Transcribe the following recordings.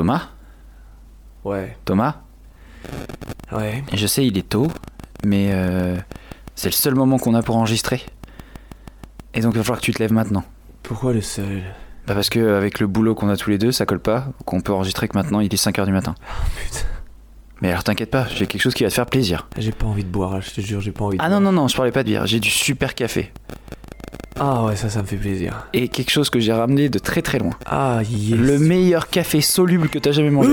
Thomas Ouais. Thomas Ouais. Je sais, il est tôt, mais euh, c'est le seul moment qu'on a pour enregistrer. Et donc il va falloir que tu te lèves maintenant. Pourquoi le seul? Bah parce que avec le boulot qu'on a tous les deux, ça colle pas, qu'on peut enregistrer que maintenant, il est 5h du matin. Putain. Mais alors t'inquiète pas, j'ai quelque chose qui va te faire plaisir. J'ai pas envie de boire, je te jure, j'ai pas envie de Ah boire. non, non, non, je parlais pas de bière, j'ai du super café. Ah ouais, ça, ça me fait plaisir. Et quelque chose que j'ai ramené de très très loin. Ah yes. Le meilleur café soluble que t'as jamais mangé.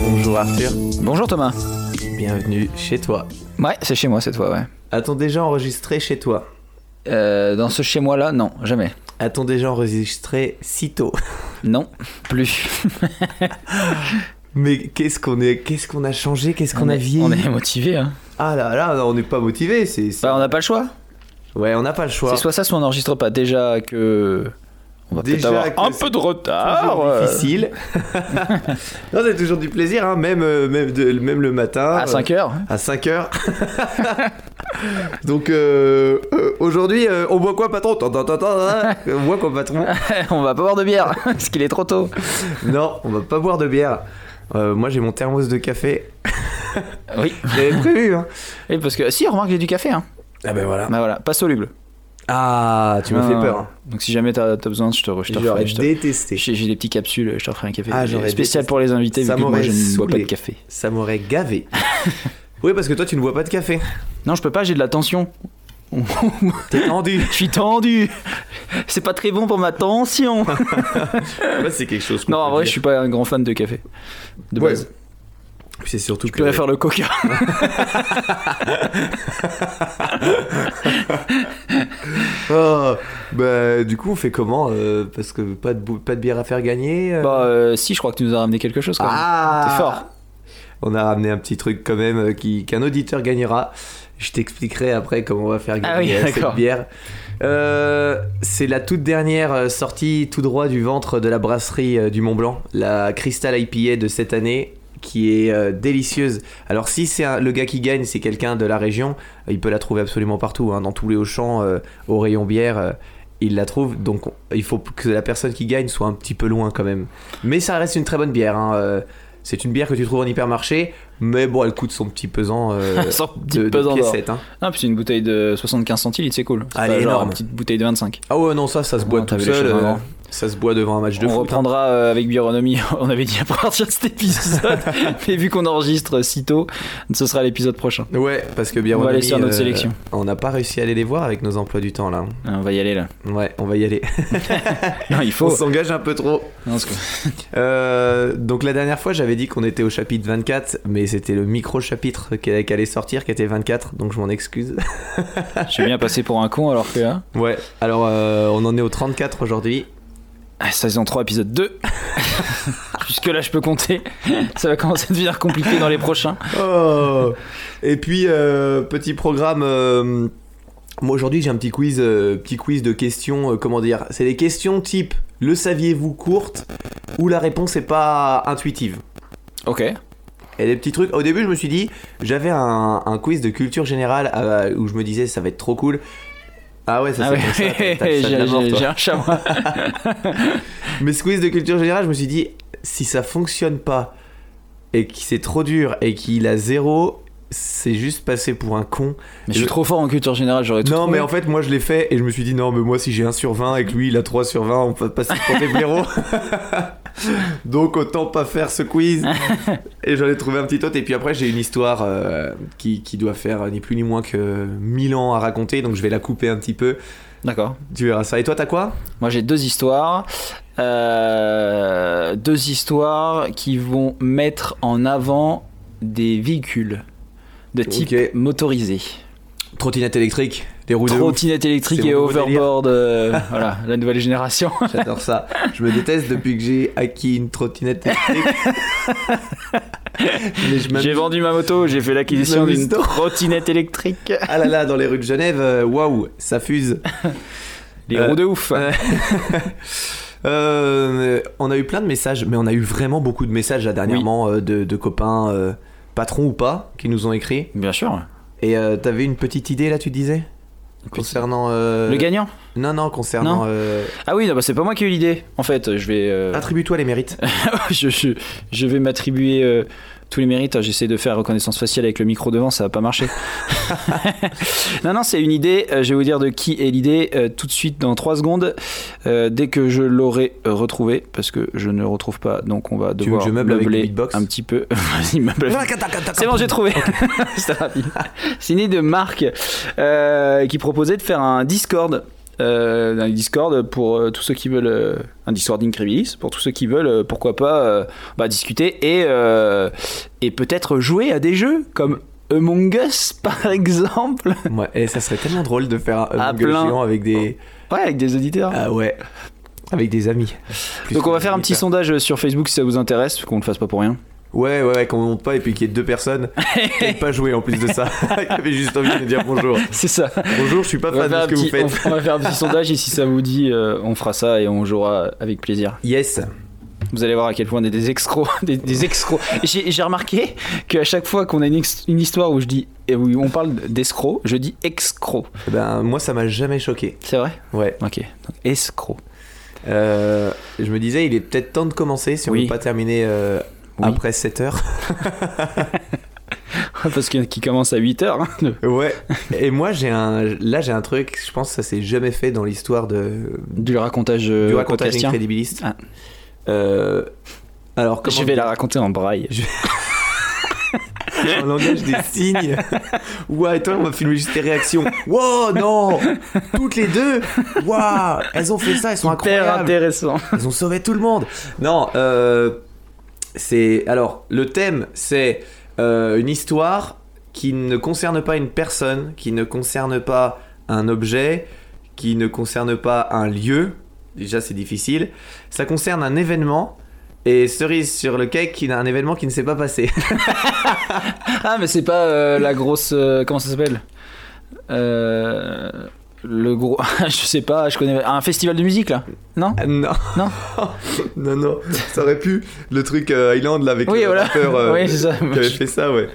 Bonjour Arthur, Bonjour Thomas. bienvenue chez toi. Ouais, c'est chez moi cette fois, ouais. A-t-on déjà enregistré chez toi? Euh, dans ce chez moi là, non, jamais. A-t-on déjà enregistré si tôt? Non, plus. Mais qu'est-ce qu'on est, qu'est-ce qu'on a changé, qu'est-ce qu'on On a vieilli On est motivé, hein. Ah là là, on n'est pas motivé, c'est. c'est- Bah, on n'a pas le choix. Ouais, on n'a pas le choix. C'est soit ça, soit on n'enregistre pas. Déjà que. On va peut-être avoir un peu de retard. Euh, difficile. non, c'est toujours du plaisir, hein, même, euh, même, de- même le matin. À 5 heures. À 5 heures. Donc euh, euh, aujourd'hui, euh, on boit quoi, patron? Hein On boit quoi, patron? On va pas boire de bière, parce qu'il est trop tôt. Non, on va pas boire de bière. Euh, moi, j'ai mon thermos de café. Oui. J'avais prévu, hein. Et parce que. Si, remarque, j'ai du café, hein. Ah ben voilà. Bah voilà, pas soluble. Ah, tu m'as fait peur. hein. Donc si jamais t'as as besoin, je te, je te J'aurais referai. je te- détesté. J'ai des petits capsules, je te referai un café. Ah, Spécial détesté. pour les invités, Ça vu que moi m'aurait je ne bois pas de café. Ça m'aurait gavé. oui, parce que toi, tu ne bois pas de café. Non, je peux pas, j'ai de la tension. T'es tendu. Je suis tendu. C'est pas très bon pour ma tension. C'est quelque chose. non, en vrai, dire. je suis pas un grand fan de café. De Ouais. base. C'est surtout Je que. préfère le coca. Oh, bah, du coup, on fait comment euh, Parce que pas de, pas de bière à faire gagner. euh. bah, euh, si, je crois que tu nous as ramené quelque chose quand même. ah T'es fort. On a ramené un petit truc quand même qui qu'un auditeur gagnera. Je t'expliquerai après comment on va faire Ah oui, gagner cette bière. Euh, c'est la toute dernière sortie tout droit du ventre de la brasserie du Mont Blanc, la Crystal IPA de cette année qui est euh, délicieuse. Alors si c'est un- le gars qui gagne, c'est quelqu'un de la région, euh, il peut la trouver absolument partout, hein, dans tous les Auchan, euh, au rayon bière. euh, il la trouve, donc on- il faut que la personne qui gagne soit un petit peu loin quand même. Mais ça reste une très bonne bière. hein, c'est une bière que tu trouves en hypermarché, mais bon, elle coûte son petit pesant euh, Son petit de, de pesant piécettes, hein. Ah, puis c'est une bouteille de 75 centilitres, c'est cool. C'est Ah, elle est énorme. Une petite bouteille de 25. Ah ouais, non, ça, ça se boit Non, tout seul. euh. Ça se boit devant un match de on foot. hein. reprendra euh, avec Bironomie, on avait dit à partir de cet épisode, mais vu qu'on enregistre si tôt, ce sera l'épisode prochain. Ouais, parce que bien On va aller sur notre sélection. On n'a pas réussi à aller les voir avec nos emplois du temps là. Ah, On va y aller là. Ouais, on va y aller. Non, il On faut. s'engage un peu trop. Non, Euh, donc la dernière fois, j'avais dit qu'on était au chapitre 24, mais c'était le micro-chapitre qui allait sortir qui était 24, donc je m'en excuse. Je suis bien passé pour un con alors que. Ouais, alors euh, on en est au 34 aujourd'hui. Ah, saison 3, épisode 2. Jusque là, je peux compter. Ça va commencer à devenir compliqué dans les prochains. Oh. Et puis, euh, petit programme. euh, moi aujourd'hui, j'ai un petit quiz, euh, petit quiz de questions. euh, comment dire C'est des questions type le saviez-vous courte où la réponse est pas intuitive. Ok. Et des petits trucs. Au début, je me suis dit, j'avais un, un quiz de culture générale euh, où je me disais ça va être trop cool. Ah ouais, ça Ah c'est comme ça, ouais, j'ai un chat, moi. Mais ce quiz de culture générale, je me suis dit, si ça fonctionne pas et que c'est trop dur et qu'il a zéro, c'est juste passé pour un con. Mais je suis trop fort en culture générale, j'aurais tout Non, trouvé. mais en fait, moi je l'ai fait et je me suis dit, non, mais moi si j'ai 1 sur 20 et que lui il a 3 sur 20, on peut passer pour des blaireaux. Donc autant pas faire ce quiz. et j'en ai trouvé un petit autre. Et puis après, j'ai une histoire euh, qui, qui doit faire ni plus ni moins que 1000 ans à raconter. Donc je vais la couper un petit peu. D'accord. Tu verras ça. Et toi, t'as quoi? Moi, j'ai deux histoires. Euh, deux histoires qui vont mettre en avant des véhicules de type motorisé. Trottinette électrique, les roues. Trottinette électrique et overboard. euh, voilà, la nouvelle génération. J'adore ça. Je me déteste depuis que j'ai acquis une trottinette électrique. J'ai vendu ma moto, j'ai fait l'acquisition d'une trottinette électrique. Ah là là, dans les rues de Genève, euh, waouh, ça fuse. Les Euh, roues de ouf. Euh, on a eu plein de messages, mais on a eu vraiment beaucoup de messages là dernièrement euh, de, de copains, euh, patrons ou pas, qui nous ont écrit. Bien sûr. Et t'avais une petite idée là, tu disais? Concernant. euh, Le gagnant Non, non, concernant. Non. euh, Ah oui, non, bah, c'est pas moi qui ai eu l'idée. En fait, je vais. euh, Attribue-toi les mérites. je, je, je vais m'attribuer tous les mérites. J'essaie de faire reconnaissance faciale avec le micro devant, ça va pas marcher. non, non, c'est une idée. Euh, je vais vous dire de qui est l'idée euh, tout de suite dans 3 secondes. Euh, dès que je l'aurai euh, retrouvé, parce que je ne le retrouve pas, donc on va veux devoir que je meuble avec meubler le beatbox un petit peu. Vas-y, meuble. C'est bon, j'ai trouvé. Rapide. C'est une idée de Marc euh, qui proposait de faire un Discord. Euh, un Discord pour euh, tous ceux qui veulent euh, un Discord Incredibilis pour tous ceux qui veulent euh, pourquoi pas euh, bah, discuter et euh, et peut-être jouer à des jeux comme Among Us par exemple Ouais, et ça serait tellement drôle de faire un Ah, Among Us géant avec des. ouais avec des auditeurs Ah ouais. Avec des amis. Plus donc on va faire un petit sondage sur Facebook si ça vous intéresse qu'on le fasse pas pour rien Ouais, ouais, ouais, qu'on monte pas et puis qu'il y ait deux personnes qui n'aiment pas jouer en plus de ça. qui avaient juste envie de dire bonjour. c'est ça Bonjour, je suis pas fan de ce que vous faites. on- on va faire un petit sondage et si ça vous dit euh, on fera ça et on jouera avec plaisir Yes. Vous allez voir à quel point on est des escrocs. Des, des escrocs. J'ai j'ai remarqué qu'à chaque fois qu'on a une, une histoire où je dis et où on parle d'escroc, je dis excro. Ben, moi, ça m'a jamais choqué. C'est vrai? Ouais. Ok. Donc, escroc. Euh, je me disais, il est peut-être temps de commencer si on Oui. veut pas terminer euh, Oui. après 7 heures. Parce que qui commence à 8 heures. hein. Ouais. Et moi, j'ai un. Là, j'ai un truc, je pense que ça s'est jamais fait dans l'histoire de. Du racontage, euh, du racontage incrédibiliste. Ah. Euh, alors, comment Je vais la raconter en braille. en langage des signes. Ouais, et toi, on va filmer juste tes réactions. Wow, non Toutes les deux Waouh Elles ont fait ça, elles sont Hyper incroyables. intéressant. Ils ont sauvé tout le monde. Non, euh, c'est alors le thème, c'est euh, une histoire qui ne concerne pas une personne, qui ne concerne pas un objet, qui ne concerne pas un lieu. Déjà, c'est difficile. Ça concerne un événement. Et cerise sur le cake, qui a un événement qui ne s'est pas passé. Ah, mais c'est pas euh, la grosse. euh, comment ça s'appelle? Euh, Le gros. je sais pas, je connais. Un festival de musique là Non? Ah, non. Non? non, non. Ça aurait pu. Le truc euh, Island là avec Oui, le voilà. rappeur euh, oui, c'est ça. qui avait fait ça, ouais.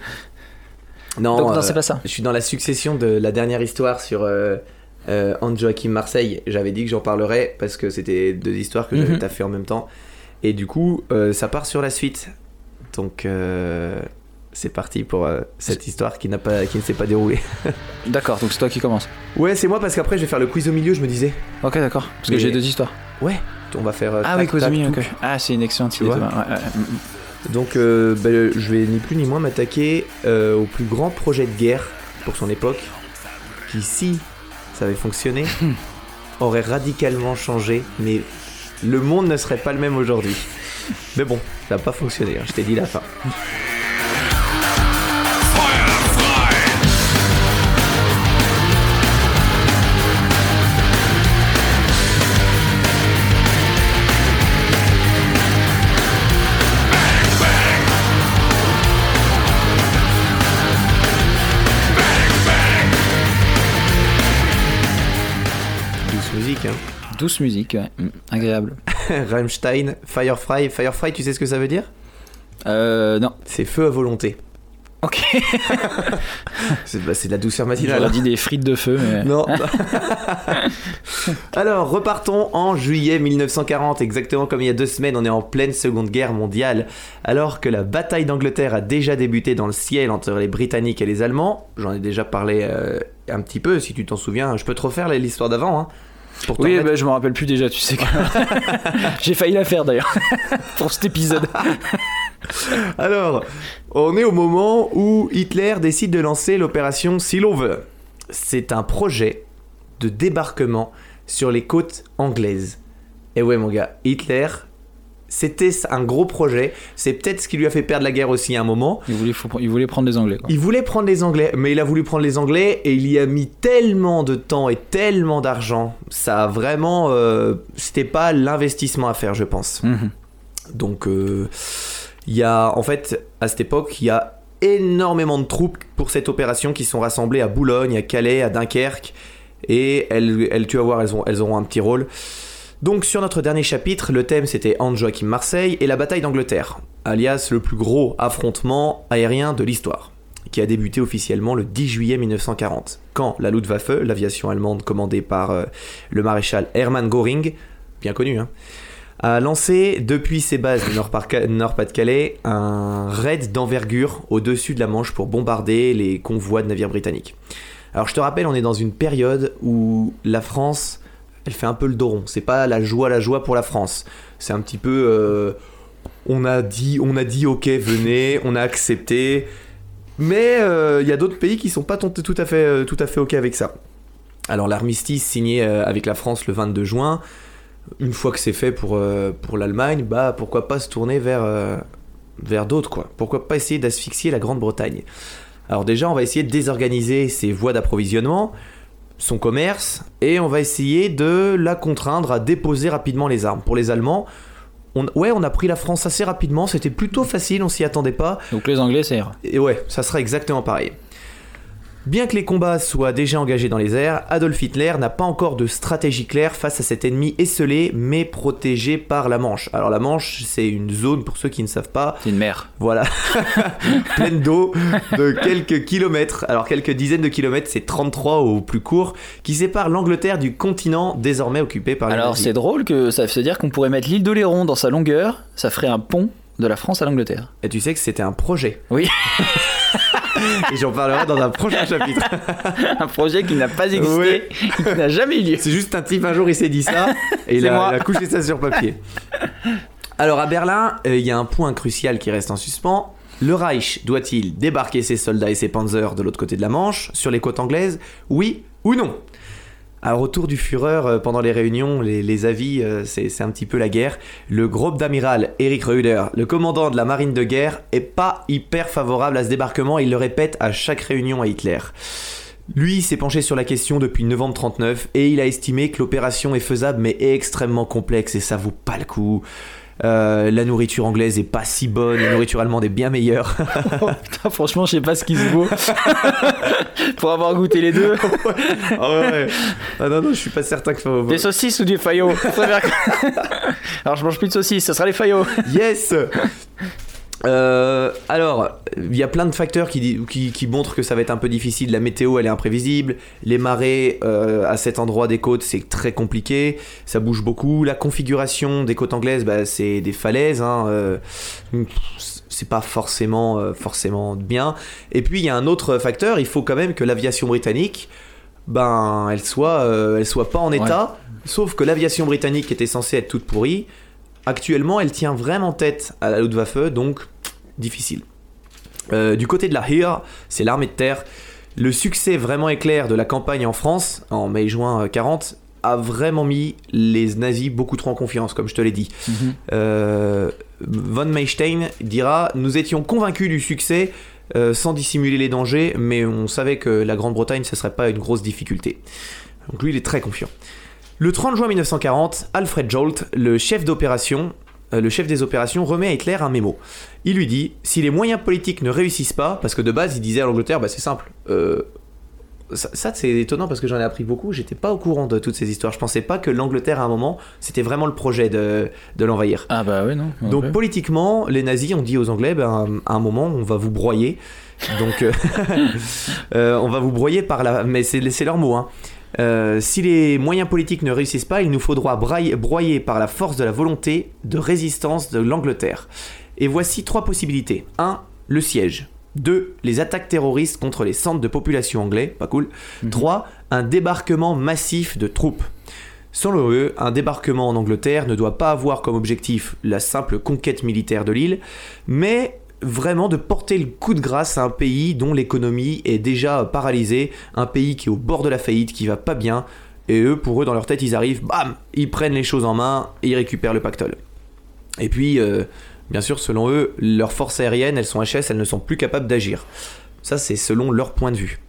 Non, Donc, non, euh, c'est pas ça. Je suis dans la succession de la dernière histoire sur euh, euh, Joachim Marseille. J'avais dit que j'en parlerais parce que c'était deux histoires que j'avais Mhm. taffées en même temps. Et du coup, euh, ça part sur la suite. Donc, euh, c'est parti pour euh, cette histoire qui, n'a pas, qui ne s'est pas déroulée. D'accord, donc c'est toi qui commence. Ouais, c'est moi parce qu'après, je vais faire le quiz au milieu, je me disais. Ok, d'accord. Parce que j'ai deux histoires. Ouais, on va faire. euh, Ah tac, oui, touc. Ah, c'est une excellente idée. Ouais, ouais, ouais. Donc, euh, ben, je vais ni plus ni moins m'attaquer au plus grand projet de guerre pour son époque, qui, si ça avait fonctionné, aurait radicalement changé, mais le monde ne serait pas le même aujourd'hui. Mais bon, ça n'a pas fonctionné, hein, je t'ai dit la fin. Douce musique, ouais. Mm, agréable. Rammstein, Firefly. Firefly, tu sais ce que ça veut dire? Euh, non. C'est feu à volonté. Ok. C'est bah, c'est de la douceur matinale. J'aurais dit des frites de feu, mais. Non. Alors, repartons en juillet 1940, exactement comme il y a deux semaines, on est en pleine Seconde Guerre mondiale. Alors que la bataille d'Angleterre a déjà débuté dans le ciel entre les Britanniques et les Allemands, j'en ai déjà parlé euh, un petit peu, si tu t'en souviens, je peux te refaire l'histoire d'avant. Hein, pour Oui, bah, je me rappelle plus déjà, tu sais que. J'ai failli la faire d'ailleurs. Pour cet épisode. Alors, on est au moment où Hitler décide de lancer l'opération Silove. C'est un projet de débarquement sur les côtes anglaises. Et ouais, mon gars, Hitler, c'était un gros projet. C'est peut-être ce qui lui a fait perdre la guerre aussi à un moment. Il voulait, faut- il voulait prendre les Anglais. Quoi. Il voulait prendre les Anglais, mais il a voulu prendre les Anglais et il y a mis tellement de temps et tellement d'argent. Ça a vraiment. euh, C'était pas l'investissement à faire, je pense. Mhm. Donc, euh, il y a, en fait, à cette époque, il y a énormément de troupes pour cette opération qui sont rassemblées à Boulogne, à Calais, à Dunkerque. Et elles, elles tu vas voir, elles, ont, elles auront un petit rôle. Donc, sur notre dernier chapitre, le thème c'était Anne Joachim Marseille et la bataille d'Angleterre, alias le plus gros affrontement aérien de l'histoire. qui a débuté officiellement le 10 juillet 1940, quand la Luftwaffe, l'aviation allemande commandée par euh, le maréchal Hermann Göring, bien connu, hein, a lancé depuis ses bases du Nord-Pas-de-Calais un raid d'envergure au-dessus de la Manche pour bombarder les convois de navires britanniques. Alors je te rappelle, on est dans une période où la France, elle fait un peu le dos rond. C'est pas la joie, la joie pour la France. C'est un petit peu, euh, on a dit, on a dit, ok, venez, on a accepté. Mais euh, il y a d'autres pays qui sont pas tout à fait, euh, tout à fait ok avec ça. Alors l'armistice signé avec la France le 22 juin, une fois que c'est fait pour, pour l'Allemagne, bah pourquoi pas se tourner vers, vers d'autres quoi. Pourquoi pas essayer d'asphyxier la Grande-Bretagne. Alors déjà, on va essayer de désorganiser ses voies d'approvisionnement, son commerce, et on va essayer de la contraindre à déposer rapidement les armes. Pour les Allemands, on, ouais, on a pris la France assez rapidement, c'était plutôt facile, on s'y attendait pas. Donc les Anglais, c'est Et ouais, ça sera exactement pareil. Bien que les combats soient déjà engagés dans les airs, Adolf Hitler n'a pas encore de stratégie claire face à cet ennemi esselé mais protégé par la Manche. Alors la Manche, c'est une zone pour ceux qui ne savent pas. C'est une mer. Voilà, pleine d'eau de quelques kilomètres. Alors quelques dizaines de kilomètres, c'est 33 au plus court, qui sépare l'Angleterre du continent désormais occupé par les Alors c'est drôle que ça veut dire qu'on pourrait mettre l'île d'Oléron dans sa longueur, ça ferait un pont de la France à l'Angleterre. Et tu sais que c'était un projet. Oui. Et j'en parlerai dans un prochain chapitre. un projet qui n'a pas existé, qui n'a jamais eu lieu. C'est juste un type, un jour il s'est dit ça, et il a, il a, couché ça sur papier. Alors à Berlin, euh, il y a un point crucial qui reste en suspens. Le Reich doit-il débarquer ses soldats et ses panzers de l'autre côté de la Manche, sur les côtes anglaises? Oui ou non? Alors autour du Führer, euh, pendant les réunions, les, avis, euh, c'est un petit peu la guerre. Le groupe d'amiral Erich Reuter, le commandant de la marine de guerre, est pas hyper favorable à ce débarquement, il le répète à chaque réunion à Hitler. Lui s'est penché sur la question depuis novembre 39 et il a estimé que l'opération est faisable mais extrêmement complexe et ça vaut pas le coup. Euh, la nourriture anglaise est pas si bonne, la nourriture allemande est bien meilleure. oh, putain, franchement, je sais pas ce qui se vaut. Pour avoir goûté les deux. Ah ouais. Ah non, non, je suis pas certain que. Faut... Des saucisses ou du faillot Alors, je mange plus de saucisses, ce sera les faillots. Yes euh, alors, il y a plein de facteurs qui, qui, montrent que ça va être un peu difficile. La météo, elle est imprévisible. Les marées euh, à cet endroit des côtes, c'est très compliqué. Ça bouge beaucoup. La configuration des côtes anglaises, bah, c'est des falaises. Hein, euh, c'est pas forcément, forcément bien. Et puis, il y a un autre facteur. Il faut quand même que l'aviation britannique, ben, elle soit, elle soit pas en état. Sauf que l'aviation britannique était censée être toute pourrie. Actuellement, elle tient vraiment tête à la Luftwaffe, donc difficile. Euh, du côté de la Heer, c'est l'armée de terre. Le succès vraiment éclair de la campagne en France, en mai-juin 40, a vraiment mis les nazis beaucoup trop en confiance, comme je te l'ai dit. Mhm. Euh, von Meystein dira Nous étions convaincus du succès euh, sans dissimuler les dangers, mais on savait que la Grande-Bretagne, ce serait pas une grosse difficulté. Donc lui, il est très confiant. Le 30 juin 1940, Alfred Jolt, le chef d'opération, euh, le chef des opérations, remet à Hitler un mémo. Il lui dit si les moyens politiques ne réussissent pas, parce que de base il disait à l'Angleterre, bah, c'est simple. Euh, ça, c'est étonnant parce que j'en ai appris beaucoup. J'étais pas au courant de toutes ces histoires. Je pensais pas que l'Angleterre à un moment c'était vraiment le projet de, de l'envahir. Ah bah oui non. Donc politiquement, les nazis ont dit aux Anglais, ben, à un moment on va vous broyer. Donc euh, on va vous broyer par la. Mais c'est leur mot. Hein. Euh, si les moyens politiques ne réussissent pas, il nous faudra broyer par la force de la volonté de résistance de l'Angleterre. Et voici trois possibilités. 1. Le siège. 2. Les attaques terroristes contre les centres de population anglais, pas cool. 3. Mhm. Un débarquement massif de troupes. Selon eux, un débarquement en Angleterre ne doit pas avoir comme objectif la simple conquête militaire de l'île, mais vraiment de porter le coup de grâce à un pays dont l'économie est déjà paralysée, un pays qui est au bord de la faillite, qui va pas bien, et eux, pour eux, dans leur tête, ils arrivent, bam, ils prennent les choses en main et ils récupèrent le pactole. Et puis, euh, bien sûr, selon eux, leurs forces aériennes, elles sont HS, elles ne sont plus capables d'agir. Ça, c'est selon leur point de vue.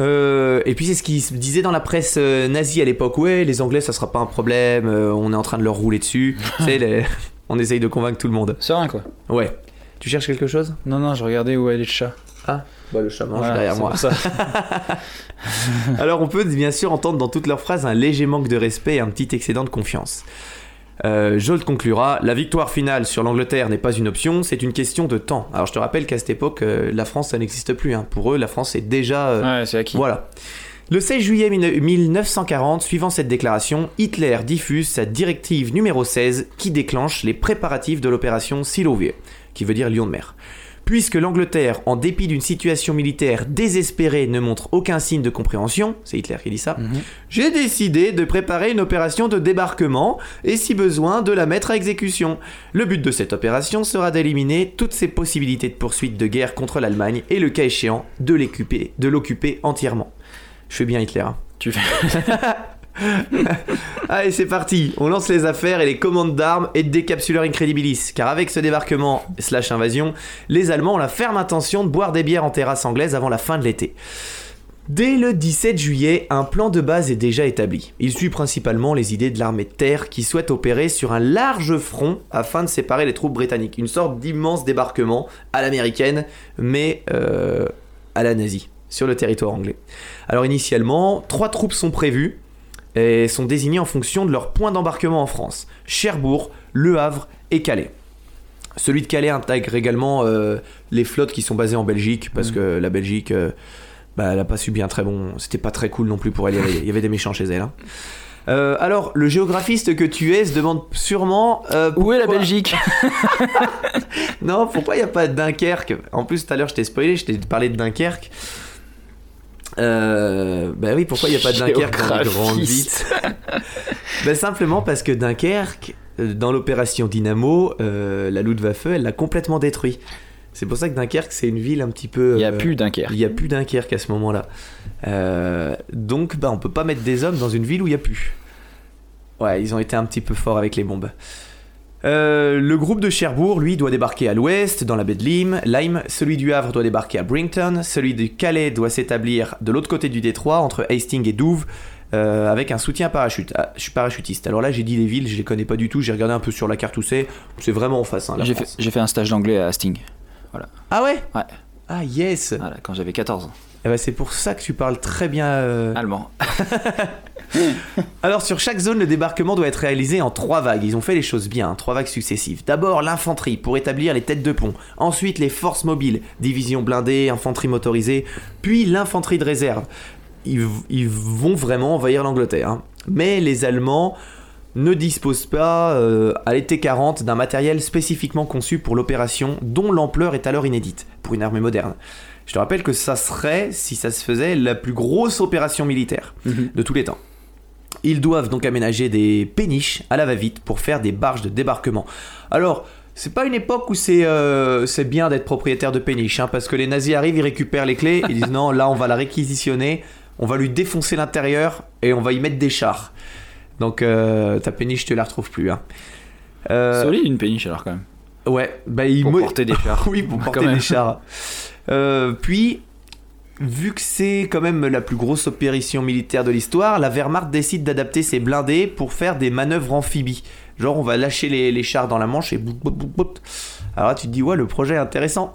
Euh, et puis c'est ce qui se disait dans la presse euh, nazie à l'époque. Ouais, les Anglais, ça sera pas un problème. on est en train de leur rouler dessus. sais, on essaye de convaincre tout le monde. Serein quoi. Ouais. Tu cherches quelque chose? Non, non, je regardais où est le chat. Ah, bah le chat mange derrière moi. Ça. Alors on peut bien sûr entendre dans toutes leurs phrases un léger manque de respect et un petit excédent de confiance. Euh, Jolt conclura La victoire finale sur l'Angleterre n'est pas une option, c'est une question de temps. Alors je te rappelle qu'à cette époque, euh, la France, ça n'existe plus. hein. Pour eux, la France est déjà. euh, Ouais, c'est acquis. voilà. Le 16 juillet 1940, suivant cette déclaration, Hitler diffuse sa directive numéro 16 qui déclenche les préparatifs de l'opération Silovie, qui veut dire lion de mer. Puisque l'Angleterre, en dépit d'une situation militaire désespérée, ne montre aucun signe de compréhension, c'est Hitler qui dit ça, j'ai décidé de préparer une opération de débarquement et si besoin de la mettre à exécution. Le but de cette opération sera d'éliminer toutes ces possibilités de poursuite de guerre contre l'Allemagne et le cas échéant de l'occuper, de l'occuper entièrement. Je fais bien Hitler. hein. Tu fais. Allez, c'est parti. On lance les affaires et les commandes d'armes et de décapsuleurs Incredibilis. Car avec ce débarquement slash invasion, les Allemands ont la ferme intention de boire des bières en terrasse anglaise avant la fin de l'été. Dès le 17 juillet, un plan de base est déjà établi. Il suit principalement les idées de l'armée de terre qui souhaite opérer sur un large front afin de séparer les troupes britanniques. Une sorte d'immense débarquement à l'américaine, mais euh, à la nazie, sur le territoire anglais. Alors initialement, trois troupes sont prévues et sont désignées en fonction de leur point d'embarquement en France. Cherbourg, Le Havre et Calais. Celui de Calais intègre également euh, les flottes qui sont basées en Belgique, parce que la Belgique, euh, bah, elle n'a pas subi un très bon... C'était pas très cool non plus pour elle, il y avait, il y avait des méchants chez elle. hein. Euh, alors, le géographiste que tu es se demande sûrement... Où est la Belgique non, pourquoi il n'y a pas Dunkerque? En plus, tout à l'heure, je t'ai spoilé, je t'ai parlé de Dunkerque. Euh, bah oui, pourquoi il n'y a pas de Dunkerque dans les grandes vites Bah simplement parce que Dunkerque, euh, dans l'opération Dynamo, euh, la Luftwaffe, elle l'a complètement détruit. C'est pour ça que Dunkerque, c'est une ville un petit peu... Il n'y a euh, plus Dunkerque. Il n'y a plus Dunkerque à ce moment-là. Euh, donc, bah, on peut pas mettre des hommes dans une ville où il n'y a plus. Ouais, ils ont été un petit peu forts avec les bombes. Euh, le groupe de Cherbourg, lui, doit débarquer à l'ouest, dans la baie de Lyme. Lyme. Celui du Havre doit débarquer à Brington. Celui de Calais doit s'établir de l'autre côté du détroit, entre Hastings et Douve, euh, avec un soutien parachute. Ah, je suis parachutiste. Alors là, j'ai dit les villes, je les connais pas du tout. J'ai regardé un peu sur la carte où c'est. C'est vraiment en face. hein, J'ai fait, un stage d'anglais à Sting. Ah ouais? Ouais. Ah yes Voilà, quand j'avais 14 ans. Eh ben, C'est pour ça que tu parles très bien... euh, Allemand. Alors sur chaque zone, le débarquement doit être réalisé en trois vagues. Ils ont fait les choses bien, hein, trois vagues successives. D'abord l'infanterie pour établir les têtes de pont. Ensuite les forces mobiles, division blindée, infanterie motorisée. Puis l'infanterie de réserve. Ils, ils vont vraiment envahir l'Angleterre. hein. Mais les Allemands ne disposent pas euh, à l'été 40 d'un matériel spécifiquement conçu pour l'opération dont l'ampleur est alors inédite pour une armée moderne. Je te rappelle que ça serait, si ça se faisait, la plus grosse opération militaire de tous les temps. Ils doivent donc aménager des péniches à la va-vite pour faire des barges de débarquement. Alors, c'est pas une époque où c'est euh, bien d'être propriétaire de péniches, hein, parce que les nazis arrivent, ils récupèrent les clés, ils disent non, là on va la réquisitionner, on va lui défoncer l'intérieur et on va y mettre des chars. Donc euh, ta péniche, tu la retrouves plus. Hein. Euh, Solide une péniche alors quand même. ouais, bah il Pour porter des chars. oui, pour porter des chars. Puis, vu que c'est quand même la plus grosse opération militaire de l'histoire, la Wehrmacht décide d'adapter ses blindés pour faire des manœuvres amphibies. Genre, on va lâcher les, chars dans la Manche et bout, bout, bout. Alors là, tu te dis, ouais, le projet est intéressant.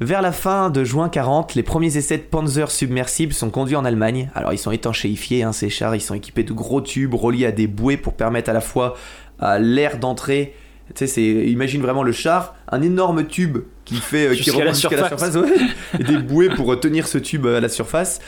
Vers la fin de juin 40, les premiers essais de Panzer submersibles sont conduits en Allemagne. Alors ils sont étanchéifiés, hein, ces chars, ils sont équipés de gros tubes reliés à des bouées pour permettre à la fois à l'air d'entrée. Tu sais, c'est imagine vraiment le char, un énorme tube qui fait euh, qui remonte jusqu'à la surface. surface, ouais, et des bouées pour euh, tenir ce tube à la surface.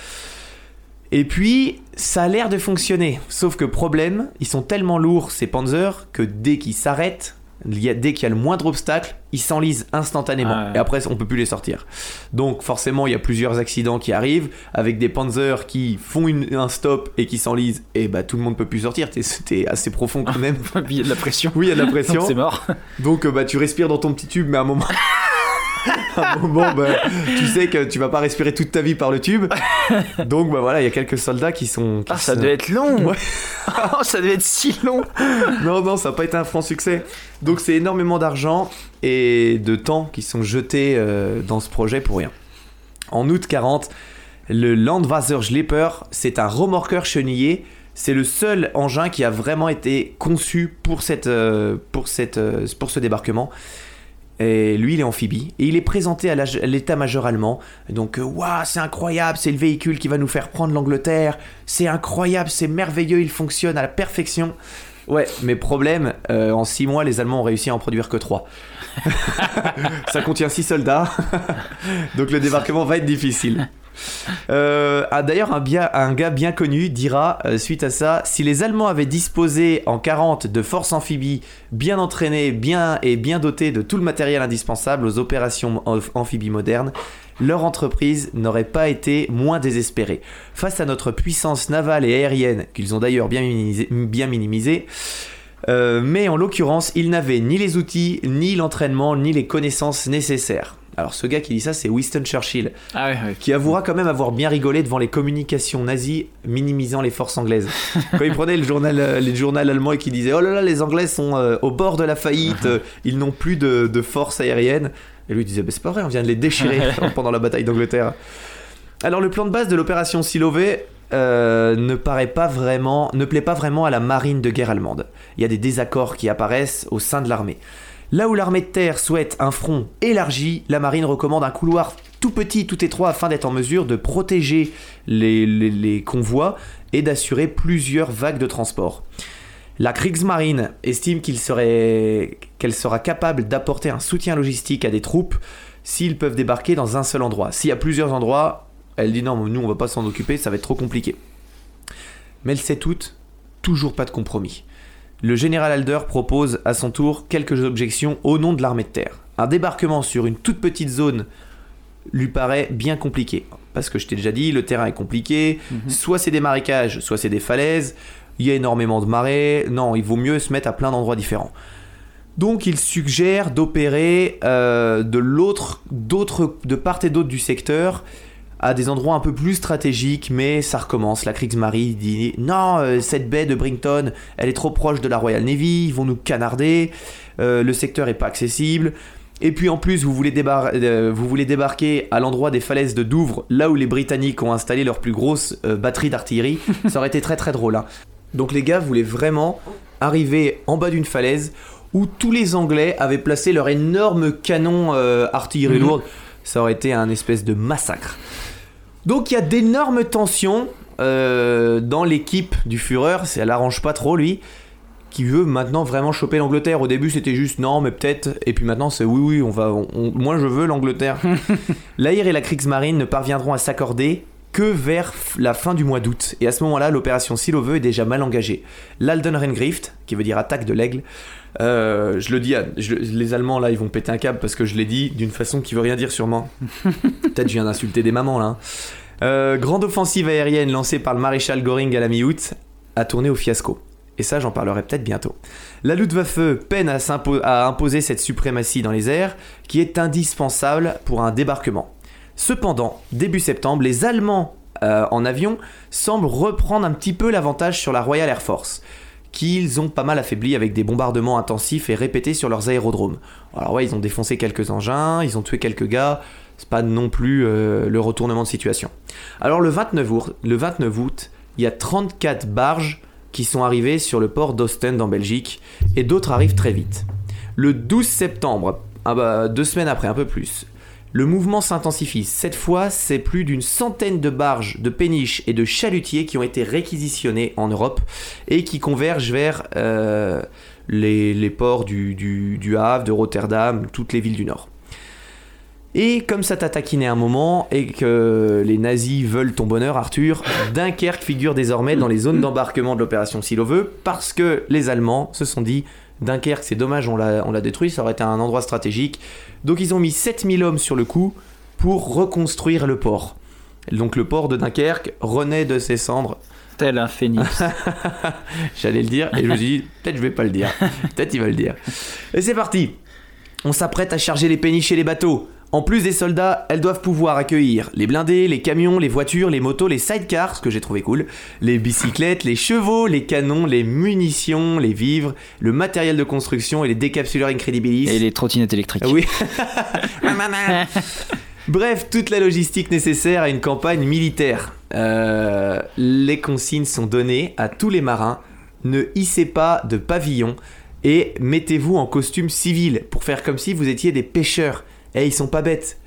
Et puis, ça a l'air de fonctionner. Sauf que problème, ils sont tellement lourds ces Panzers que dès qu'ils s'arrêtent, dès qu'il y a le moindre obstacle, ils s'enlisent instantanément. Ah ouais. Et après, on peut plus les sortir. Donc forcément, il y a plusieurs accidents qui arrivent avec des Panzers qui font une- un stop et qui s'enlisent. Et bah tout le monde peut plus sortir. T'es- assez profond quand même. Il y a de la pression. Oui, il y a de la pression. C'est mort. Donc euh, bah tu respires dans ton petit tube, mais à un moment, à un moment, bah, tu sais que tu vas pas respirer toute ta vie par le tube. Donc bah voilà, il y a quelques soldats qui sont. qui Ah, ça sont- devait être long. Ouais. Oh, ça devait être si long. Non, non, ça n'a pas été un franc succès. Donc c'est énormément d'argent et de temps qui sont jetés euh, dans ce projet pour rien. En août 40, le Landwasserschlepper, c'est un remorqueur chenillé. C'est le seul engin qui a vraiment été conçu pour, cette, euh, pour, cette, euh, pour ce débarquement. Et lui, il est amphibie. Et il est présenté à l'état-major allemand. Donc, euh, waouh, c'est incroyable, c'est le véhicule qui va nous faire prendre l'Angleterre. C'est incroyable, c'est merveilleux, il fonctionne à la perfection. Ouais, mais problème, euh, en 6 mois, les Allemands ont réussi à en produire que 3. ça contient 6 soldats, donc le débarquement va être difficile. Euh, ah, D'ailleurs, un, gars bien connu dira, euh, suite à ça, si les Allemands avaient disposé en 40 de forces amphibies bien entraînées bien et bien dotées de tout le matériel indispensable aux opérations amph- amphibies modernes, leur entreprise n'aurait pas été moins désespérée. Face à notre puissance navale et aérienne, qu'ils ont d'ailleurs bien minimisée, bien minimisée, euh, mais en l'occurrence, ils n'avaient ni les outils, ni l'entraînement, ni les connaissances nécessaires. Alors ce gars qui dit ça, c'est Winston Churchill, Ah qui avouera quand même avoir bien rigolé devant les communications nazies minimisant les forces anglaises. Quand il prenait le journal, euh, les journaux allemands et qui disait Oh là là, les Anglais sont euh, au bord de la faillite, euh, ils n'ont plus de, de force aérienne. Et lui il disait bah, C'est pas vrai, on vient de les déchirer pendant la bataille d'Angleterre. Alors le plan de base de l'opération Silovey euh, ne plaît pas vraiment à la marine de guerre allemande. Il y a des désaccords qui apparaissent au sein de l'armée. Là où l'armée de terre souhaite un front élargi, la marine recommande un couloir tout petit, tout étroit afin d'être en mesure de protéger les convois et d'assurer plusieurs vagues de transport. La Kriegsmarine estime qu'il serait- qu'elle sera capable d'apporter un soutien logistique à des troupes s'ils peuvent débarquer dans un seul endroit. S'il y a plusieurs endroits, elle dit non, nous on va pas s'en occuper, ça va être trop compliqué. Mais elle sait toute, toujours pas de compromis. Le général Alder propose à son tour quelques objections au nom de l'armée de terre. Un débarquement sur une toute petite zone lui paraît bien compliqué. Parce que je t'ai déjà dit, le terrain est compliqué, soit c'est des marécages, soit c'est des falaises, il y a énormément de marées, non, il vaut mieux se mettre à plein d'endroits différents. Donc il suggère d'opérer euh, de l'autre, d'autres, de part et d'autre du secteur à des endroits un peu plus stratégiques, mais ça recommence. La Kriegsmarine dit non, euh, cette baie de Brington, elle est trop proche de la Royal Navy, ils vont nous canarder, euh, le secteur est pas accessible. Et puis en plus, vous voulez, débar- euh, vous voulez débarquer à l'endroit des falaises de Douvres, là où les Britanniques ont installé leur plus grosse batterie d'artillerie. Ça aurait été très très drôle. hein. Donc les gars voulaient vraiment arriver en bas d'une falaise où tous les Anglais avaient placé leur énorme canon artillerie Mhm. lourde. Ça aurait été un espèce de massacre. Donc il y a d'énormes tensions euh, dans l'équipe du Führer. Ça l'arrange pas trop lui qui veut maintenant vraiment choper l'Angleterre. Au début, c'était juste non, mais peut-être. Et puis maintenant, c'est oui, oui, on va. on- on- moi, je veux l'Angleterre. L'Air et la Kriegsmarine ne parviendront à s'accorder que vers la fin du mois d'août. Et à ce moment-là, l'opération Siloveux est déjà mal engagée. L'Aldenrengrift, qui veut dire attaque de l'aigle, euh, je le dis, à- je- les Allemands là, ils vont péter un câble parce que je l'ai dit d'une façon qui veut rien dire sûrement. Peut-être je viens d'insulter des mamans là. hein. Euh, grande offensive aérienne lancée par le maréchal Göring à la mi-août a tourné au fiasco. Et ça, j'en parlerai peut-être bientôt. La Luftwaffe peine à imposer cette suprématie dans les airs, qui est indispensable pour un débarquement. Cependant, début septembre, les Allemands euh, en avion semblent reprendre un petit peu l'avantage sur la Royal Air Force, qu'ils ont pas mal affaibli avec des bombardements intensifs et répétés sur leurs aérodromes. Alors ouais, ils ont défoncé quelques engins, ils ont tué quelques gars, c'est pas non plus euh, le retournement de situation. Alors le 29 août, le 29 août, il y a 34 barges qui sont arrivées sur le port d'Ostend en Belgique et d'autres arrivent très vite. Le 12 septembre, ah bah, deux semaines après, un peu plus, le mouvement s'intensifie. Cette fois, c'est plus d'une centaine de barges, de péniches et de chalutiers qui ont été réquisitionnés en Europe et qui convergent vers euh, les, ports du Havre, de Rotterdam, toutes les villes du Nord. Et comme ça t'a taquiné un moment et que les nazis veulent ton bonheur, Arthur, Dunkerque figure désormais dans les zones d'embarquement de l'opération Siloveux parce que les Allemands se sont dit Dunkerque, c'est dommage, on l'a on l'a détruit, ça aurait été un endroit stratégique. Donc ils ont mis 7000 hommes sur le coup pour reconstruire le port. Donc le port de Dunkerque renaît de ses cendres. Tel un phénix. J'allais le dire et je me suis dit peut-être je vais pas le dire. Peut-être il va le dire. Et c'est parti. On s'apprête à charger les péniches et les bateaux. En plus des soldats, elles doivent pouvoir accueillir les blindés, les camions, les voitures, les motos, les sidecars, ce que j'ai trouvé cool, les bicyclettes, les chevaux, les canons, les munitions, les vivres, le matériel de construction et les décapsuleurs Incredibilis. Et les trottinettes électriques. Oui. Bref, toute la logistique nécessaire à une campagne militaire. Euh, les consignes sont données à tous les marins. Ne hissez pas de pavillon et mettez-vous en costume civil pour faire comme si vous étiez des pêcheurs. Et ils sont pas bêtes.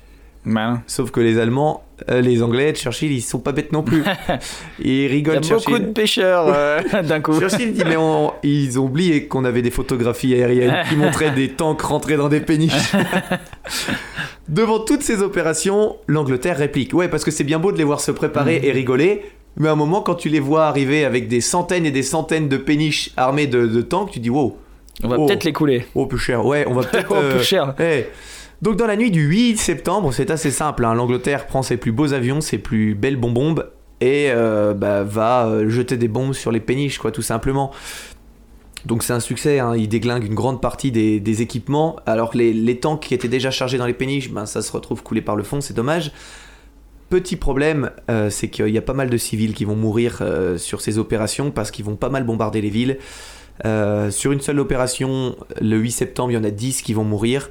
Malin. Sauf que les Allemands, euh, les Anglais, Churchill, ils sont pas bêtes non plus. ils Il y rigolent. a beaucoup de pêcheurs euh, d'un coup. Churchill dit mais on- ils ont oublié qu'on avait des photographies aériennes qui montraient des tanks rentrer dans des péniches. Devant toutes ces opérations, l'Angleterre réplique. Ouais, parce que c'est bien beau de les voir se préparer et rigoler, mais à un moment quand tu les vois arriver avec des centaines et des centaines de péniches armées de, de tanks, tu dis wow, On va Oh. peut-être les couler. oh plus cher. Ouais, on va peut-être. Oh, euh, plus cher. eh. Donc dans la nuit du 8 septembre, c'est assez simple. hein. L'Angleterre prend ses plus beaux avions, ses plus belles bonbombes et euh, bah, va euh, jeter des bombes sur les péniches, quoi, tout simplement. Donc c'est un succès, hein. il déglingue une grande partie des, équipements, alors que les, tanks qui étaient déjà chargés dans les péniches, ben, ça se retrouve coulé par le fond, c'est dommage. Petit problème, euh, c'est qu'il y a pas mal de civils qui vont mourir sur ces opérations parce qu'ils vont pas mal bombarder les villes. Sur une seule opération, le 8 septembre, il y en a 10 qui vont mourir.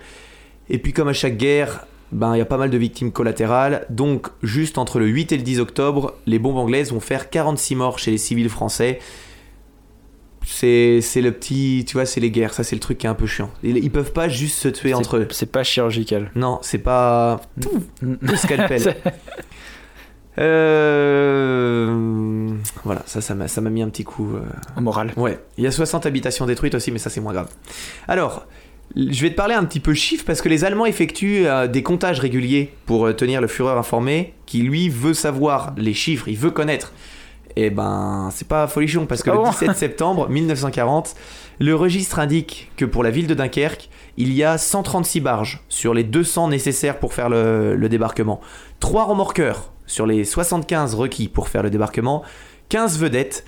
Et puis comme à chaque guerre, ben, il y a pas mal de victimes collatérales. Donc juste entre le 8 et le 10 octobre, les bombes anglaises vont faire 46 morts chez les civils français. C'est le petit... Tu vois, c'est les guerres, ça c'est le truc qui est un peu chiant. Ils, ils peuvent pas juste se tuer entre eux. C'est pas chirurgical. Non, c'est pas... Le scalpel. Euh... Voilà, ça ça m'a mis un petit coup... euh, Au moral. Ouais, il y a 60 habitations détruites aussi, mais ça c'est moins grave. Alors, je vais te parler un petit peu chiffres parce que les Allemands effectuent euh, des comptages réguliers pour euh, tenir le Führer informé, qui lui veut savoir les chiffres, il veut connaître. Et ben, c'est pas folichon parce que le bon 17 septembre 1940, le registre indique que pour la ville de Dunkerque, il y a 136 barges sur les 200 nécessaires pour faire le, le débarquement, 3 remorqueurs sur les 75 requis pour faire le débarquement, 15 vedettes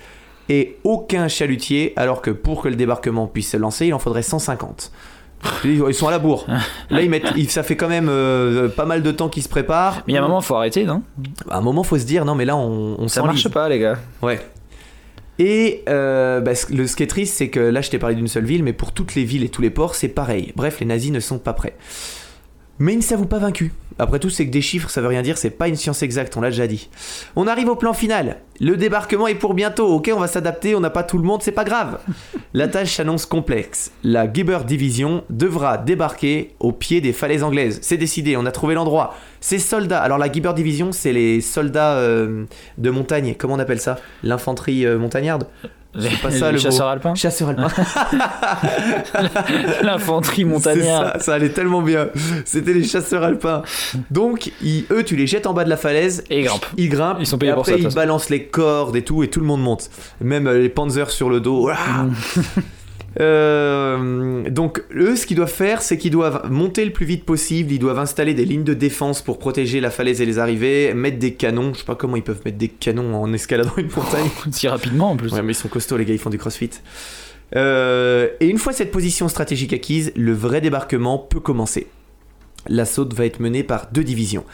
et aucun chalutier, alors que pour que le débarquement puisse se lancer, il en faudrait 150. Ils sont à la bourre. Là, ils mettent, ça fait quand même euh, pas mal de temps qu'ils se préparent. Mais il y a un moment, faut arrêter, non? À un moment, faut se dire, non, mais là, on, on Ça marche pas, les gars. Ouais. Et euh, bah, le, ce qui est triste, c'est que là, je t'ai parlé d'une seule ville, mais pour toutes les villes et tous les ports, c'est pareil. Bref, les nazis ne sont pas prêts. Mais ils ne s'avouent pas vaincus. Après tout, c'est que des chiffres, ça veut rien dire, c'est pas une science exacte, on l'a déjà dit. On arrive au plan final. Le débarquement est pour bientôt, ok, on va s'adapter, on n'a pas tout le monde, c'est pas grave. La tâche s'annonce complexe. La Gibber Division devra débarquer au pied des falaises anglaises. C'est décidé, on a trouvé l'endroit. Ces soldats, alors la Gibber Division, c'est les soldats euh, de montagne, comment on appelle ça? L'infanterie euh, montagnarde? C'est pas ça, le chasseur alpin. Chasseurs alpins. L'infanterie montagnarde. ça, ça allait tellement bien. C'était les chasseurs alpins. Donc, ils- eux, tu les jettes en bas de la falaise. Et ils grimpent. Ils grimpent. Ils sont payés et pour ça, ils balancent les cordes et tout, et tout le monde monte. Même euh, les panzers sur le dos. Euh, donc, eux, ce qu'ils doivent faire, c'est qu'ils doivent monter le plus vite possible. Ils doivent installer des lignes de défense pour protéger la falaise et les arrivées, mettre des canons. Je sais pas comment ils peuvent mettre des canons en escaladant une montagne. Si rapidement, en plus. Ouais, mais ils sont costauds, les gars, ils font du crossfit. Euh, et une fois cette position stratégique acquise, le vrai débarquement peut commencer. L'assaut va être mené par deux divisions.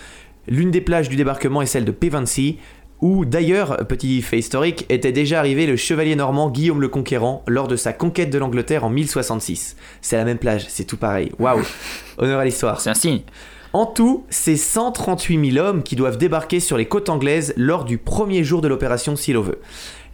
L'une des plages du débarquement est celle de Pevensey, où d'ailleurs, petit fait historique, était déjà arrivé le chevalier normand Guillaume le Conquérant lors de sa conquête de l'Angleterre en 1066. C'est la même plage, c'est tout pareil. Waouh Honneur à l'histoire. C'est un signe. En tout, c'est 138 000 hommes qui doivent débarquer sur les côtes anglaises lors du premier jour de l'opération le veut.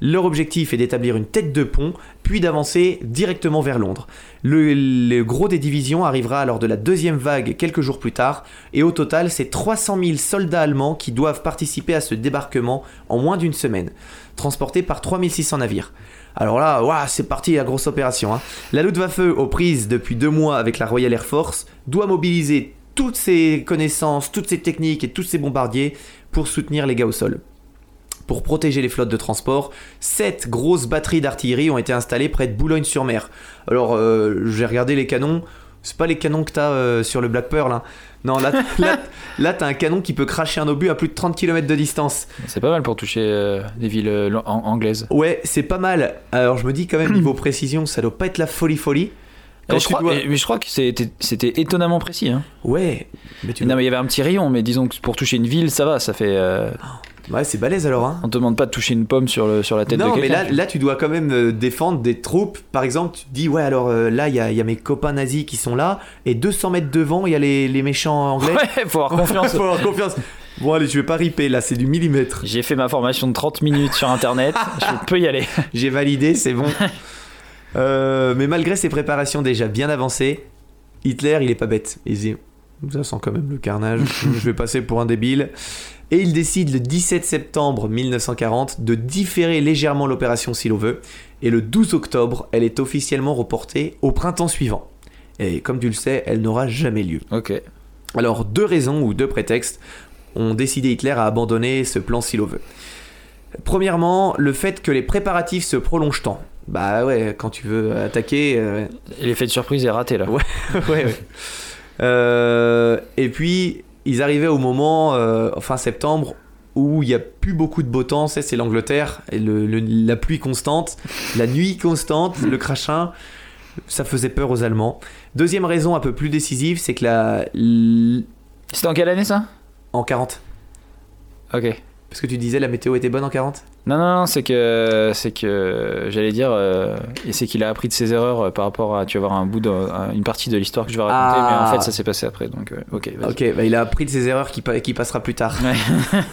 Leur objectif est d'établir une tête de pont, puis d'avancer directement vers Londres. Le, gros des divisions arrivera lors de la deuxième vague quelques jours plus tard, et au total, c'est 300 000 soldats allemands qui doivent participer à ce débarquement en moins d'une semaine, transportés par 3600 navires. Alors là, c'est parti, la grosse opération. hein. La Luftwaffe, aux prises depuis deux mois avec la Royal Air Force, doit mobiliser toutes ses connaissances, toutes ses techniques et tous ses bombardiers pour soutenir les gars au sol. Pour protéger les flottes de transport, sept grosses batteries d'artillerie ont été installées près de Boulogne-sur-Mer. Alors, euh, j'ai regardé les canons. C'est pas les canons que t'as euh, sur le Black Pearl. hein. Non, là, là, là, t'as un canon qui peut cracher un obus à plus de 30 km de distance. C'est pas mal pour toucher euh, des villes euh, anglaises. Ouais, c'est pas mal. Alors, je me dis quand même, niveau précision, ça doit pas être la folie folie. Quand Et je tu crois, dois- et- mais je crois que c'était étonnamment précis. Hein. Ouais, mais tu Non, mais il y avait un petit rayon, mais disons que pour toucher une ville, ça va. Ça fait. euh, Ouais, c'est balèze alors, hein. on te demande pas de toucher une pomme sur, le, sur la tête de non, mais quelqu'un. là, là, tu dois quand même euh, défendre des troupes. Par exemple, tu te dis, ouais, alors euh, là, il y a, il y a mes copains nazis qui sont là, et 200 mets devant, il y a les, les méchants anglais. Ouais, faut avoir confiance. Faut avoir confiance. Bon, allez, je vais pas riper, là, c'est du millimètre. J'ai fait ma formation de 30 minutes sur internet, je peux y aller. J'ai validé, c'est bon. Euh, mais malgré ses préparations déjà bien avancées, Hitler, il est pas bête. Il dit, Ça sent quand même le carnage. je vais passer pour un débile. Et il décide le 17 septembre 1940 de différer légèrement l'opération s'il veut. Et le 12 octobre, elle est officiellement reportée au printemps suivant. Et comme tu le sais, elle n'aura jamais lieu. Ok. Alors, deux raisons ou deux prétextes ont décidé Hitler à abandonner ce plan s'il veut. Premièrement, le fait que les préparatifs se prolongent tant. Bah ouais, quand tu veux attaquer. euh, L'effet de surprise est raté là. Ouais, ouais, ouais. Euh, et puis, ils arrivaient au moment, euh, fin septembre, où il n'y a plus beaucoup de beau temps. C'est c'est l'Angleterre, et le- le- la pluie constante, la nuit constante, le crachin. Ça faisait peur aux Allemands. Deuxième raison un peu plus décisive, c'est que la. l- C'était en quelle année ça? En 40. Ok. Parce que tu disais la météo était bonne en 40 Non, non, non, c'est que, c'est que, j'allais dire, euh, et c'est qu'il a appris de ses erreurs euh, par rapport à, tu vas voir un bout de, à une partie de l'histoire que je vais raconter, Ah. mais en fait ça s'est passé après, donc euh, ok. vas-y. Ok, bah il a appris de ses erreurs qui, pa- qui passera plus tard. Ouais.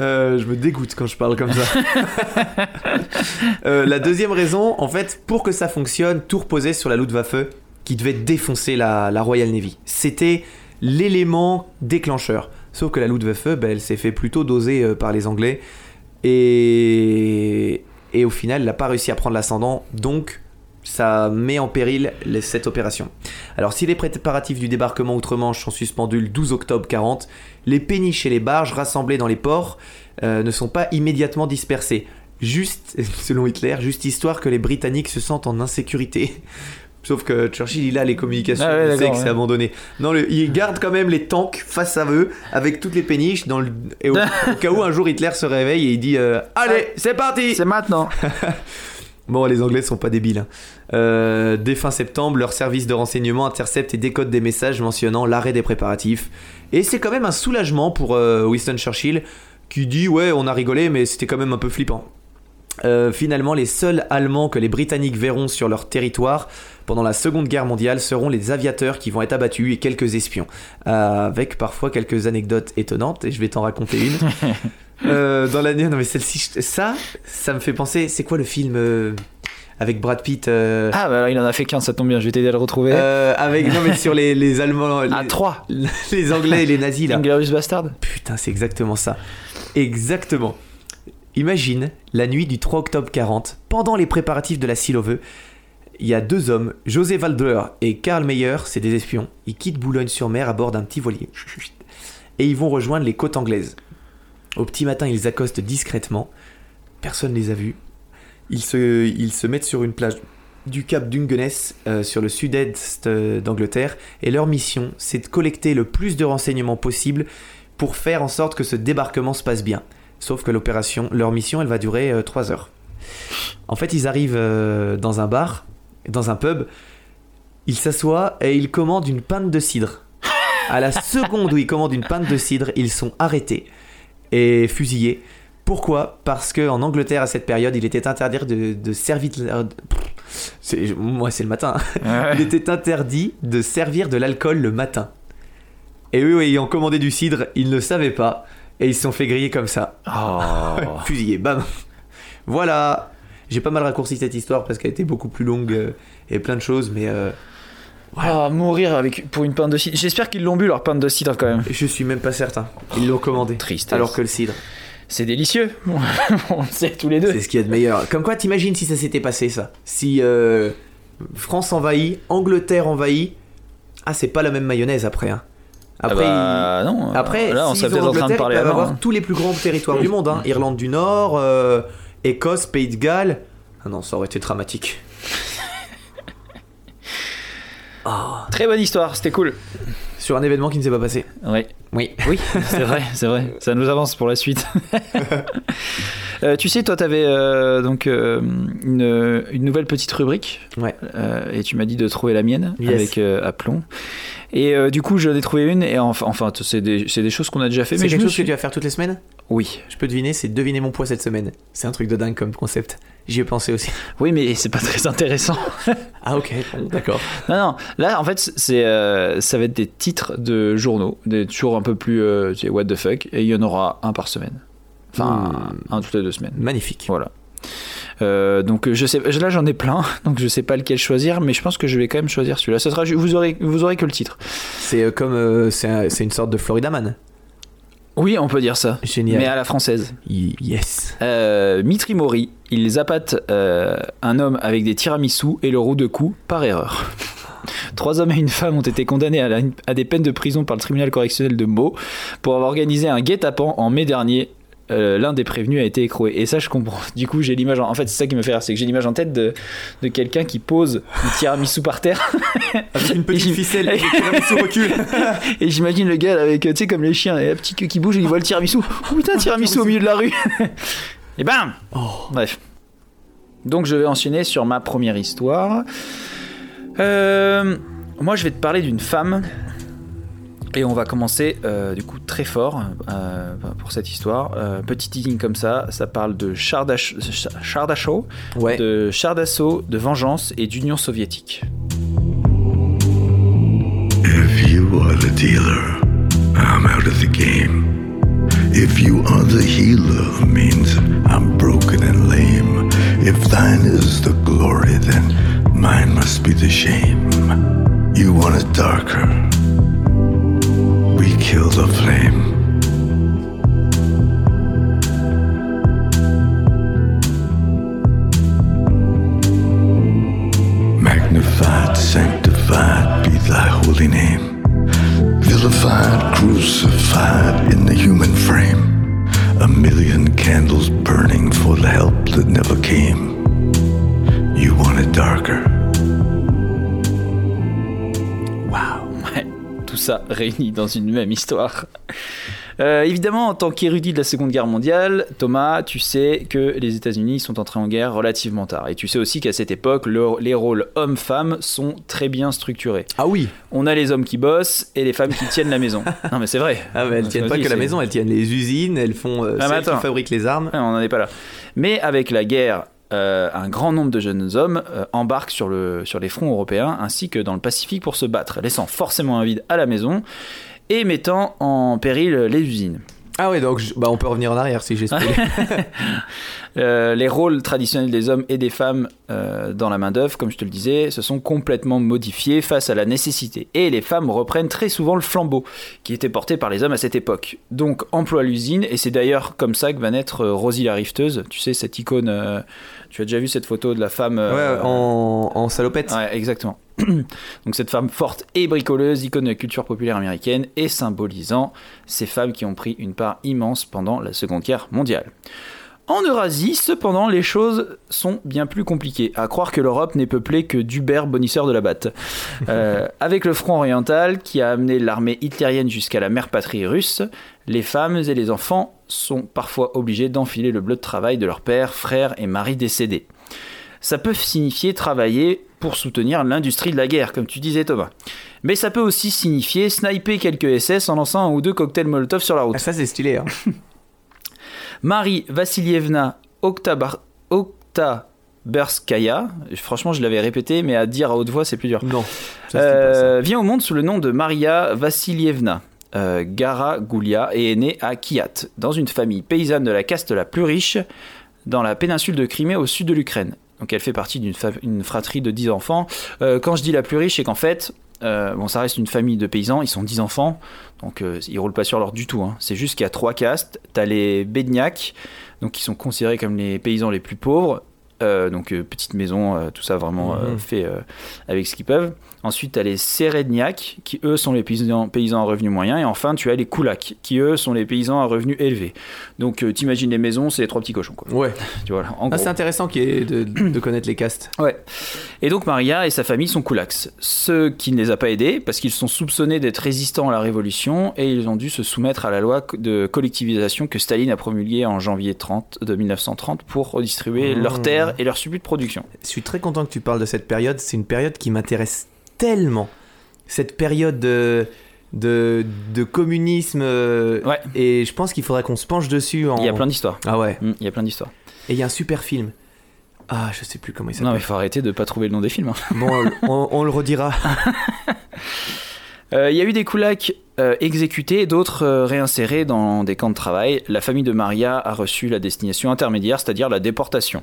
Euh, je me dégoûte quand je parle comme ça. Euh, la deuxième raison, en fait, pour que ça fonctionne, tout reposait sur la Luftwaffe qui devait défoncer la, la Royal Navy. C'était l'élément déclencheur. Sauf que la Luftwaffe, bah, elle s'est fait plutôt doser euh, par les Anglais. Et, au final, elle n'a pas réussi à prendre l'ascendant. Donc, ça met en péril cette opération. Alors, si les préparatifs du débarquement outre-Manche sont suspendus le 12 octobre 40, les péniches et les barges rassemblées dans les ports euh, ne sont pas immédiatement dispersées. Juste, selon Hitler, juste histoire que les Britanniques se sentent en insécurité. Sauf que Churchill, il a les communications, Ah ouais, il sait que c'est abandonné. Non, le- il garde quand même les tanks face à eux, avec toutes les péniches, dans le, et au, au cas où un jour Hitler se réveille et il dit euh, Allez, c'est parti C'est maintenant. Bon, les Anglais sont pas débiles. hein. Euh, dès fin septembre, leur service de renseignement intercepte et décode des messages mentionnant l'arrêt des préparatifs. Et c'est quand même un soulagement pour euh, Winston Churchill qui dit Ouais, on a rigolé, mais c'était quand même un peu flippant. Euh, finalement, les seuls Allemands que les Britanniques verront sur leur territoire pendant la Seconde Guerre mondiale seront les aviateurs qui vont être abattus et quelques espions, Euh, avec parfois quelques anecdotes étonnantes, et je vais t'en raconter une. Euh, dans l'année, non mais celle-ci, ça, ça me fait penser, c'est quoi le film euh, avec Brad Pitt euh, Ah bah alors, il en a fait qu'un, ça tombe bien, je vais t'aider à le retrouver. euh, avec non mais sur les, les Allemands, les, à 3. les Anglais et les nazis là. Inglorious Bastard. Putain, c'est exactement ça. Exactement. Imagine la nuit du 3 octobre 40, pendant les préparatifs de la Silove, il y a deux hommes, José Waldler et Karl Meyer, c'est des espions. Ils quittent Boulogne-sur-Mer à bord d'un petit voilier. Et ils vont rejoindre les côtes anglaises. Au petit matin, ils accostent discrètement. Personne ne les a vus. Ils se, ils se mettent sur une plage du cap Dungeness, euh, sur le sud-est euh, d'Angleterre. Et leur mission, c'est de collecter le plus de renseignements possible pour faire en sorte que ce débarquement se passe bien. Sauf que l'opération, leur mission, elle va durer 3 heures. En fait, ils arrivent euh, dans un bar, dans un pub, ils s'assoient et ils commandent une pinte de cidre. À la seconde où ils commandent une pinte de cidre, ils sont arrêtés et fusillés. Pourquoi? Parce qu'en Angleterre, à cette période, il était interdit de, de servir... de- Moi, c'est le matin. Il était interdit de servir de l'alcool le matin. Et eux, ayant commandé du cidre, ils ne savaient pas. Et ils se sont fait griller comme ça. Oh. Fusillés, bam. Voilà. J'ai pas mal raccourci cette histoire parce qu'elle était beaucoup plus longue euh, et plein de choses, mais euh, Ah, mourir avec, pour une pinte de cidre. J'espère qu'ils l'ont bu leur pinte de cidre quand même. je suis même pas certain. Ils l'ont commandé. Triste. Alors que le cidre, C'est délicieux. On le sait tous les deux. c'est ce qu'il y a de meilleur. Comme quoi, t'imagines si ça s'était passé ça Si euh, France envahit, Angleterre envahit. Ah, c'est pas la même mayonnaise après. Hein. Après, Ah bah, non. Après, là, on serait peut-être en train de parler ils peuvent avoir hein. tous les plus grands territoires du monde. hein. Irlande du Nord, euh, Écosse, Pays de Galles. Ah non, ça aurait été dramatique. Très bonne histoire, c'était cool. Sur un événement qui ne s'est pas passé. Oui, Oui. oui, c'est vrai, c'est vrai. Ça nous avance pour la suite. Euh, tu sais, toi, tu avais donc euh, une, une nouvelle petite rubrique. Ouais. Euh, et tu m'as dit de trouver la mienne Yes. avec euh, aplomb. Et euh, du coup, j'en ai trouvé une. Et enfin, enfin c'est des, choses qu'on a déjà fait. C'est je quelque chose suis... que tu vas faire toutes les semaines? Oui, Je peux deviner, c'est deviner mon poids cette semaine. C'est un truc de dingue comme concept. J'y ai pensé aussi. oui, mais c'est pas très intéressant. Ah ok, d'accord. Non, non. Là, en fait, c'est, euh, ça va être des titres de journaux, des toujours un peu plus, euh, what the fuck, et il y en aura un par semaine. Enfin, Hmm. un toutes les deux semaines. Magnifique. Voilà. Euh, donc je sais, là j'en ai plein, donc je sais pas lequel choisir, mais je pense que je vais quand même choisir celui-là. Ça sera, vous aurez, vous aurez que le titre. C'est comme, c'est une sorte de Florida Man. Oui, on peut dire ça. Génial. Mais à la française. yes. Mitri Mori, il zappate un homme avec des tiramisu et le roue de cou par erreur. Trois hommes et une femme ont été condamnés à, des peines de prison par le tribunal correctionnel de Meaux pour avoir organisé un guet-apens en mai dernier euh, l'un des prévenus a été écroué. Et ça, je comprends. Du coup, j'ai l'image. En... fait, c'est ça qui me fait rire, c'est que j'ai l'image en tête de, de quelqu'un qui pose un tiramisu par terre. Avec une petite ficelle et tiramisu recule. et j'imagine le gars avec, tu sais, comme les chiens, et un petit queue qui bouge et il voit le tiramisu. Oh putain, tiramisu au milieu de la rue. et bam oh. Bref. Donc, je vais enchaîner sur ma première histoire. Euh, moi, je vais te parler d'une femme. Et on va commencer euh, du coup très fort euh, pour cette histoire. petit teasing comme ça, ça parle de Chardashaw, ouais. de Chardassault, de vengeance et d'Union soviétique. If you are the dealer, I'm out of the game. If you are the healer, means I'm broken and lame. If thine is the glory, then Mine must be the shame. You want it darker. We kill the flame. Magnified, sanctified be thy holy name. Vilified, crucified in the human frame. A million candles burning for the help that never came. You want it darker. Tout ça réuni dans une même histoire. Euh, évidemment, en tant qu'érudit de la Seconde Guerre mondiale, Thomas, tu sais que les États-Unis sont entrés en guerre relativement tard. Et tu sais aussi qu'à cette époque, les rôles hommes-femmes sont très bien structurés. Ah oui On a les hommes qui bossent et les femmes qui tiennent la maison. Non, mais c'est vrai. Ah, mais elles tiennent pas que la maison, elles tiennent les usines, elles font. Euh, ah, qui fabriquent les armes. Ah, on n'en est pas là. Mais avec la guerre euh, un grand nombre de jeunes hommes euh, embarquent sur, le, sur les fronts européens ainsi que dans le Pacifique pour se battre, laissant forcément un vide à la maison et mettant en péril les usines. Ah oui, donc bah on peut revenir en arrière si j'ai euh, les rôles traditionnels des hommes et des femmes euh, dans la main-d'œuvre, comme je te le disais, se sont complètement modifiés face à la nécessité. Et les femmes reprennent très souvent le flambeau qui était porté par les hommes à cette époque. Donc, emploi à l'usine, et c'est d'ailleurs comme ça que va naître euh, Rosie la rifteuse, tu sais, cette icône. tu as déjà vu cette photo de la femme. ouais, en, en salopette. Ouais, exactement. Donc cette femme forte et bricoleuse, icône de la culture populaire américaine et symbolisant ces femmes qui ont pris une part immense pendant la Seconde Guerre mondiale. En Eurasie, cependant, les choses sont bien plus compliquées. À croire que l'Europe n'est peuplée que d'Hubert bonisseurs de la batte. Euh, avec le front oriental qui a amené l'armée hitlérienne jusqu'à la mère patrie russe, les femmes et les enfants sont parfois obligés d'enfiler le bleu de travail de leur père, frère et mari décédés. Ça peut signifier travailler pour soutenir l'industrie de la guerre, comme tu disais Thomas. Mais ça peut aussi signifier sniper quelques SS en lançant un ou deux cocktails Molotov sur la route. Ah, ça c'est stylé. Hein. Marie Vassilievna Oktaberskaya, franchement je l'avais répété, mais à dire à haute voix c'est plus dur. Non. Euh, vient au monde sous le nom de Maria Vassilievna. Euh, Gara Goulia et est née à Kiat, dans une famille paysanne de la caste la plus riche dans la péninsule de Crimée au sud de l'Ukraine. Donc elle fait partie d'une fratrie de 10 enfants. Euh, quand je dis la plus riche, c'est qu'en fait, euh, bon, ça reste une famille de paysans, ils sont 10 enfants, donc euh, ils roulent pas sur l'or du tout. Hein. C'est juste qu'il y a trois castes. T'as les Bedniaks, donc qui sont considérés comme les paysans les plus pauvres. donc petite maison, tout ça vraiment mhm. fait avec ce qu'ils peuvent. Ensuite, tu as les Séréniacs, qui eux sont les paysans, paysans à revenus moyens. Et enfin, tu as les Koulaks, qui eux sont les paysans à revenus élevés. Donc, euh, t'imagines les maisons, c'est les trois petits cochons. Quoi. Ouais. tu vois, ah, c'est intéressant de, de, connaître les castes. Ouais. Et donc, Maria et sa famille sont Koulaks. Ce qui ne les a pas aidés, parce qu'ils sont soupçonnés d'être résistants à la révolution, et ils ont dû se soumettre à la loi de collectivisation que Staline a promulguée en janvier 30, de 1930 pour redistribuer leurs mmh. terres et leurs subus de production. Je suis très content que tu parles de cette période. C'est une période qui m'intéresse tellement cette période de, de, communisme. Euh, et je pense qu'il faudrait qu'on se penche dessus. Il y a plein d'histoires. Ah ouais. Mm, il y a plein d'histoires. Et il y a un super film. Ah, je sais plus comment il s'appelle. Non, mais il faut arrêter de pas trouver le nom des films. Hein. Bon, on, le redira. Euh, Il y a eu des koulaks euh, exécutés et d'autres euh, réinsérés dans des camps de travail. La famille de Maria a reçu la destination intermédiaire, c'est-à-dire la déportation.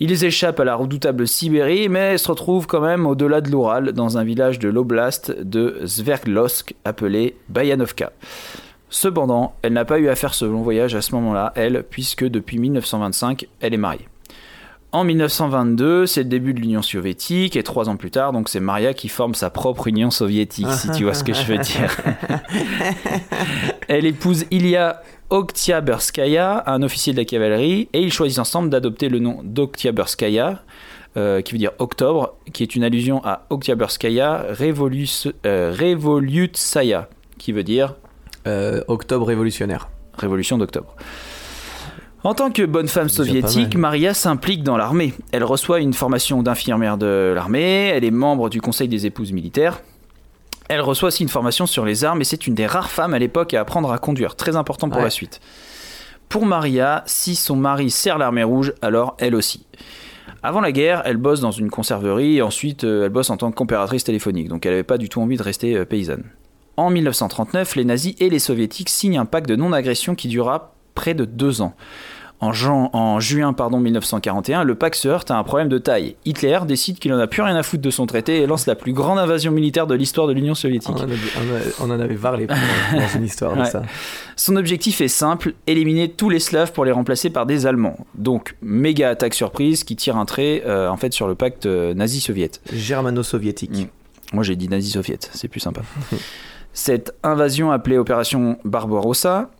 Ils échappent à la redoutable Sibérie, mais se retrouvent quand même au-delà de l'Oural, dans un village de l'oblast de Sverdlovsk appelé Bayanovka. Cependant, elle n'a pas eu à faire ce long voyage à ce moment-là, elle, puisque depuis 1925, elle est mariée. En 1922, c'est le début de l'Union soviétique, et trois ans plus tard, donc c'est Maria qui forme sa propre Union soviétique, si tu vois ce que je veux dire. Elle épouse Ilya Oktyabrskaya, un officier de la cavalerie, et ils choisissent ensemble d'adopter le nom d'Oktyabrskaya, euh, qui veut dire octobre, qui est une allusion à Oktyabrskaya Revolus- euh, Revolutsaya, qui veut dire Euh, octobre révolutionnaire. Révolution d'octobre. En tant que bonne femme soviétique. Maria s'implique dans l'armée. Elle reçoit une formation d'infirmière de l'armée, elle est membre du conseil des épouses militaires. Elle reçoit aussi une formation sur les armes et c'est une des rares femmes à l'époque à apprendre à conduire, très important pour Ouais. la suite. Pour Maria, si son mari sert l'armée rouge, alors elle aussi. Avant la guerre, elle bosse dans une conserverie et ensuite euh, elle bosse en tant qu'opératrice téléphonique, donc elle n'avait pas du tout envie de rester euh, paysanne. En 1939, les nazis et les soviétiques signent un pacte de non-agression qui durera près de deux ans. En, juin pardon, 1941, le pacte se heurte à un problème de taille. Hitler décide qu'il en a plus rien à foutre de son traité et lance la plus grande invasion militaire de l'histoire de l'Union soviétique. On en, avait, on en avait parlé dans une histoire de Ouais. ça. Son objectif est simple, éliminer tous les Slaves pour les remplacer par des Allemands. Donc, méga attaque surprise qui tire un trait euh, en fait sur le pacte euh, nazi-soviète. Germano-soviétique. Mm. Moi j'ai dit nazi-soviète, c'est plus sympa. Cette invasion appelée opération Barbarossa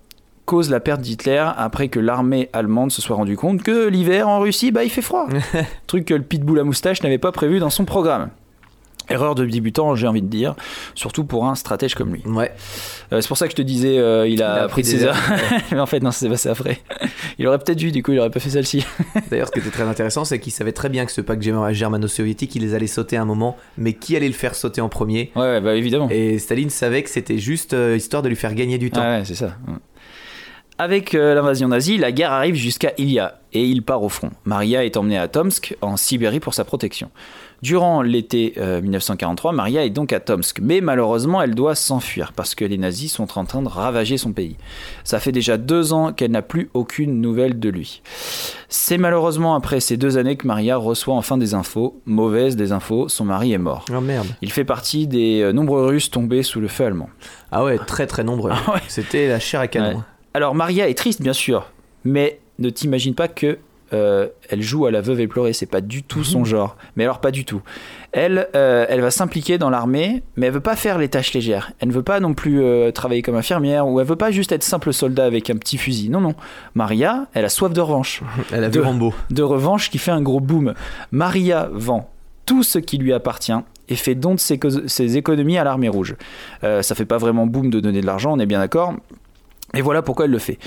cause la perte d'Hitler après que l'armée allemande se soit rendu compte que l'hiver en Russie, bah il fait froid. Truc que le pitbull à moustache n'avait pas prévu dans son programme. Erreur de débutant, j'ai envie de dire, surtout pour un stratège comme lui. Ouais. Euh, c'est pour ça que je te disais, euh, il, a Il a pris des ses heures. heures, Mais en fait, non, c'est passé après. Il aurait peut-être dû, du coup, il aurait pas fait celle-ci. D'ailleurs, ce qui était très intéressant, c'est qu'il savait très bien que ce pacte germa- germano-soviétique, il les allait sauter à un moment, mais qui allait le faire sauter en premier? Ouais, ouais, bah évidemment. Et Staline savait que c'était juste euh, histoire de lui faire gagner du temps. Ouais, ouais, c'est ça. Ouais. Avec euh, l'invasion nazie, la guerre arrive jusqu'à Ilya et il part au front. Maria est emmenée à Tomsk, en Sibérie, pour sa protection. Durant l'été euh, 1943, Maria est donc à Tomsk, mais malheureusement, elle doit s'enfuir parce que les nazis sont en train de ravager son pays. Ça fait déjà deux ans qu'elle n'a plus aucune nouvelle de lui. C'est malheureusement après ces deux années que Maria reçoit enfin des infos, mauvaises des infos, son mari est mort. Oh merde. Il fait partie des euh, nombreux Russes tombés sous le feu allemand. Ah ouais, très très nombreux. Ah ouais. C'était la chair à canon. Ouais. Alors Maria est triste bien sûr, mais ne t'imagine pas que euh, elle joue à la veuve éplorée, c'est pas du tout son genre. Mais alors pas du tout. Elle, euh, elle va s'impliquer dans l'armée, mais elle veut pas faire les tâches légères. Elle ne veut pas non plus euh, travailler comme infirmière ou elle veut pas juste être simple soldat avec un petit fusil. Non non. Maria, elle a soif de revanche, Elle a vu De- Rambo. de revanche qui fait un gros boom. Maria vend tout ce qui lui appartient et fait don de ses, ses économies à l'armée rouge. Euh, ça fait pas vraiment boom de donner de l'argent, on est bien d'accord. Et voilà pourquoi elle le fait.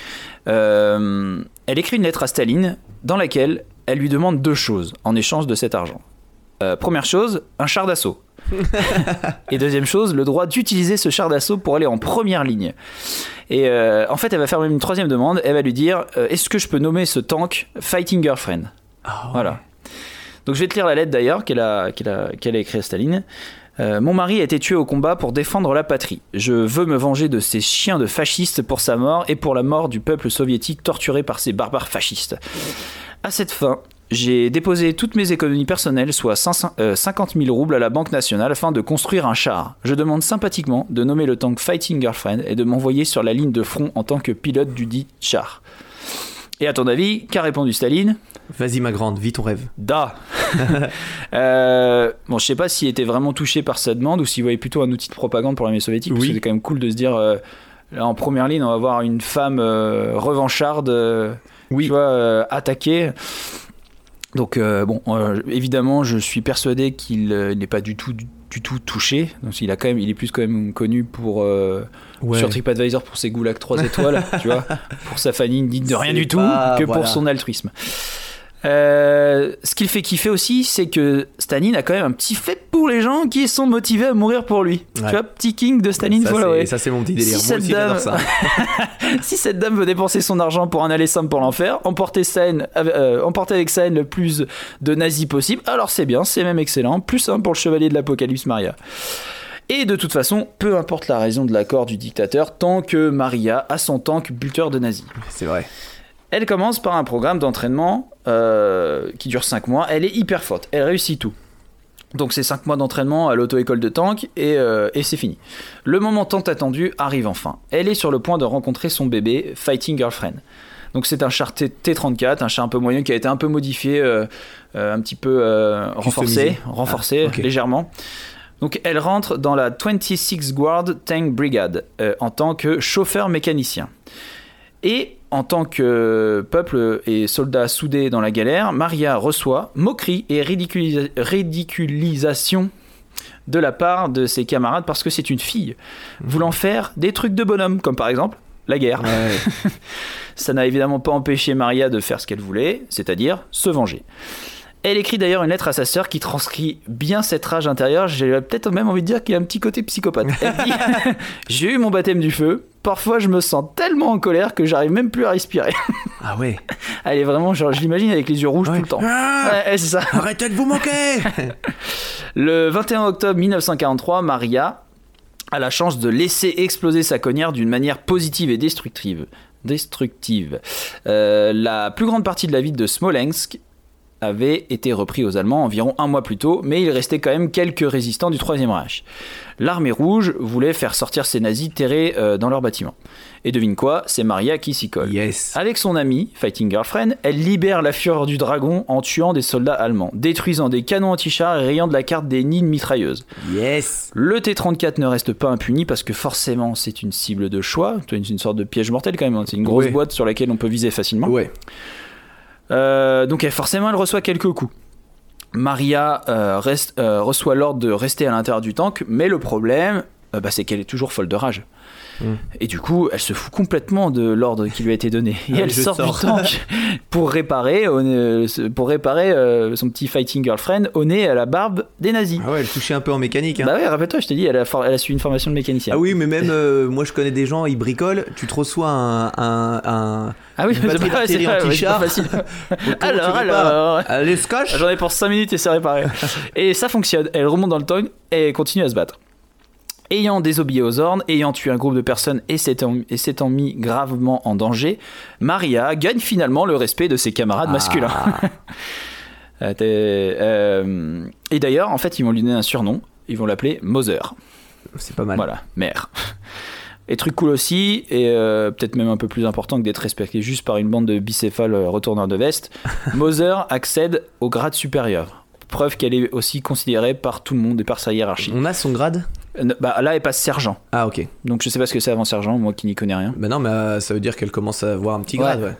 Euh, elle écrit une lettre à Staline dans laquelle elle lui demande deux choses en échange de cet argent. Euh, première chose, un char d'assaut. et deuxième chose, le droit d'utiliser ce char d'assaut pour aller en première ligne. Et euh, en fait, elle va faire même une troisième demande. Elle va lui dire Est-ce que je peux nommer ce tank Fighting Girlfriend Voilà. Donc je vais te lire la lettre d'ailleurs qu'elle a, qu'elle a, qu'elle a écrite à Staline. Euh, mon mari a été tué au combat pour défendre la patrie. Je veux me venger de ces chiens de fascistes pour sa mort et pour la mort du peuple soviétique torturé par ces barbares fascistes. À cette fin, j'ai déposé toutes mes économies personnelles, soit 500 euh, 50 000 roubles à la Banque nationale afin de construire un char. Je demande sympathiquement de nommer le tank Fighting Girlfriend et de m'envoyer sur la ligne de front en tant que pilote du dit char. Et à ton avis, qu'a répondu Staline Vas-y ma grande, vis ton rêve. Da Euh, Bon, je sais pas s'il était vraiment touché par sa demande ou s'il voyait plutôt un outil de propagande pour l'armée soviétique. Parce Oui. que c'est quand même cool de se dire, euh, là, en première ligne, on va voir une femme euh, revancharde, euh, Oui. tu vois, attaquée. Donc, bon, évidemment, je suis persuadé qu'il n'est pas du tout, du, du tout touché. Donc, il, a quand même, il est plus quand même connu pour, euh, Ouais. sur TripAdvisor pour ses goulag 3 étoiles, tu vois, pour sa famille digne de rien du tout, que voilà. pour son altruisme. Euh, ce qu'il fait kiffer aussi, c'est que Staline a quand même un petit fait pour les gens qui sont motivés à mourir pour lui. Tu Ouais. vois, petit king de Staline, ça, voilà, c'est- ouais. ça, c'est mon petit délire. Si Moi cette aussi dame- ça. si cette dame veut dépenser son argent pour un aller simple pour l'enfer, emporter, euh, emporter avec haine le plus de nazis possible, alors c'est bien, c'est même excellent. Plus simple pour le chevalier de l'Apocalypse Maria. Et de toute façon, peu importe la raison de l'accord du dictateur, tant que Maria a son tank buteur de nazis. C'est vrai. Elle commence par un programme d'entraînement euh, qui dure 5 mois. Elle est hyper forte, elle réussit tout. Donc c'est 5 mois d'entraînement à l'auto-école de tank et, euh, et c'est fini. Le moment tant attendu arrive enfin. Elle est sur le point de rencontrer son bébé, Fighting Girlfriend. Donc c'est un char T- T34, un char un peu moyen qui a été un peu modifié, euh, un petit peu renforcé, renforcé Ah, ok. légèrement. Donc elle rentre dans la 26 Guard Tank Brigade euh, en tant que chauffeur mécanicien. Et en tant que peuple et soldat soudés dans la galère, Maria reçoit moquerie et ridiculisa- ridiculisation de la part de ses camarades parce que c'est une fille, voulant faire des trucs de bonhomme, comme par exemple la guerre. Ouais. Ça n'a évidemment pas empêché Maria de faire ce qu'elle voulait, c'est-à-dire se venger. Elle écrit d'ailleurs une lettre à sa sœur qui transcrit bien cette rage intérieure. J'ai peut-être même envie de dire qu'il y a un petit côté psychopathe. Elle dit J'ai eu mon baptême du feu. Parfois, je me sens tellement en colère que j'arrive même plus à respirer. Ah ouais. Elle est vraiment, genre, je l'imagine avec les yeux rouges Ouais. tout le temps. Ah Ouais, c'est ça. Arrêtez de vous manquer Le 21 octobre 1943, Maria a la chance de laisser exploser sa connière d'une manière positive et destructive. destructive. Euh, la plus grande partie de la ville de Smolensk avait été repris aux Allemands environ un mois plus tôt, mais il restait quand même quelques résistants du Troisième Reich. L'armée rouge voulait faire sortir ces nazis terrés euh, dans leurs bâtiments. Et devine quoi, c'est Maria qui s'y colle. Yes. Avec son ami, Fighting Girlfriend, elle libère la fureur du dragon en tuant des soldats allemands, détruisant des canons anti-chars et rayant de la carte des nids de mitrailleuses. Yes. Le T-34 ne reste pas impuni parce que forcément c'est une cible de choix, c'est une sorte de piège mortel quand même, hein. c'est une grosse Ouais. boîte sur laquelle on peut viser facilement. Ouais. Euh, donc forcément elle reçoit quelques coups. Maria euh, euh, reçoit l'ordre de rester à l'intérieur du tank, mais le problème, bah, c'est qu'elle est toujours folle de rage. Et du coup, elle se fout complètement de l'ordre qui lui a été donné. Et elle sort, du tank pour réparer, pour réparer euh, son petit fighting girlfriend au nez et à la barbe des nazis. Ah ouais, elle touchait un peu en mécanique. Hein. Bah ouais, rappelle-toi, je t'ai dit, elle a, elle a suivi une formation de mécanicien. Ah oui, mais même euh, moi je connais des gens, ils bricolent, tu te reçois un, un, un, Ah oui, c'est pas, facile. Alors, alors. Allez, scotch J'en ai pour 5 minutes et c'est réparé. et ça fonctionne. Elle remonte dans le tank et continue à se battre. Ayant désobéi aux ordres, ayant tué un groupe de personnes et s'étant mis gravement en danger, Maria gagne finalement le respect de ses camarades Ah. masculins. Euh, euh, et d'ailleurs, en fait, ils vont lui donner un surnom. Ils vont l'appeler Mother. C'est pas mal. Voilà, mère. Et truc cool aussi, et euh, peut-être même un peu plus important que d'être respecté juste par une bande de bicéphales retourneurs de veste, Mother accède au grade supérieur. Preuve qu'elle est aussi considérée par tout le monde et par sa hiérarchie. On a son grade? Bah, là, elle passe sergent. Ah ok. Donc je sais pas ce que c'est avant sergent, moi qui n'y connais rien. Bah non, mais euh, ça veut dire qu'elle commence à avoir un petit grade, ouais.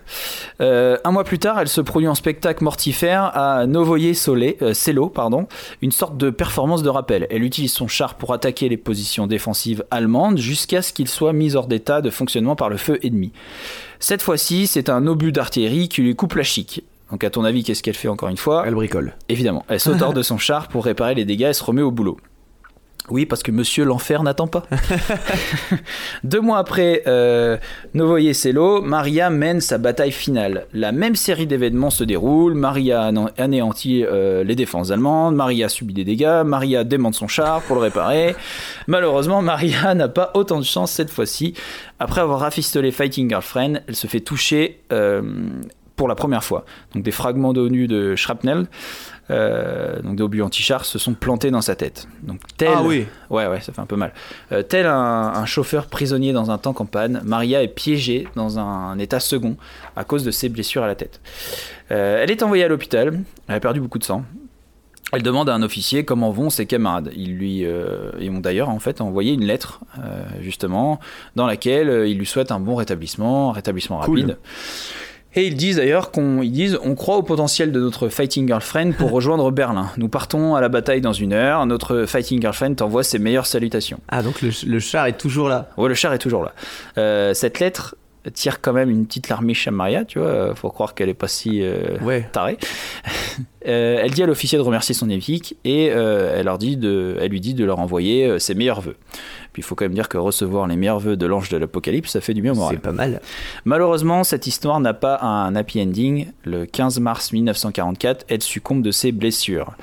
Euh, un mois plus tard, elle se produit en spectacle mortifère à Novoye Solé, euh, pardon, une sorte de performance de rappel. Elle utilise son char pour attaquer les positions défensives allemandes jusqu'à ce qu'il soit mis hors d'état de fonctionnement par le feu ennemi. Cette fois-ci, c'est un obus d'artillerie qui lui coupe la chic. Donc à ton avis, qu'est-ce qu'elle fait encore une fois? Elle bricole. Évidemment, elle saute hors de son char pour réparer les dégâts et se remet au boulot. Oui, parce que Monsieur l'Enfer n'attend pas. Deux mois après euh, Novoye Maria mène sa bataille finale. La même série d'événements se déroule. Maria ané- anéantit euh, les défenses allemandes. Maria subit des dégâts. Maria démonte son char pour le réparer. Malheureusement, Maria n'a pas autant de chance cette fois-ci. Après avoir rafistolé Fighting Girlfriend, elle se fait toucher euh, pour la première fois. Donc des fragments d'ONU de shrapnel, euh, donc d'obus anti-char, se sont plantés dans sa tête. Donc tel, Ah oui. ouais ouais, ça fait un peu mal. Euh, tel un, un chauffeur prisonnier dans un tank en panne, Maria est piégée dans un état second à cause de ses blessures à la tête. Euh, elle est envoyée à l'hôpital. Elle a perdu beaucoup de sang. Elle demande à un officier comment vont ses camarades. Ils lui euh, ils ont d'ailleurs en fait envoyé une lettre euh, justement dans laquelle ils lui souhaitent un bon rétablissement, un rétablissement Cool. Et ils disent d'ailleurs qu'on ils disent on croit au potentiel de notre fighting girlfriend pour rejoindre Berlin. Nous partons à la bataille dans une heure. Notre fighting girlfriend t'envoie ses meilleures salutations. Ah donc le, le char est toujours là. Ouais, le char est toujours là. Euh, cette lettre tire quand même une petite larmiche à Maria, tu vois. Faut croire qu'elle est pas si euh, Ouais. tarée. Euh, elle dit à l'officier de remercier son évique et euh, elle, leur dit de, elle lui dit de leur envoyer euh, ses meilleurs vœux. Puis il faut quand même dire que recevoir les meilleurs vœux de l'ange de l'Apocalypse, ça fait du bien au moral. C'est pas mal. Malheureusement, cette histoire n'a pas un happy ending. Le 15 mars 1944, elle succombe de ses blessures.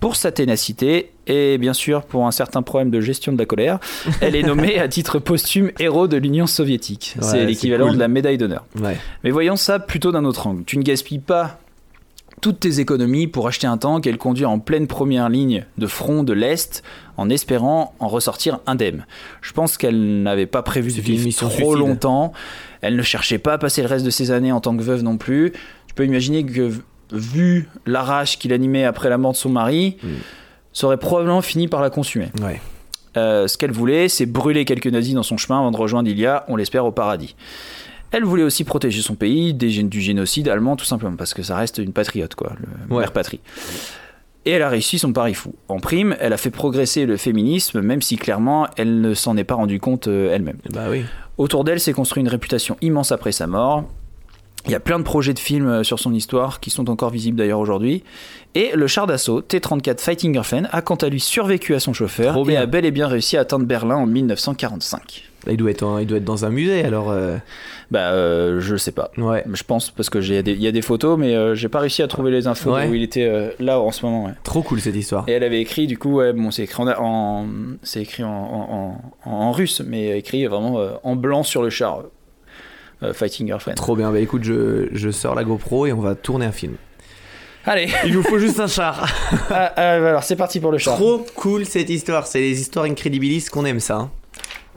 Pour sa ténacité et bien sûr pour un certain problème de gestion de la colère, elle est nommée à titre posthume héros de l'Union soviétique. Ouais, c'est c'est l'équivalent cool. de la médaille d'honneur. Ouais. Mais voyons ça plutôt d'un autre angle. Tu ne gaspilles pas toutes tes économies pour acheter un tank et le conduire en pleine première ligne de front de l'Est en espérant en ressortir indemne. Je pense qu'elle n'avait pas prévu de vivre trop suicide. longtemps. Elle ne cherchait pas à passer le reste de ses années en tant que veuve non plus. Tu peux imaginer que vu la rage qu'il animait après la mort de son mari, Mm. ça aurait probablement fini par la consumer. Ouais. Euh, ce qu'elle voulait, c'est brûler quelques nazis dans son chemin avant de rejoindre Ilia, on l'espère, au paradis. Elle voulait aussi protéger son pays des du génocide allemand, tout simplement, parce que ça reste une patriote, quoi, le Ouais. mère patrie. Et elle a réussi son pari fou. En prime, elle a fait progresser le féminisme, même si clairement, elle ne s'en est pas rendu compte euh, elle-même. Bah oui. Autour d'elle s'est construit une réputation immense après sa mort. Il y a plein de projets de films euh, sur son histoire qui sont encore visibles d'ailleurs aujourd'hui. Et le char d'assaut T-34 Fighting Girlfriend a quant à lui survécu à son chauffeur Trop et bien. a bel et bien réussi à atteindre Berlin en 1945. Il doit être, en- il doit être dans un musée alors. euh, Bah, euh, je sais pas. Ouais. Je pense parce que j'ai il y a des photos, mais euh, j'ai pas réussi à trouver les infos Ouais. où il était euh, là en ce moment. ouais. Trop cool cette histoire. Et elle avait écrit, du coup, ouais, bon, c'est écrit en, en- c'est écrit en, en- russe, mais écrit vraiment euh, en blanc sur le char. Fighting Girlfriend. Trop bien. Bah écoute, je, je sors la GoPro et on va tourner un film. Allez, Il nous faut juste un char. Ah, alors c'est parti pour le char. Trop cool cette histoire. C'est les histoires incrédibilistes qu'on aime ça. hein.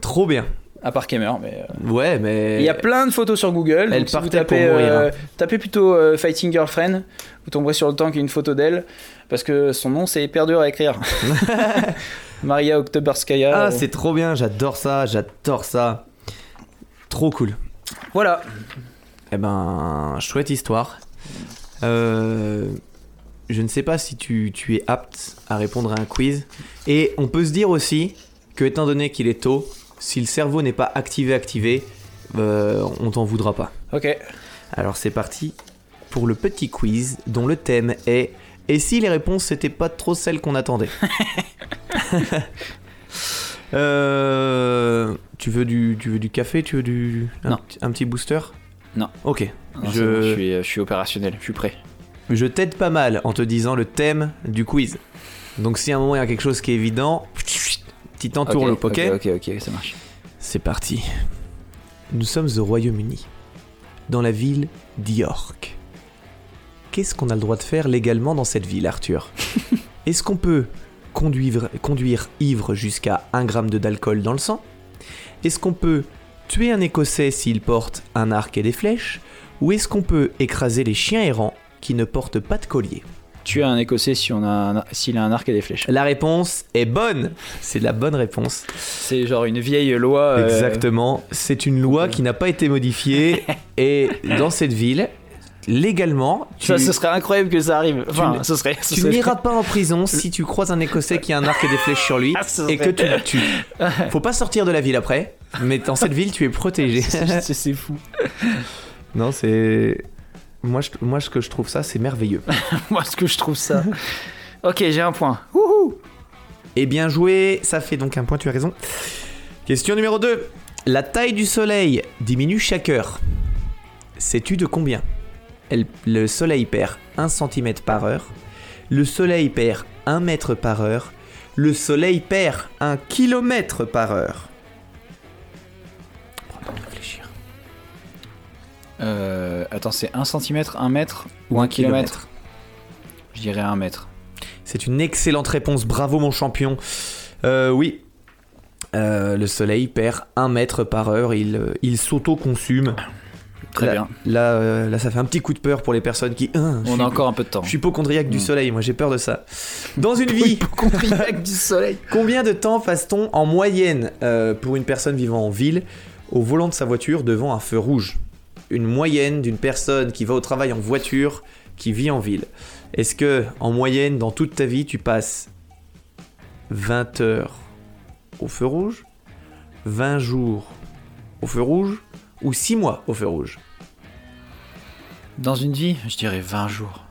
Trop bien. À part Gamer, mais. euh, Ouais, mais. Il y a plein de photos sur Google. Elle donc si vous partait tapez, pour mourir, euh, hein. tapez plutôt euh, Fighting Girlfriend. Vous tomberez sur le tank et une photo d'elle. Parce que son nom, c'est hyper dur à écrire. Maria Oktoberskaya. Ah, euh, c'est trop bien. J'adore ça. J'adore ça. Trop cool. Voilà. Eh ben, chouette histoire. Euh, je ne sais pas si tu, tu es apte à répondre à un quiz. Et on peut se dire aussi que, étant donné qu'il est tôt, si le cerveau n'est pas activé, activé, euh, on t'en voudra pas. Ok. Alors c'est parti pour le petit quiz dont le thème est Et si les réponses n'étaient pas trop celles qu'on attendait? Euh, tu, veux du, tu veux du café Tu veux du, un, Non. petit- un petit booster? Non. Ok. Non, Je- bon, je, suis, je suis opérationnel. Je suis prêt. Je t'aide pas mal en te disant le thème du quiz. Donc si à un moment il y a quelque chose qui est évident, petit entourloupe, ok, Ok, ok, ok, ça marche. C'est parti. Nous sommes au Royaume-Uni, dans la ville d'York. Qu'est-ce qu'on a le droit de faire légalement dans cette ville, Arthur? Est-ce qu'on peut conduire, conduire ivre jusqu'à 1 gramme de d'alcool dans le sang? Est-ce qu'on peut tuer un Écossais s'il porte un arc et des flèches? Ou est-ce qu'on peut écraser les chiens errants qui ne portent pas de collier? Tu as un écossais si on a un- s'il a un arc et des flèches. La réponse est bonne C'est la bonne réponse. C'est genre une vieille loi. euh, Exactement. C'est une loi qui n'a pas été modifiée et dans cette ville, légalement, tu, Ça, ce serait incroyable que ça arrive. Enfin, ce serait. ce tu serait- n'iras pas en prison si tu croises un Écossais qui a un arc et des flèches sur lui Ah, ce et que tu, serait- tu- Faut pas sortir de la ville après, mais dans cette ville, tu es protégé. C'est c'est fou. non, c'est. Moi, je- moi, ce que je trouve ça, c'est merveilleux. Moi, ce que je trouve ça. ok, j'ai un point. Wouhou Et bien joué, ça fait donc un point, tu as raison. Question numéro 2. La taille du soleil diminue chaque heure. Sais-tu de combien? Elle- Le soleil perd 1 cm par heure. Le soleil perd 1 mètre par heure. Le soleil perd 1 km par heure. Euh, attends, c'est 1 cm, 1 mètre ou Un 1 km Je dirais 1 mètre. C'est une excellente réponse, bravo mon champion. Euh, oui, Euh, le soleil perd 1 mètre par heure, il, euh, il s'auto-consume. Très Là- bien. Là, euh, là, ça fait un petit coup de peur pour les personnes qui. Hein, On suis- a encore un peu de temps. Je suis hypochondriaque du Mm. soleil, moi j'ai peur de ça. Dans une vie, du soleil. combien de temps passe-t-on en moyenne euh, pour une personne vivant en ville au volant de sa voiture devant un feu rouge? Une moyenne d'une personne qui va au travail en voiture, qui vit en ville. Est-ce que, en moyenne, dans toute ta vie, tu passes 20 heures au feu rouge, 20 jours au feu rouge ou 6 mois au feu rouge? Dans une vie, je dirais 20 jours.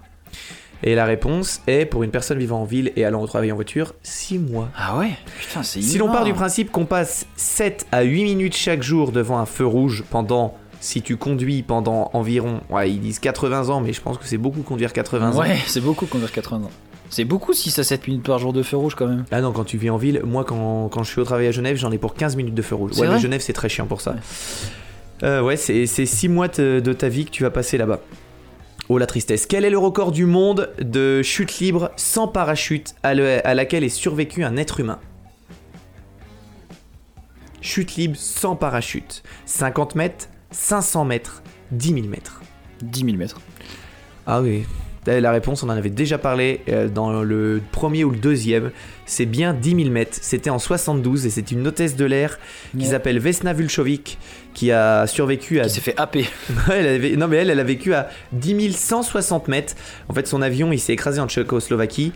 Et la réponse est, pour une personne vivant en ville et allant au travail en voiture, 6 mois. Ah ouais? Putain, c'est Si l'on part du principe qu'on passe 7 à 8 minutes chaque jour devant un feu rouge pendant, si tu conduis pendant environ, ouais, ils disent 80 ans, mais je pense que c'est beaucoup conduire 80 ans. Ouais, c'est beaucoup conduire 80 ans. C'est beaucoup 6 à 7 minutes par jour de feu rouge quand même. Ah non, quand tu vis en ville, moi quand, quand je suis au travail à Genève, j'en ai pour 15 minutes de feu rouge. Ouais, mais Genève, c'est très chiant pour ça. Ouais. Euh, ouais, c'est 6 mois de de ta vie que tu vas passer là-bas. Oh la tristesse. Quel est le record du monde de chute libre sans parachute à, le- à laquelle est survécu un être humain? Chute libre sans parachute. 50 mètres, 500 mètres, 10 000 mètres. 10 000 mètres. Ah oui. Eh, La réponse, on en avait déjà parlé euh, dans le premier ou le deuxième. C'est bien 10 000 mètres. C'était en 72 et c'est une hôtesse de l'air qui Ouais. s'appelle Vesna Vulchovic qui a survécu à. Qui s'est fait happer. Elle avait- Non, mais elle, elle a vécu à 10 160 mètres. En fait, son avion, il s'est écrasé en Tchécoslovaquie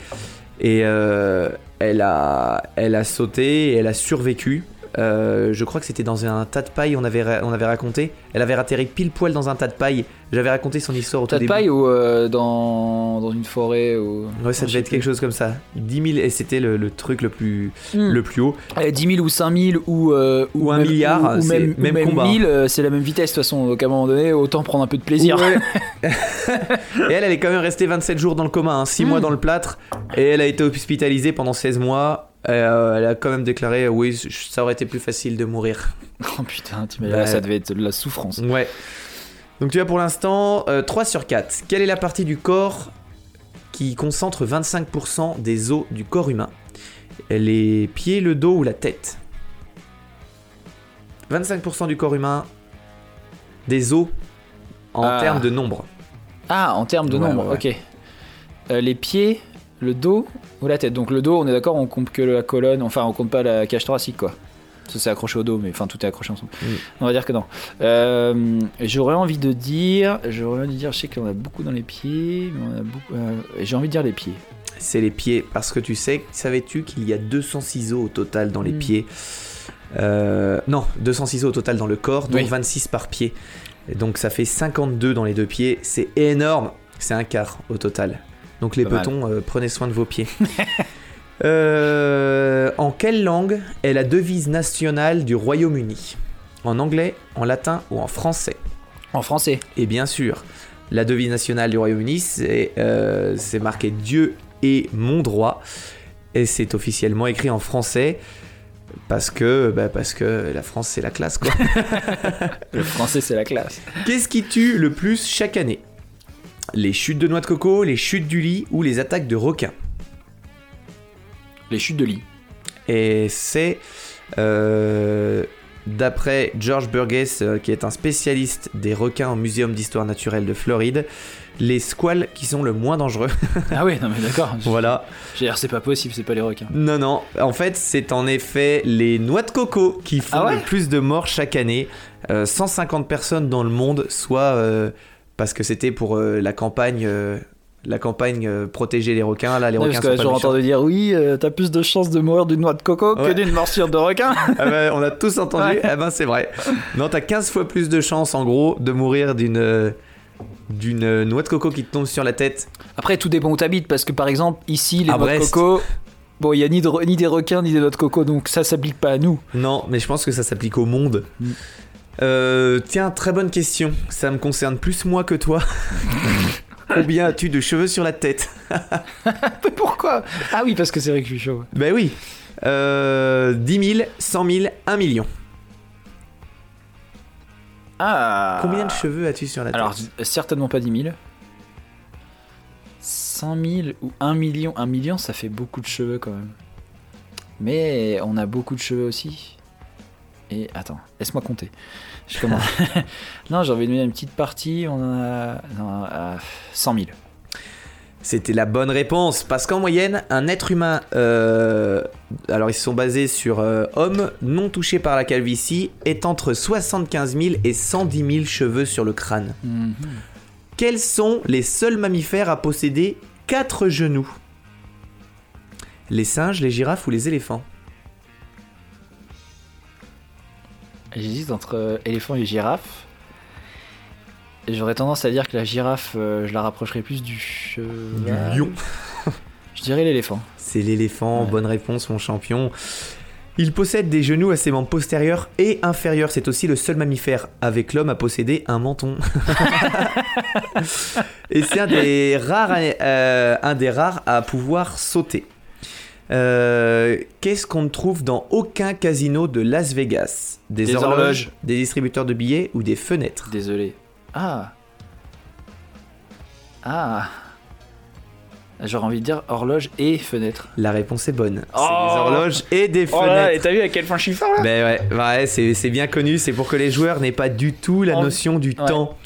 et euh, elle, a, elle a sauté et elle a survécu. Euh, je crois que c'était dans un tas de paille, on avait, on avait raconté. Elle avait atterri pile poil dans un tas de paille. J'avais raconté son histoire au tout Tas de début. paille ou euh, dans, dans une forêt ou... Ouais, ça devait être quelque chose comme ça. 10 000, et c'était le, le truc le plus, Hmm. le plus haut. Euh, 10 000 ou 5 000 ou, euh, Ou un même- milliard, ou, même, même combat. 1000, euh, c'est la même vitesse de toute façon. Donc à un moment donné, autant prendre un peu de plaisir. Ouais. et elle, elle est quand même restée 27 jours dans le coma, 6 Mm. mois dans le plâtre, et elle a été hospitalisée pendant 16 mois. Euh, elle a quand même déclaré oui, ça aurait été plus facile de mourir. oh putain, t'imagines, Ouais. ça devait être de la souffrance. Ouais. Donc tu as pour l'instant euh, 3 sur 4. Quelle est la partie du corps qui concentre 25% des os du corps humain? Les pieds, le dos ou la tête? 25% du corps humain des os en Ah. termes de nombre. Ah, en termes de Ouais, nombre, ouais. ok. Euh, les pieds, le dos ou la tête. Donc le dos, on est d'accord, on compte que la colonne, enfin on compte pas la cage thoracique quoi. Ça c'est accroché au dos, mais enfin tout est accroché ensemble. Mm. On va dire que non. Euh, j'aurais envie de dire, j'aurais envie de dire, je sais qu'on a beaucoup dans les pieds, mais on a beaucoup. euh, j'ai envie de dire les pieds. C'est les pieds, parce que tu sais, savais-tu qu'il y a 206 os au total dans les Mm. pieds? Euh, Non, 206 os au total dans le corps, donc Oui. 26 par pied. Et donc ça fait 52 dans les deux pieds, c'est énorme, c'est un quart au total. Donc les petons, euh, prenez soin de vos pieds. Euh, en quelle langue est la devise nationale du Royaume-Uni? En anglais, en latin ou en français? En français. et bien sûr, la devise nationale du Royaume-Uni, c'est euh, c'est marqué Dieu est mon droit. Et c'est officiellement écrit en français. Parce que, bah, parce que la France, c'est la classe, quoi. Le français c'est la classe. Qu'est-ce qui tue le plus chaque année? Les chutes de noix de coco, les chutes du lit ou les attaques de requins Les chutes de lit. Et c'est, euh, d'après George Burgess, euh, qui est un spécialiste des requins au Muséum d'histoire naturelle de Floride, les squales qui sont le moins dangereux. Ah oui, non mais d'accord. voilà. J'ai l'air c'est pas possible, c'est pas les requins. Non, non. En fait, c'est en effet les noix de coco qui font Ah ouais le plus de morts chaque année. Euh, 150 personnes dans le monde, soit euh, parce que c'était pour euh, la campagne, euh, la campagne euh, protéger les requins. Là, les requins parce que sont j'ai entendu dire oui, euh, t'as plus de chances de mourir d'une noix de coco que d'une morsure de requin. Ah ben, on a tous entendu. Ouais. Ben, c'est vrai. Non, t'as 15 fois plus de chances, en gros, de mourir d'une euh, d'une noix de coco qui te tombe sur la tête. Après, tout dépend où t'habites, parce que par exemple, ici, les À noix de coco, bon, il y a ni, de ni des requins ni des noix de coco, donc ça s'applique pas à nous. Non, mais je pense que ça s'applique au monde. Euh, tiens, très bonne question. Ça me concerne plus moi que toi. Combien as-tu de cheveux sur la tête? Mais pourquoi? Ah oui, parce que c'est vrai que je suis chaud. Ben oui. Euh, 10 000, 100 000, 1 million. Ah Combien de cheveux as-tu sur la tête? Alors, certainement pas 10 000. 100 000 ou 1 million? 1 million, ça fait beaucoup de cheveux quand même. Mais on a beaucoup de cheveux aussi. Et attends, laisse-moi compter. Je commence. non, j'ai envie de mettre une petite partie. On en a. Non, à 100 000. C'était la bonne réponse. Parce qu'en moyenne, un être humain. euh, alors, ils se sont basés sur euh, homme non touché par la calvitie, est entre 75 000 et 110 000 cheveux sur le crâne. Mhm. Quels sont les seuls mammifères à posséder 4 genoux? Les singes, les girafes ou les éléphants? J'hésite entre euh, éléphant et girafe. Et j'aurais tendance à dire que la girafe, euh, je la rapprocherais plus du cheval. lion. Je dirais l'éléphant. C'est l'éléphant, Ouais. bonne réponse mon champion. Il possède des genoux à ses membres postérieurs et inférieurs. C'est aussi le seul mammifère avec l'homme à posséder un menton. et c'est un des rares, euh, un des rares à pouvoir sauter. Euh, Qu'est-ce qu'on ne trouve dans aucun casino de Las Vegas? Des, Des horloges, horloges. des distributeurs de billets ou des fenêtres Désolé. Ah. Ah. J'aurais envie de dire horloge et fenêtre. La réponse est bonne. C'est Oh des horloges et des Oh là, fenêtres. et t'as vu à quel point je suis fort là Ben ouais, ouais c'est c'est bien connu, c'est pour que les joueurs n'aient pas du tout la notion du temps.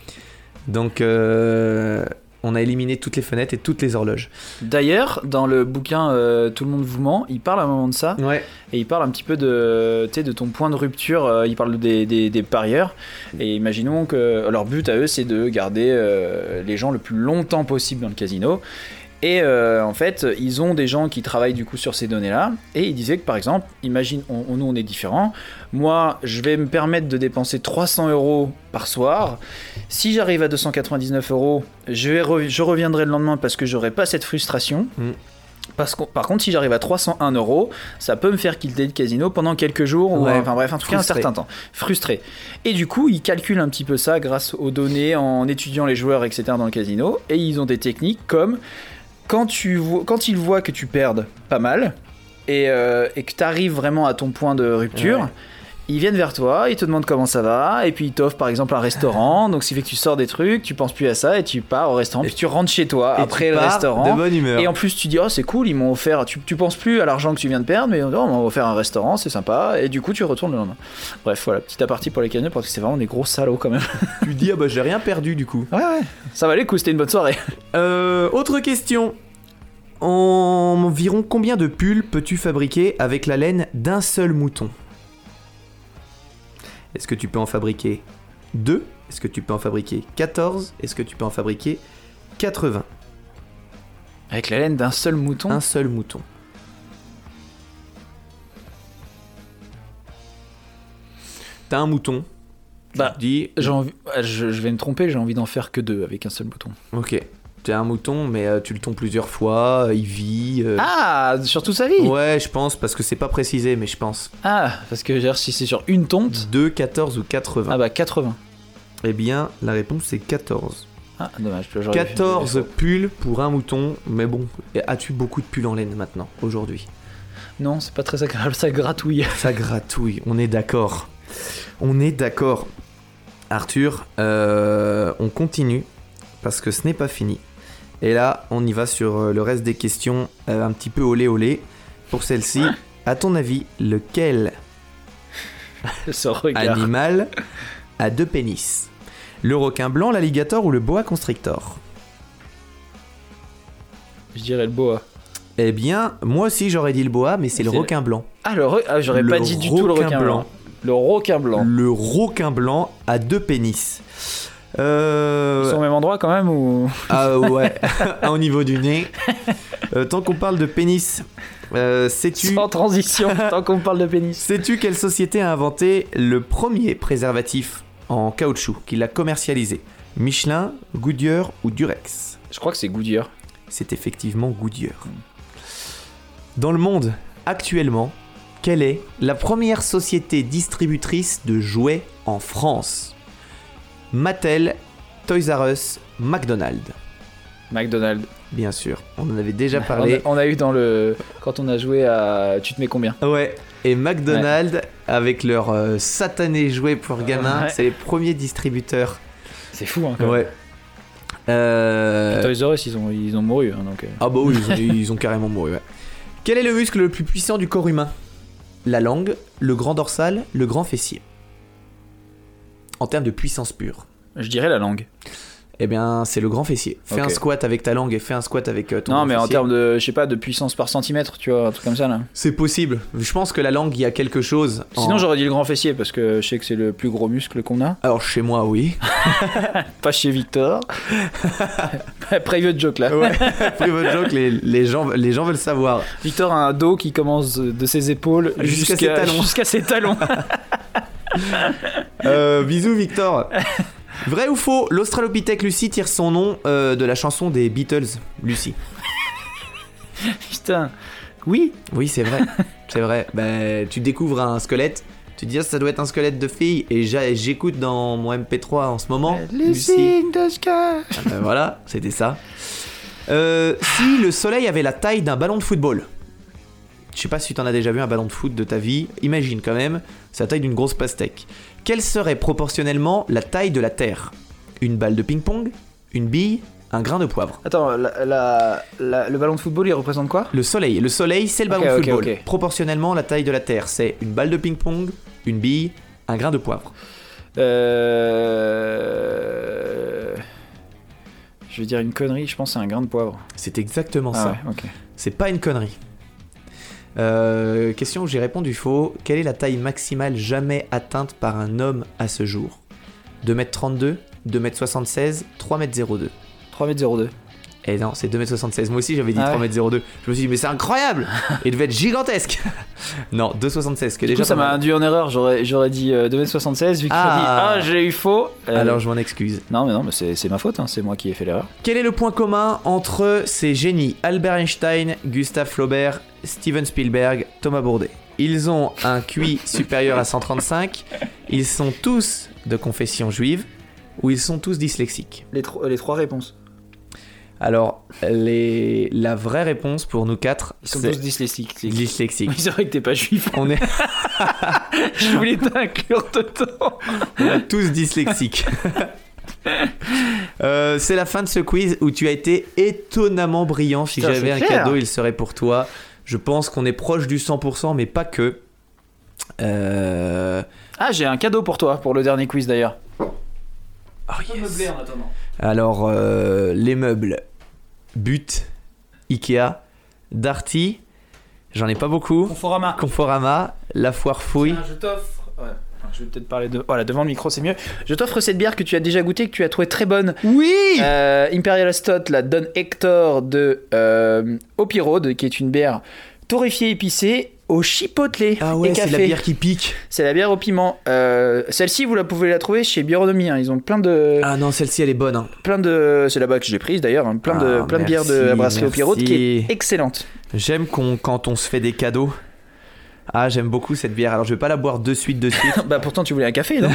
Donc, euh, on a éliminé toutes les fenêtres et toutes les horloges. D'ailleurs, dans le bouquin euh, Tout le monde vous ment, il parle à un moment de ça Ouais. et il parle un petit peu de, de ton point de rupture. euh, il parle des, des, des parieurs et imaginons que leur but à eux c'est de garder euh, les gens le plus longtemps possible dans le casino. Et euh, en fait, ils ont des gens qui travaillent du coup sur ces données-là. Et ils disaient que par exemple, imagine, on, on- nous on est différents. Moi, je vais me permettre de dépenser 300 euros par soir. Si j'arrive à 299 euros, je, vais re- je reviendrai le lendemain parce que j'aurai pas cette frustration. Mm. Parce que, par contre, si j'arrive à 301 euros, ça peut me faire quitter le casino pendant quelques jours, ou enfin bref, en tout cas un certain temps. Frustré. Et du coup, ils calculent un petit peu ça grâce aux données, en étudiant les joueurs, etc. dans le casino. Et ils ont des techniques comme quand, tu vois, que tu perdes pas mal et, euh, que tu arrives vraiment à ton point de rupture. Ils viennent vers toi, ils te demandent comment ça va, et puis ils t'offrent par exemple un restaurant, donc ce qui fait que tu sors des trucs, tu penses plus à ça, et tu pars au restaurant, Et- puis tu rentres chez toi après le restaurant. De bonne humeur. Et en plus, tu dis, oh, c'est cool, ils m'ont offert. Tu, tu penses plus à l'argent que tu viens de perdre, mais oh, on m'a offert un restaurant, c'est sympa. Et du coup, tu retournes le lendemain. Bref, voilà, petit aparté pour les casinos parce que c'est vraiment des gros salauds quand même. tu dis, ah bah j'ai rien perdu du coup. Ouais, ouais. Ça valait le coup, c'était une bonne soirée. Euh, autre question. Environ combien de pulls peux-tu fabriquer avec la laine d'un seul mouton? Est-ce que tu peux en fabriquer 2 Est-ce que tu peux en fabriquer 14 Est-ce que tu peux en fabriquer 80 Avec la laine d'un seul mouton? Un seul mouton. T'as un mouton. Bah, dis, J'ai envie- ouais, je, je vais me tromper, j'ai envie d'en faire que deux avec un seul mouton. ok, t'as un mouton, mais euh, tu le tonds plusieurs fois, euh, il vit. euh, Ah, sur toute sa vie? Ouais, je pense, parce que c'est pas précisé, mais je pense. Ah, parce que si c'est sur une tonte, 2, 14 ou 80 ah bah 80. Eh bien, la réponse c'est 14. Ah, dommage. j'aurais dû- 14 pulls pour un mouton, mais bon, et as-tu beaucoup de pulls en laine maintenant, aujourd'hui? Non, c'est pas très agréable, ça gratouille. Ça gratouille, on est d'accord. On est d'accord. Arthur, euh, on continue, parce que ce n'est pas fini. Et là, on y va sur euh, le reste des questions, euh, un petit peu olé olé. Pour celle-ci, à ton avis, lequel animal a deux pénis? Le requin blanc, l'alligator ou le boa constrictor? Je dirais le boa. Eh bien, moi aussi j'aurais dit le boa, mais c'est le requin blanc. Ah, le re- ah, j'aurais pas dit du tout le requin requin blanc. blanc. Le requin blanc. Le requin blanc a deux pénis. Euh... Ils sont au même endroit quand même ou? Ah ouais, au niveau du nez. Euh, tant qu'on parle de pénis, euh, sais-tu sans transition tant qu'on parle de pénis sais-tu quelle société a inventé le premier préservatif en caoutchouc, qui l'a commercialisé? Michelin, Goodyear ou Durex? Je crois que c'est Goodyear. C'est effectivement Goodyear. Dans le monde, actuellement, quelle est la première société distributrice de jouets en France? Mattel, Toys R Us, McDonald's. McDonald's. Bien sûr, on en avait déjà parlé. On a, on a eu dans le quand on a joué à tu te mets combien? Ouais, et McDonald's, avec leur euh, satané jouet pour gamins, Ouais. c'est les premiers distributeurs. C'est fou hein. quand même. Ouais. Euh, Toys R Us ils ont ils ont mouru hein, donc. euh. Ah bah oui, ils ont, ils ont carrément mouru, ouais. Quel est le muscle le plus puissant du corps humain? La langue, le grand dorsal, le grand fessier. En termes de puissance pure. Je dirais la langue. Eh bien, c'est le grand fessier. Fais un squat avec ta langue et fais un squat avec euh, ton non grand mais en termes de je sais pas de puissance par centimètre tu vois un truc comme ça là. C'est possible. Je pense que la langue, il y a quelque chose. en- Sinon j'aurais dit le grand fessier parce que je sais que c'est le plus gros muscle qu'on a. Alors, chez moi, oui. Pas chez Victor. Private joke là. Ouais. Private joke, les, les, gens, les gens veulent savoir. Victor a un dos qui commence de ses épaules Jusqu'à jusqu'à ses talons. jusqu'à ses talons. Euh, bisous, Victor. Vrai ou faux, l'Australopithèque Lucie tire son nom euh, de la chanson des Beatles, Lucie? Putain. Oui. Oui, c'est vrai. c'est vrai. Ben, tu découvres un squelette. Tu te dis, ça doit être un squelette de fille. Et j'écoute dans mon MP3 en ce moment. Lucie. de Sky. Ah ben voilà, c'était ça. Euh, si le soleil avait la taille d'un ballon de football, je sais pas si tu en as déjà vu un ballon de foot de ta vie, imagine quand même, c'est la taille d'une grosse pastèque. Quelle serait proportionnellement la taille de la Terre? Une balle de ping-pong? Une bille? Un grain de poivre? Attends, la- la- la- le ballon de football, il représente quoi? Le soleil, le soleil c'est le ballon de football. Proportionnellement la taille de la Terre, c'est une balle de ping-pong, une bille, un grain de poivre. Euh... Je vais dire une connerie, je pense que c'est un grain de poivre. C'est exactement Ah ça. ouais, ok. C'est pas une connerie. Euh, question où j'ai répondu faux. Quelle est la taille maximale jamais atteinte par un homme à ce jour? 2m32, 2m76, 3m02. 3m02. Eh non, c'est 2m76. Moi aussi j'avais dit Ah ouais. 3m02. Je me suis dit, mais c'est incroyable Il devait être gigantesque Non, 2m76, que Du déjà coup, ça m'a induit en erreur. J'aurais, dit euh, 2m76 vu que Ah. dit Ah, j'ai eu faux. Euh, Alors je m'en excuse. Non, mais non, mais c'est, c'est ma faute. hein, C'est moi qui ai fait l'erreur. Quel est le point commun entre ces génies? Albert Einstein, Gustave Flaubert, Steven Spielberg, Thomas Bourdet Ils ont un QI supérieur à 135, ils sont tous de confession juive ou ils sont tous dyslexiques Les, tro- les trois réponses. Alors, les... la vraie réponse pour nous quatre, Ils sont tous dyslexiques. c'est- dyslexique. Oui, c'est vrai que t'es pas juif. On est, Je voulais t'inclure dedans. on est tous dyslexiques. Euh, c'est la fin de ce quiz où tu as été étonnamment brillant. Si j'avais un clair. cadeau, il serait pour toi. Je pense qu'on est proche du 100%, mais pas que. Euh... Ah, j'ai un cadeau pour toi, pour le dernier quiz d'ailleurs. Oh, yes. en attendant. Alors, euh, les meubles But, Ikea, Darty, j'en ai pas beaucoup. Conforama. Conforama, La Foire Fouille. Tiens, je t'offre. ouais. Enfin, Je vais peut-être parler de. Voilà, devant le micro, c'est mieux. Je t'offre cette bière que tu as déjà goûtée, que tu as trouvée très bonne. Oui Euh, Imperial Stout, la Don Hector de euh, Hopi Road, qui est une bière torréfiée épicée au chipotle Ah et ouais, c'est la bière qui pique. C'est la bière au piment. Euh, Celle-ci, vous la pouvez la trouver chez Bionomie. hein. Ils ont plein de, Ah non, celle-ci elle est bonne. hein. plein de. C'est là-bas que je l'ai prise d'ailleurs. hein. Plein de, Ah, plein de bières de la brasserie Hopi Road qui est excellente. J'aime qu'on, quand on se fait des cadeaux. Ah, j'aime beaucoup cette bière. Alors, je vais pas la boire de suite, de suite. bah pourtant, tu voulais un café, non?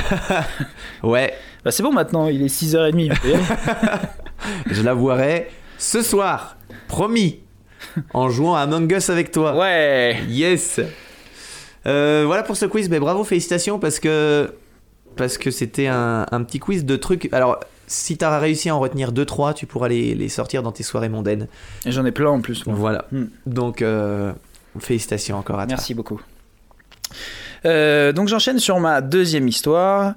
Ouais, Bah c'est bon maintenant. Il est 6h30. on peut y aller. je la boirai ce soir. Promis. En jouant à Among Us avec toi. ouais. Yes. Euh, voilà pour ce quiz. Mais bravo, félicitations parce que parce que c'était un, un petit quiz de trucs. Alors, si t'as réussi à en retenir 2-3, tu pourras les, les sortir dans tes soirées mondaines. Et J'en ai plein en plus. moi. Voilà. Hmm. Donc, euh, félicitations encore à toi. Merci beaucoup. Euh, donc j'enchaîne sur ma deuxième histoire.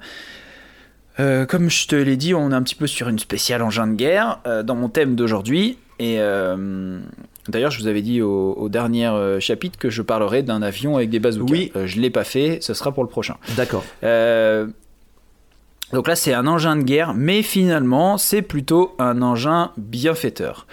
Euh, comme je te l'ai dit, on est un petit peu sur une spéciale engin de guerre euh, dans mon thème d'aujourd'hui. Et d'ailleurs, je vous avais dit au, au dernier chapitre que je parlerai d'un avion avec des bazookas. Oui. Je l'ai pas fait, ce sera pour le prochain. D'accord. Donc là, c'est un engin de guerre, mais finalement, c'est plutôt un engin bienfaiteur.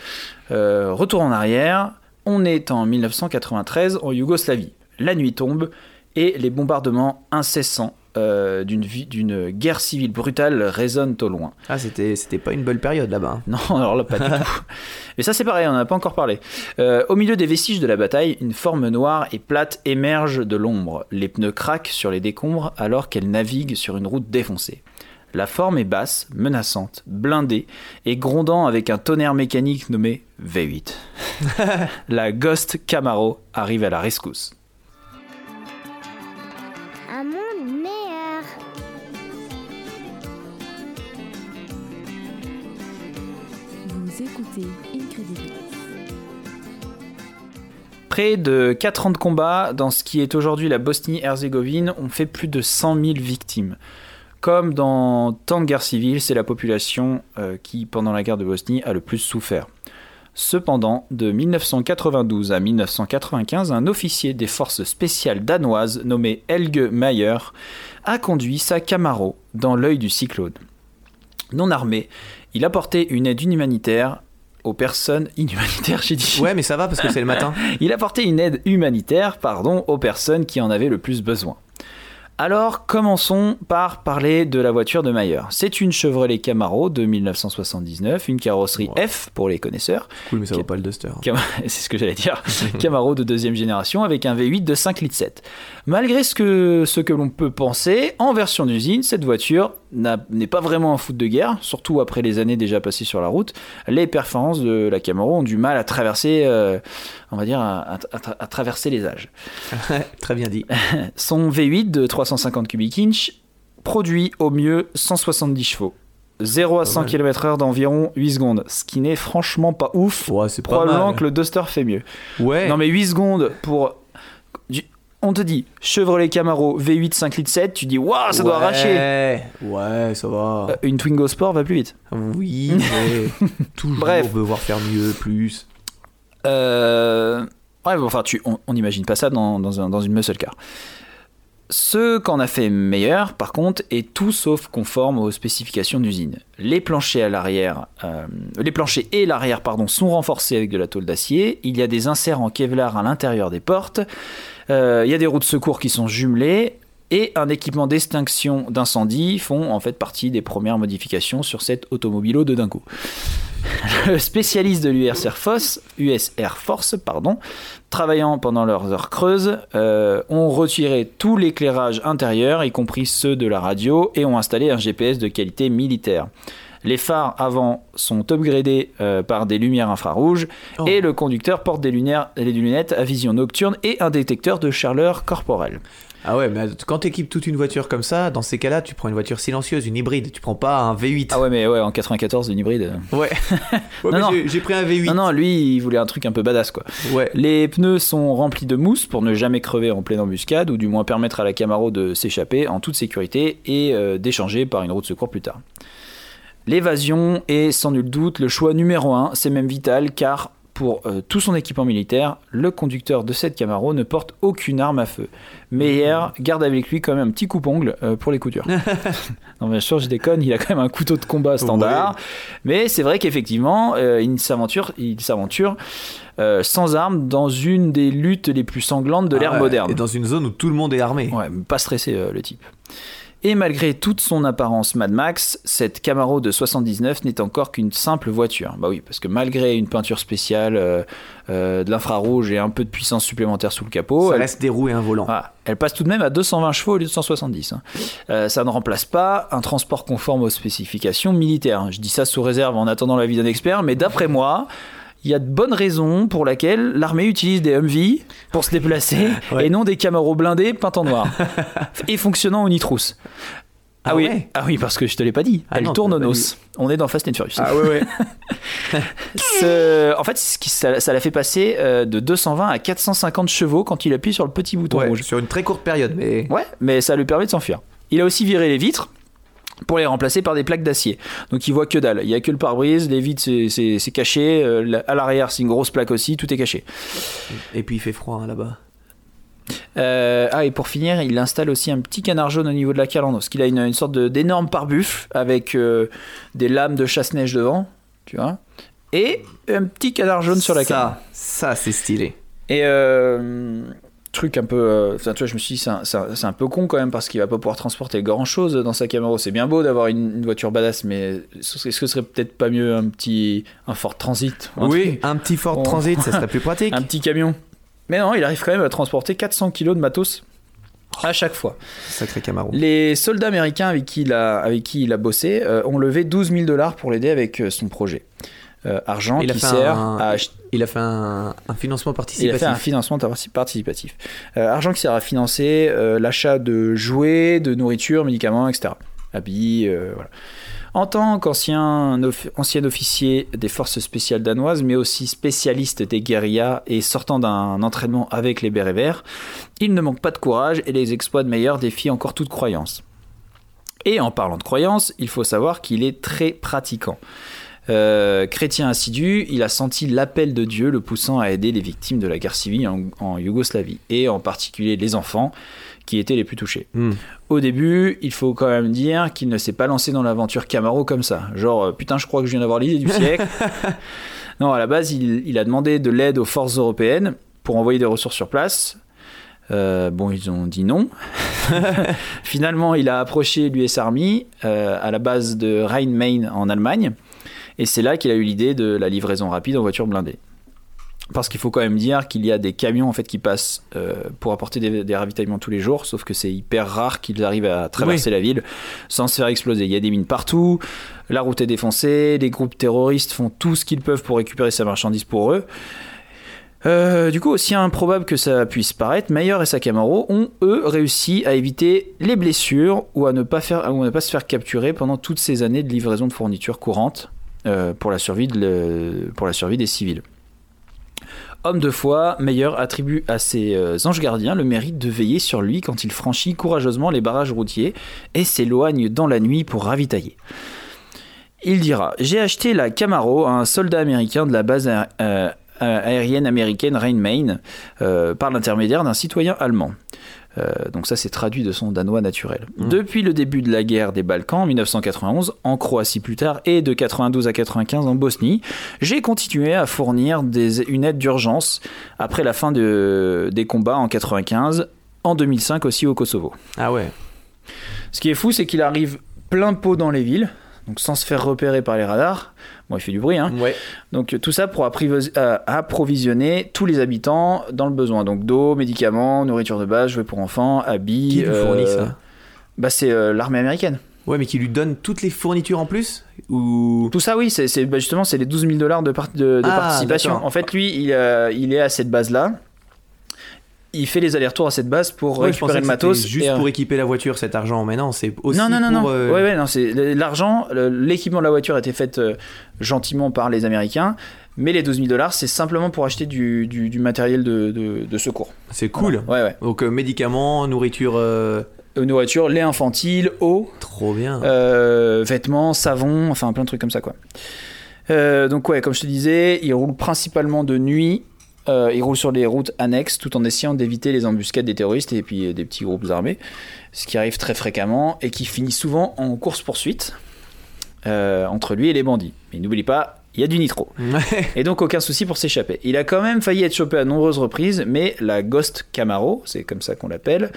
Retour en arrière, on est en 1993 en Yougoslavie. La nuit tombe et les bombardements incessants euh, d'une guerre civile brutale résonnent au loin. Ah, c'était pas une bonne période là-bas. hein. Non, alors là, pas du tout. Mais ça, c'est pareil, on n'en a pas encore parlé. Euh, au milieu des vestiges de la bataille, une forme noire et plate émerge de l'ombre. Les pneus craquent sur les décombres alors qu'elle navigue sur une route défoncée. La forme est basse, menaçante, blindée et grondant avec un tonnerre mécanique nommé V8. la Ghost Camaro arrive à la rescousse. Un monde meilleur. Vous écoutez Incredibilis. Près de 4 ans de combat dans ce qui est aujourd'hui la Bosnie-Herzégovine ont fait plus de 100 000 victimes. Comme dans tant de guerres civiles, c'est la population euh, qui, pendant la guerre de Bosnie, a le plus souffert. Cependant, de 1992 à 1995, un officier des forces spéciales danoises nommé Helge Mayer a conduit sa Camaro dans l'œil du cyclone. Non armé, il apportait une aide humanitaire aux personnes inhumanitaires, j'ai dit. Ouais, mais ça va parce que c'est le matin. Il apportait une aide humanitaire pardon, aux personnes qui en avaient le plus besoin. Alors, commençons par parler de la voiture de Mayer. C'est une Chevrolet Camaro de 1979, une carrosserie. F pour les connaisseurs. Cool, mais ça vaut pas le Duster. Cam- C'est ce que j'allais dire. Camaro de deuxième génération avec un V8 de 5 litres 7. Malgré ce que, ce que l'on peut penser, en version d'usine, cette voiture n'est pas vraiment un foot de guerre, surtout après les années déjà passées sur la route. Les performances de la Camaro ont du mal à traverser, euh, on va dire, à, à- à tra- à traverser les âges. Très bien dit. Son V8 de 350 cubic inch produit au mieux 170 chevaux. 0 à Pas 100 mal. km/h d'environ 8 secondes, ce qui n'est franchement pas ouf. Ouais, c'est pas Probablement mal. que le Duster fait mieux. Ouais. Non mais 8 secondes pour... On te dit Chevrolet Camaro V8 5 litres 7, tu dis waouh ça doit arracher. Ouais, ça va. Euh, Une Twingo Sport va plus vite. Oui, mais toujours Bref. veut voir faire mieux, plus. Euh... Ouais, bon, enfin, tu, on n'imagine pas ça dans, dans, un- dans une muscle car. Ce qu'en a fait meilleur, par contre, est tout sauf conforme aux spécifications d'usine. Les planchers à l'arrière, euh, les planchers et l'arrière, pardon, sont renforcés avec de la tôle d'acier. Il y a des inserts en Kevlar à l'intérieur des portes. Euh, il y a des roues de secours qui sont jumelées. Et un équipement d'extinction d'incendie font en fait partie des premières modifications sur cette automobilo de dingo. Le spécialiste de l'US Air Force, US Air Force pardon, travaillant pendant leurs heures creuses, euh, ont retiré tout l'éclairage intérieur, y compris ceux de la radio, et ont installé un GPS de qualité militaire. Les phares avant sont upgradés euh, par des lumières infrarouges Oh. et le conducteur porte des lunettes, des lunettes à vision nocturne et un détecteur de chaleur corporelle. Ah ouais, mais quand t'équipes toute une voiture comme ça, dans ces cas-là, tu prends une voiture silencieuse, une hybride. Tu prends pas un V8. Ah ouais, mais ouais, en 94, une hybride. euh. Ouais. Non. j'ai- J'ai pris un V8. Non, non, lui, il voulait un truc un peu badass quoi. Ouais. Les pneus sont remplis de mousse pour ne jamais crever en pleine embuscade ou du moins permettre à la Camaro de s'échapper en toute sécurité et euh, d'échanger par une roue de secours plus tard. L'évasion est sans nul doute le choix numéro un, c'est même vital car pour euh, tout son équipement militaire, le conducteur de cette Camaro ne porte aucune arme à feu. Meyer garde avec lui quand même un petit coupe-ongle euh, pour les coups durs. non bien sûr je déconne, il a quand même un couteau de combat standard, mais c'est vrai qu'effectivement euh, il s'aventure, il s'aventure sans armes dans une des luttes les plus sanglantes de Ah l'ère moderne. Et dans une zone où tout le monde est armé. Ouais, pas stressé le type. Et malgré toute son apparence Mad Max, cette Camaro de 79 n'est encore qu'une simple voiture. Bah oui, parce que malgré une peinture spéciale, euh, euh, de l'infrarouge et un peu de puissance supplémentaire sous le capot, ça elle, reste des roues et un volant. voilà, elle passe tout de même à 220 chevaux au lieu de 170. hein. Euh, ça ne remplace pas un transport conforme aux spécifications militaires. Je dis ça sous réserve en attendant l'avis d'un expert, mais d'après moi, il y a de bonnes raisons pour lesquelles l'armée utilise des Humvee pour se déplacer Ouais. et non des Camaro blindés peints en noir et fonctionnant au nitrous. Ah, Ah oui, ouais ah oui, parce que je te l'ai pas dit. Ah Elle non, tourne au noces. On est dans Fast and Furious. Ah ouais, ouais. Ce- En fait, ça, l'a fait passer euh, de 220 à 450 chevaux quand il appuie sur le petit bouton Ouais, rouge. Sur une très courte période, mais. Ouais, mais ça lui permet de s'enfuir. Il a aussi viré les vitres pour les remplacer par des plaques d'acier. Donc il voit que dalle. Il y a que le pare-brise, les vitres c'est- caché, euh, à l'arrière c'est une grosse plaque aussi, tout est caché. Et puis il fait froid hein, là-bas. Euh, ah et pour finir, il installe aussi un petit canard jaune au niveau de la calandre, parce qu'il a une, une sorte d'énorme pare-buff avec euh, des lames de chasse-neige devant, tu vois, et un petit canard jaune sur la calandre. Ça, ça c'est stylé. Et truc un peu. euh, Enfin, tu vois, je me suis dit, c'est un, peu con quand même parce qu'il va pas pouvoir transporter grand chose dans sa Camaro. C'est bien beau d'avoir une, une voiture badass, mais est-ce que ce serait peut-être pas mieux un petit. un Ford Transit ou un Oui, truc- un petit Ford Bon. Transit, ça serait plus pratique. un petit camion. Mais non, il arrive quand même à transporter 400 kilos de matos à chaque fois. Sacré Camaro. Les soldats américains avec qui il a, avec qui il a bossé euh, ont levé 12 000 dollars pour l'aider avec euh, son projet. Euh, argent Il qui sert un- à acheter. Il a fait un, un financement Il a participatif. fait un financement parti- participatif. Euh, argent qui sert à financer euh, l'achat de jouets, de nourriture, médicaments, etc. Habits, voilà. En tant qu'ancien ancien officier des forces spéciales danoises, mais aussi spécialiste des guérillas et sortant d'un entraînement avec les bérets verts, il ne manque pas de courage et les exploits de Meyer défient encore toute croyance. Et en parlant de croyance, il faut savoir qu'il est très pratiquant. Euh, chrétien assidu, il a senti l'appel de Dieu le poussant à aider les victimes de la guerre civile en, en Yougoslavie, et en particulier les enfants qui étaient les plus touchés. Hmm. Au début, il faut quand même dire qu'il ne s'est pas lancé dans l'aventure Camaro comme ça. Genre, euh, putain, je crois que je viens d'avoir l'idée du siècle. non, à la base, il, il a demandé de l'aide aux forces européennes pour envoyer des ressources sur place. Euh, bon, ils ont dit non. Finalement, il a approché l'US Army euh, à la base de Rhein-Main en Allemagne. Et c'est là qu'il a eu l'idée de la livraison rapide en voiture blindée. Parce qu'il faut quand même dire qu'il y a des camions en fait qui passent euh, pour apporter des, des ravitaillements tous les jours, sauf que c'est hyper rare qu'ils arrivent à traverser la ville sans se faire exploser. Il y a des mines partout, la route est défoncée, les groupes terroristes font tout ce qu'ils peuvent pour récupérer sa marchandise pour eux. Euh, du coup, aussi improbable que ça puisse paraître, Meyer et sa Camaro ont eux réussi à éviter les blessures ou à ne pas faire, ou à ne pas se faire capturer pendant toutes ces années de livraison de fournitures courantes pour la survie de pour la survie des civils. Homme de foi, Meyer attribue à ses euh, anges gardiens le mérite de veiller sur lui quand il franchit courageusement les barrages routiers et s'éloigne dans la nuit pour ravitailler. Il dira J'ai acheté la Camaro à un soldat américain de la base euh, euh, aérienne américaine Rhein-Main euh, par l'intermédiaire d'un citoyen allemand. Euh, donc ça c'est traduit de son danois naturel. Depuis le début de la guerre des Balkans en 1991, en Croatie plus tard, et de 92 à 95 en Bosnie, j'ai continué à fournir des, une aide d'urgence après la fin de- des combats en 95, en 2005 aussi au Kosovo. Ah ouais. Ce qui est fou, c'est qu'il arrive plein pot dans les villes, donc sans se faire repérer par les radars. Bon, il fait du bruit, hein. Ouais. Donc tout ça pour euh, approvisionner tous les habitants dans le besoin. Donc d'eau, médicaments, nourriture de base, jouets pour enfants, habits. Qui lui fournit euh, ça? Bah c'est euh, l'armée américaine. Ouais, mais qui lui donne toutes les fournitures en plus? Ou. Tout ça, oui, c'est bah, justement c'est les 12 000 dollars de, par- de- de Ah, participation. En fait, lui, il, euh, il est à cette base-là. Il fait les allers-retours à cette base pour Ouais, récupérer le matos. juste et, euh, pour équiper la voiture cet argent, mais non, c'est aussi non, non, non, pour. non. euh, Ouais, ouais, non, c'est l'argent, l'équipement de la voiture a été fait euh, gentiment par les Américains, mais les 12 000 dollars, c'est simplement pour acheter du, du- du matériel de, de- de secours. C'est cool. Ouais, ouais. Donc euh, médicaments, nourriture, Nourriture, lait infantile, eau, trop bien. vêtements, savon, enfin plein de trucs comme ça, quoi. Donc, ouais, comme je te disais, il roule principalement de nuit. Euh, il roule sur les routes annexes tout en essayant d'éviter les embuscades des terroristes et puis euh, des petits groupes armés, ce qui arrive très fréquemment et qui finit souvent en course-poursuite euh, entre lui et les bandits. Mais n'oublie pas, il y a du nitro. Et donc aucun souci pour s'échapper. Il a quand même failli être chopé à nombreuses reprises, mais la Ghost Camaro, c'est comme ça qu'on l'appelle,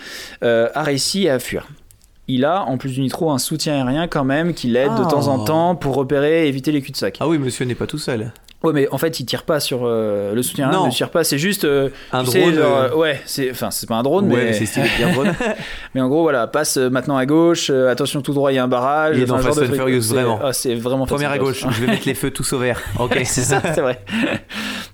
euh, a réussi à fuir. Il a, en plus du nitro, un soutien aérien quand même qui l'aide de temps en temps pour repérer et éviter les cul-de-sac. Ah oui, monsieur n'est pas tout seul. Ouais, mais en fait, il tire pas sur euh, le soutien aérien, Non. ne tire pas, c'est juste. euh, Un sais, drone. genre, euh, ouais, c'est, enfin, c'est pas un drone, ouais, mais, mais c'est stylé de dire drone. mais en gros, voilà, passe maintenant à gauche, attention tout droit, il y a un barrage. Il est dans Fast de and. Furious, vraiment. Ah, c'est vraiment Première à gauche, je vais mettre les feux tous au vert. Ok, c'est ça, c'est vrai.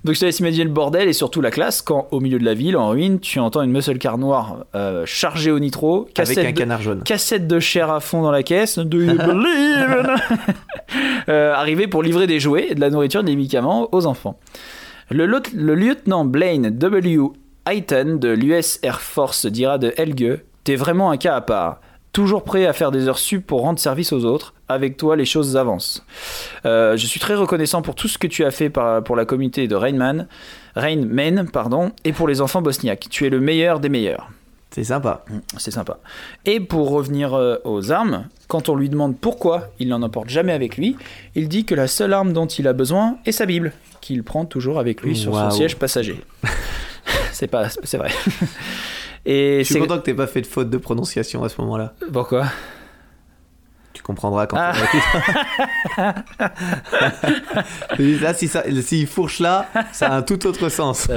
Donc je te laisse imaginer le bordel et surtout la classe quand au milieu de la ville, en ruine, tu entends une muscle car noire chargée au nitro, Avec cassette, un de, canard jaune. cassette de chair à fond dans la caisse, euh, arriver pour livrer des jouets, et de la nourriture, des aux enfants. Le, lieutenant Blaine W. Hayton de l'US Air Force dira de Helge T'es vraiment un cas à part. Toujours prêt à faire des heures sup pour rendre service aux autres. Avec toi, les choses avancent. Euh, je suis très reconnaissant pour tout ce que tu as fait pour la communauté de Rainman, Rainman pardon, et pour les enfants bosniaques. Tu es le meilleur des meilleurs. C'est sympa. C'est sympa. Et pour revenir euh, aux armes, quand on lui demande pourquoi il n'en emporte jamais avec lui, il dit que la seule arme dont il a besoin est sa Bible, qu'il prend toujours avec lui sur son siège passager. c'est pas, c'est vrai. Et Je suis c'est content que t'aies pas fait de faute de prononciation à ce moment-là. pourquoi? Tu comprendras quand Ah. tu là, si ça, s'il fourche là, ça a un tout autre sens.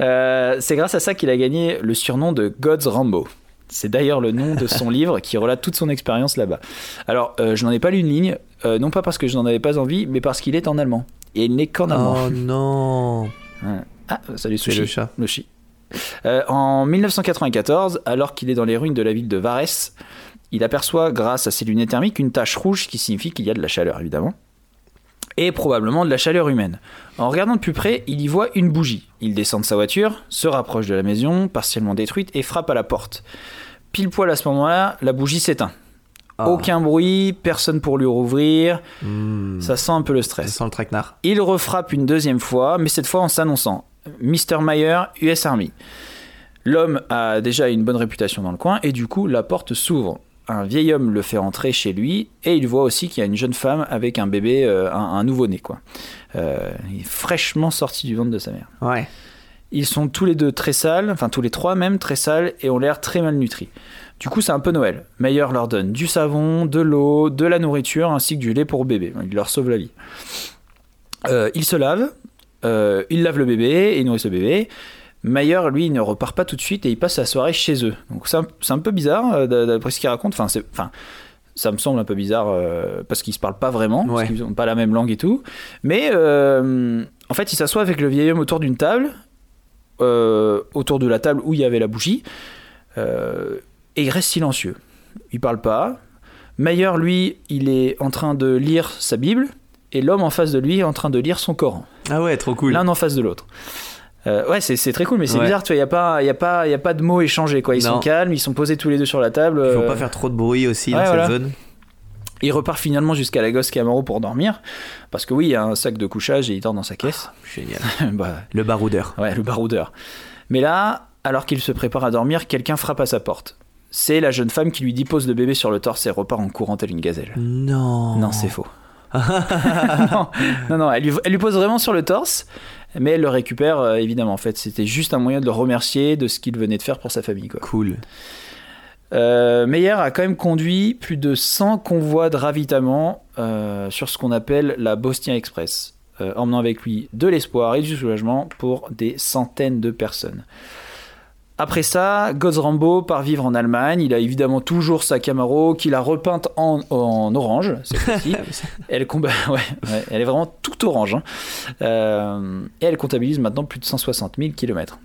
Euh, c'est grâce à ça qu'il a gagné le surnom de God's Rambo. C'est d'ailleurs le nom de son livre qui relate toute son expérience là-bas. Alors, euh, je n'en ai pas lu une ligne, euh, non pas parce que je n'en avais pas envie, mais parce qu'il est en allemand. Et il n'est qu'en allemand. Oh non. Ah, salut Sushi. le chat. Le chi. Euh, en 1994, alors qu'il est dans les ruines de la ville de Varese, il aperçoit, grâce à ses lunettes thermiques, une tache rouge qui signifie qu'il y a de la chaleur, évidemment. Et probablement de la chaleur humaine. En regardant de plus près, il y voit une bougie. Il descend de sa voiture, se rapproche de la maison, partiellement détruite, et frappe à la porte. Pile poil à ce moment-là, la bougie s'éteint. Ah. Aucun bruit, personne pour lui rouvrir. Hmm. Ça sent un peu le Ça stress. sent le traquenard. Il refrappe une deuxième fois, mais cette fois en s'annonçant Mr. Meyer, US Army. L'homme a déjà une bonne réputation dans le coin et du coup la porte s'ouvre. Un vieil homme le fait entrer chez lui et il voit aussi qu'il y a une jeune femme avec un bébé, euh, un, un nouveau-né quoi. Euh, il est fraîchement sorti du ventre de sa mère. Ouais. Ils sont tous les deux très sales, enfin tous les trois même très sales et ont l'air très malnutris. Du coup, c'est un peu Noël. Meyer leur donne du savon, de l'eau, de la nourriture ainsi que du lait pour bébé. Il leur sauve la vie. Euh, il se lave, euh, il lave le bébé et nourrit le bébé. Mayer, lui, il ne repart pas tout de suite et il passe sa soirée chez eux. Donc c'est un, peu bizarre euh, d'après ce qu'il raconte. Enfin, c'est, enfin, ça me semble un peu bizarre euh, parce qu'ils se parlent pas vraiment, Ouais. parce qu'ils n'ont pas la même langue et tout. Mais euh, en fait, il s'assoit avec le vieil homme autour d'une table, euh, autour de la table où il y avait la bougie, et il reste silencieux. Il parle pas. Mayer, lui, il est en train de lire sa Bible, et l'homme en face de lui est en train de lire son Coran Ah ouais, trop cool. l'un en face de l'autre. Euh, ouais, c'est, très cool, mais c'est Ouais. bizarre, tu vois, il n'y a, pas- y a, pas- y a pas de mots échangés, quoi. Ils Non. sont calmes, ils sont posés tous les deux sur la table. Il faut euh, pas faire trop de bruit aussi ouais, dans voilà. cette zone. Il repart finalement jusqu'à la gosse Camaro pour dormir, parce que oui, il y a un sac de couchage et il dort dans sa caisse. Génial. bah, Le baroudeur. ouais, le baroudeur. Mais là, alors qu'il se prépare à dormir, quelqu'un frappe à sa porte. C'est la jeune femme qui lui dépose le bébé sur le torse et repart en courant telle une gazelle. Non. Non, c'est faux. non, non, non, elle lui, elle lui pose vraiment sur le torse, mais elle le récupère euh, évidemment. En fait, c'était juste un moyen de le remercier de ce qu'il venait de faire pour sa famille. Quoi. Cool. Euh, Meyer a quand même conduit plus de 100 convois de ravitaillement euh, sur ce qu'on appelle la Bosnia Express, euh, emmenant avec lui de l'espoir et du soulagement pour des centaines de personnes. Après ça, Goz Rambo part vivre en Allemagne. Il a évidemment toujours sa Camaro qu'il a repeinte en, en orange elle, combat... ouais, ouais, elle est vraiment toute orange. hein. Euh, et elle comptabilise maintenant plus de 160 000 km.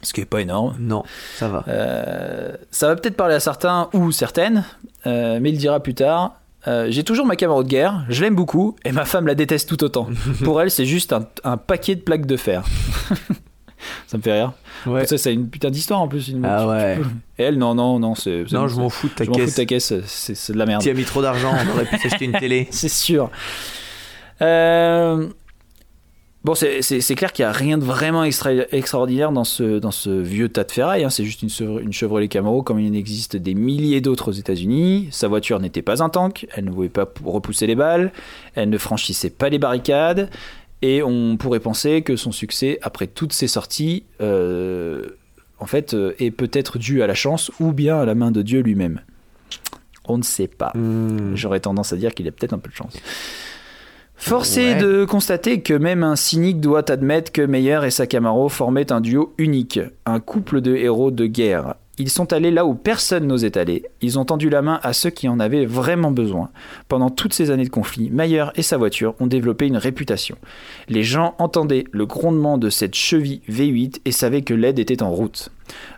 Ce qui est pas énorme. Non, ça va. Euh, ça va peut-être parler à certains ou certaines, euh, mais il dira plus tard. euh, J'ai toujours ma Camaro de guerre, je l'aime beaucoup, et ma femme la déteste tout autant. Pour elle, c'est juste un, un paquet de plaques de fer. ça me fait rire. Ouais. Ça, c'est une putain d'histoire en plus. une- Ah ouais. Et elle, non, non, non, c'est. Non, je m'en fous de ta je m'en fous de caisse. ta caisse, c'est de la merde. Tu as mis trop d'argent, on aurait pu s'acheter une télé. C'est sûr. Euh, Bon, c'est- clair qu'il n'y a rien de vraiment extra- extraordinaire dans ce, dans ce vieux tas de ferraille. hein. C'est juste une, Chevrolet Camaro, comme il en existe des milliers d'autres aux États-Unis. Sa voiture n'était pas un tank, elle ne pouvait pas repousser les balles, elle ne franchissait pas les barricades. Et on pourrait penser que son succès, après toutes ces sorties, euh, en fait, euh, est peut-être dû à la chance ou bien à la main de Dieu lui-même. On ne sait pas. Hmm. J'aurais tendance à dire qu'il a peut-être un peu de chance. Force est de constater que même un cynique doit admettre que Meyer et sa Camaro formaient un duo unique, un couple de héros de guerre. Ils sont allés là où personne n'osait aller. Ils ont tendu la main à ceux qui en avaient vraiment besoin. Pendant toutes ces années de conflit, Meyer et sa voiture ont développé une réputation. Les gens entendaient le grondement de cette cheville V8 et savaient que l'aide était en route.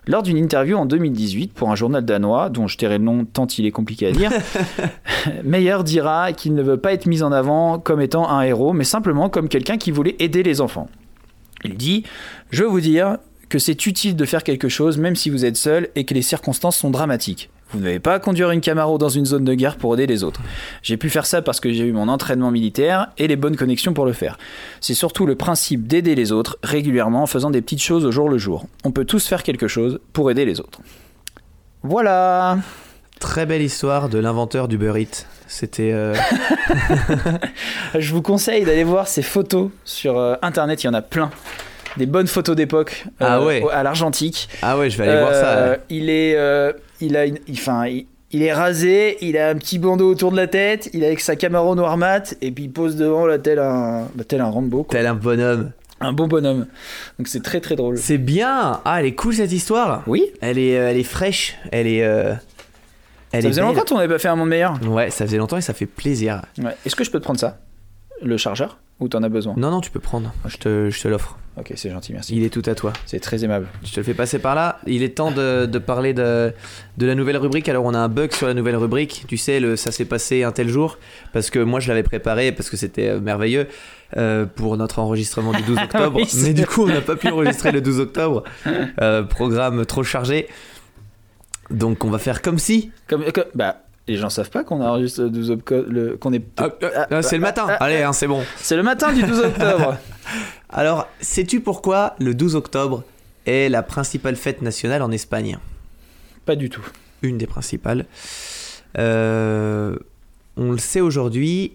Lors d'une interview en 2018 pour un journal danois, dont je tairai le nom tant il est compliqué à dire, Meyer dira qu'il ne veut pas être mis en avant comme étant un héros, mais simplement comme quelqu'un qui voulait aider les enfants. Il dit Je veux vous dire que c'est utile de faire quelque chose même si vous êtes seul et que les circonstances sont dramatiques. Vous n'avez pas à conduire une Camaro dans une zone de guerre pour aider les autres. J'ai pu faire ça parce que j'ai eu mon entraînement militaire et les bonnes connexions pour le faire. C'est surtout le principe d'aider les autres régulièrement en faisant des petites choses au jour le jour. On peut tous faire quelque chose pour aider les autres. Voilà. Très belle histoire de l'inventeur du Eats. C'était. euh, Je vous conseille d'aller voir ces photos sur euh, internet, il y en a plein. Des bonnes photos d'époque euh, Ah ouais. à l'argentique. Ah ouais, je vais aller voir ça. Euh, ouais. Il est, euh, il a, une- il- enfin, il, il est rasé, il a un petit bandeau autour de la tête, il est avec sa Camaro noir mat et puis il pose devant là tel un, bah, tel un Rambo, quoi. Tel un bonhomme. un bon bonhomme. Donc c'est très très drôle. C'est bien. Ah, elle est cool cette histoire. Oui. Elle est, elle est fraîche. Elle est. euh, Elle ça est faisait belle. longtemps qu'on n'avait pas fait un monde meilleur. Ouais, ça faisait longtemps et ça fait plaisir. Ouais. Est-ce que je peux te prendre ça, le chargeur, ou t'en as besoin Non, non, tu peux prendre. Je te, je te l'offre. Ok, c'est gentil, merci. Il est tout à toi. C'est très aimable. Je te le fais passer par là. Il est temps de, de parler de, de la nouvelle rubrique. Alors, on a un bug sur la nouvelle rubrique. Tu sais, le, ça s'est passé un tel jour. Parce que moi, je l'avais préparé parce que c'était euh, merveilleux euh, pour notre enregistrement du 12 octobre. Oui, Mais du coup, on n'a pas pu enregistrer le 12 octobre. Euh, programme trop chargé. Donc, on va faire comme si. Comme, comme- bah, les gens savent pas qu'on enregistre le 12 octobre, qu'on est. Ah, ah, ah, c'est le matin. Allez, hein, c'est bon. C'est le matin du 12 octobre. Alors, sais-tu pourquoi le 12 octobre est la principale fête nationale en Espagne? Pas du tout. une des principales. Euh, on le sait aujourd'hui.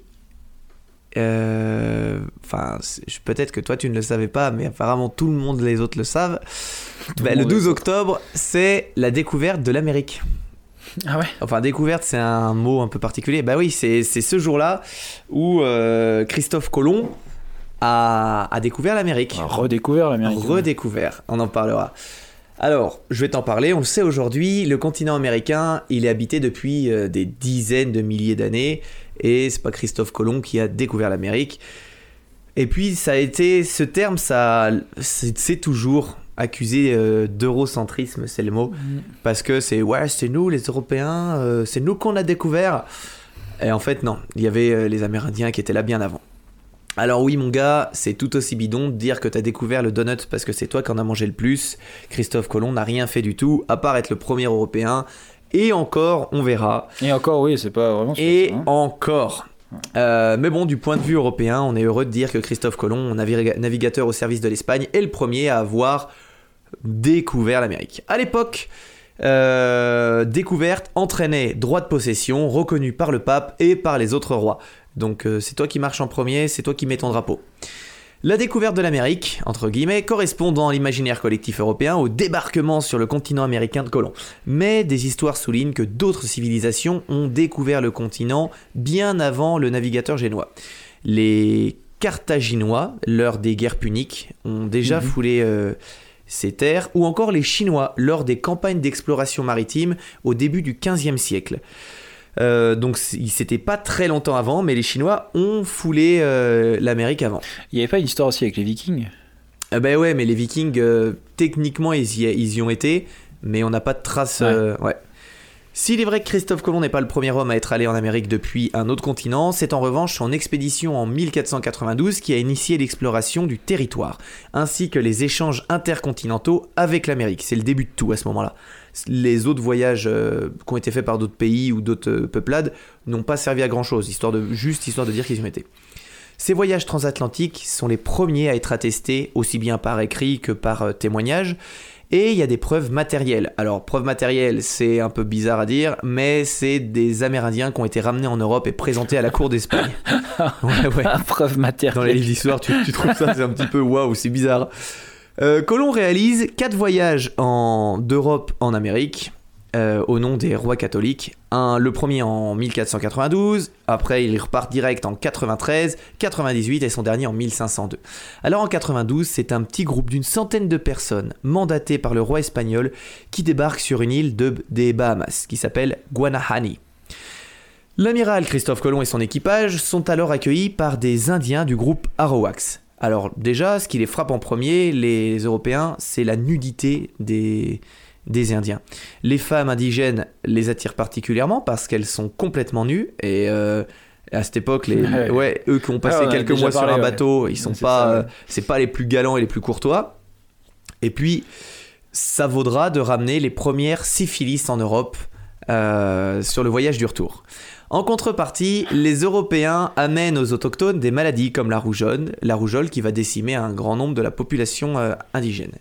euh, Enfin, peut-être que toi tu ne le savais pas, mais apparemment tout le monde, les autres le savent. Bah, le le monde 12 le sait. octobre, c'est la découverte de l'Amérique. Ah ouais Enfin, découverte, c'est un mot un peu particulier. Bah oui, c'est ce jour-là où euh, Christophe Colomb a, a découvert l'Amérique. Redécouvert l'Amérique. Redécouvert, on en parlera. Alors, je vais t'en parler. On le sait aujourd'hui, le continent américain, il est habité depuis euh, des dizaines de milliers d'années, et c'est pas Christophe Colomb qui a découvert l'Amérique. Et puis, ça a été, ce terme, ça, c'est toujours accusé euh, d'eurocentrisme, c'est le mot, parce que c'est ouais, c'est nous les Européens, euh, c'est nous qu'on a découvert. Et en fait, non, il y avait euh, les Amérindiens qui étaient là bien avant. Alors oui mon gars, c'est tout aussi bidon de dire que t'as découvert le donut parce que c'est toi qui en as mangé le plus. Christophe Colomb n'a rien fait du tout, à part être le premier européen. Et encore, on verra. Et encore, oui, c'est pas vraiment. Et hein. encore. Euh, mais bon, du point de vue européen, on est heureux de dire que Christophe Colomb, naviga- navigateur au service de l'Espagne, est le premier à avoir découvert l'Amérique. À l'époque, euh, découverte entraînait droit de possession reconnu par le pape et par les autres rois. Donc euh, c'est toi qui marches en premier, c'est toi qui mets ton drapeau. La découverte de l'Amérique, entre guillemets, correspond dans l'imaginaire collectif européen au débarquement sur le continent américain de Colomb. Mais des histoires soulignent que d'autres civilisations ont découvert le continent bien avant le navigateur génois. Les Carthaginois, lors des guerres puniques, ont déjà foulé euh, ces terres, ou encore les Chinois, lors des campagnes d'exploration maritime au début du XVe siècle. Euh, donc c'était pas très longtemps avant, mais les Chinois ont foulé euh, l'Amérique avant. Il y avait pas une histoire aussi avec les Vikings? Ah ben ouais, mais les Vikings, euh, techniquement, ils y, ils y ont été, mais on n'a pas de traces. euh, ouais. S'il est vrai que Christophe Colomb n'est pas le premier homme à être allé en Amérique depuis un autre continent, c'est en revanche son expédition en 1492 qui a initié l'exploration du territoire, ainsi que les échanges intercontinentaux avec l'Amérique. C'est le début de tout à ce moment-là. Les autres voyages euh, qui ont été faits par d'autres pays ou d'autres euh, peuplades n'ont pas servi à grand-chose, histoire juste histoire de dire qu'ils ont été. Ces voyages transatlantiques sont les premiers à être attestés aussi bien par écrit que par euh, témoignage. Et il y a des preuves matérielles. Alors, preuves matérielles, c'est un peu bizarre à dire, mais c'est des Amérindiens qui ont été ramenés en Europe et présentés à la cour d'Espagne. ouais, ouais. Preuve matérielle. Dans les livres d'histoire, tu, tu trouves ça, c'est un petit peu waouh, c'est bizarre. Euh, Colomb réalise quatre voyages en- d'Europe en Amérique euh, au nom des rois catholiques. Le premier en 1492, après il repart direct en 93, 98 et son dernier en 1502. Alors en 92, c'est un petit groupe d'une centaine de personnes mandatées par le roi espagnol qui débarque sur une île de, des Bahamas qui s'appelle Guanahani. L'amiral Christophe Colomb et son équipage sont alors accueillis par des Indiens du groupe Arawaks. Alors déjà, ce qui les frappe en premier, les Européens, c'est la nudité des, des Indiens. Les femmes indigènes les attirent particulièrement parce qu'elles sont complètement nues et euh, à cette époque, les, Ouais. ouais, eux qui ont passé Ah, on quelques mois sur un ouais. bateau, ils sont pas, ouais. euh, c'est pas les plus galants et les plus courtois. Et puis, ça vaudra de ramener les premières syphilis en Europe euh, sur le voyage du retour. En contrepartie, les Européens amènent aux autochtones des maladies comme la rougeole, la rougeole qui va décimer un grand nombre de la population euh, indigène.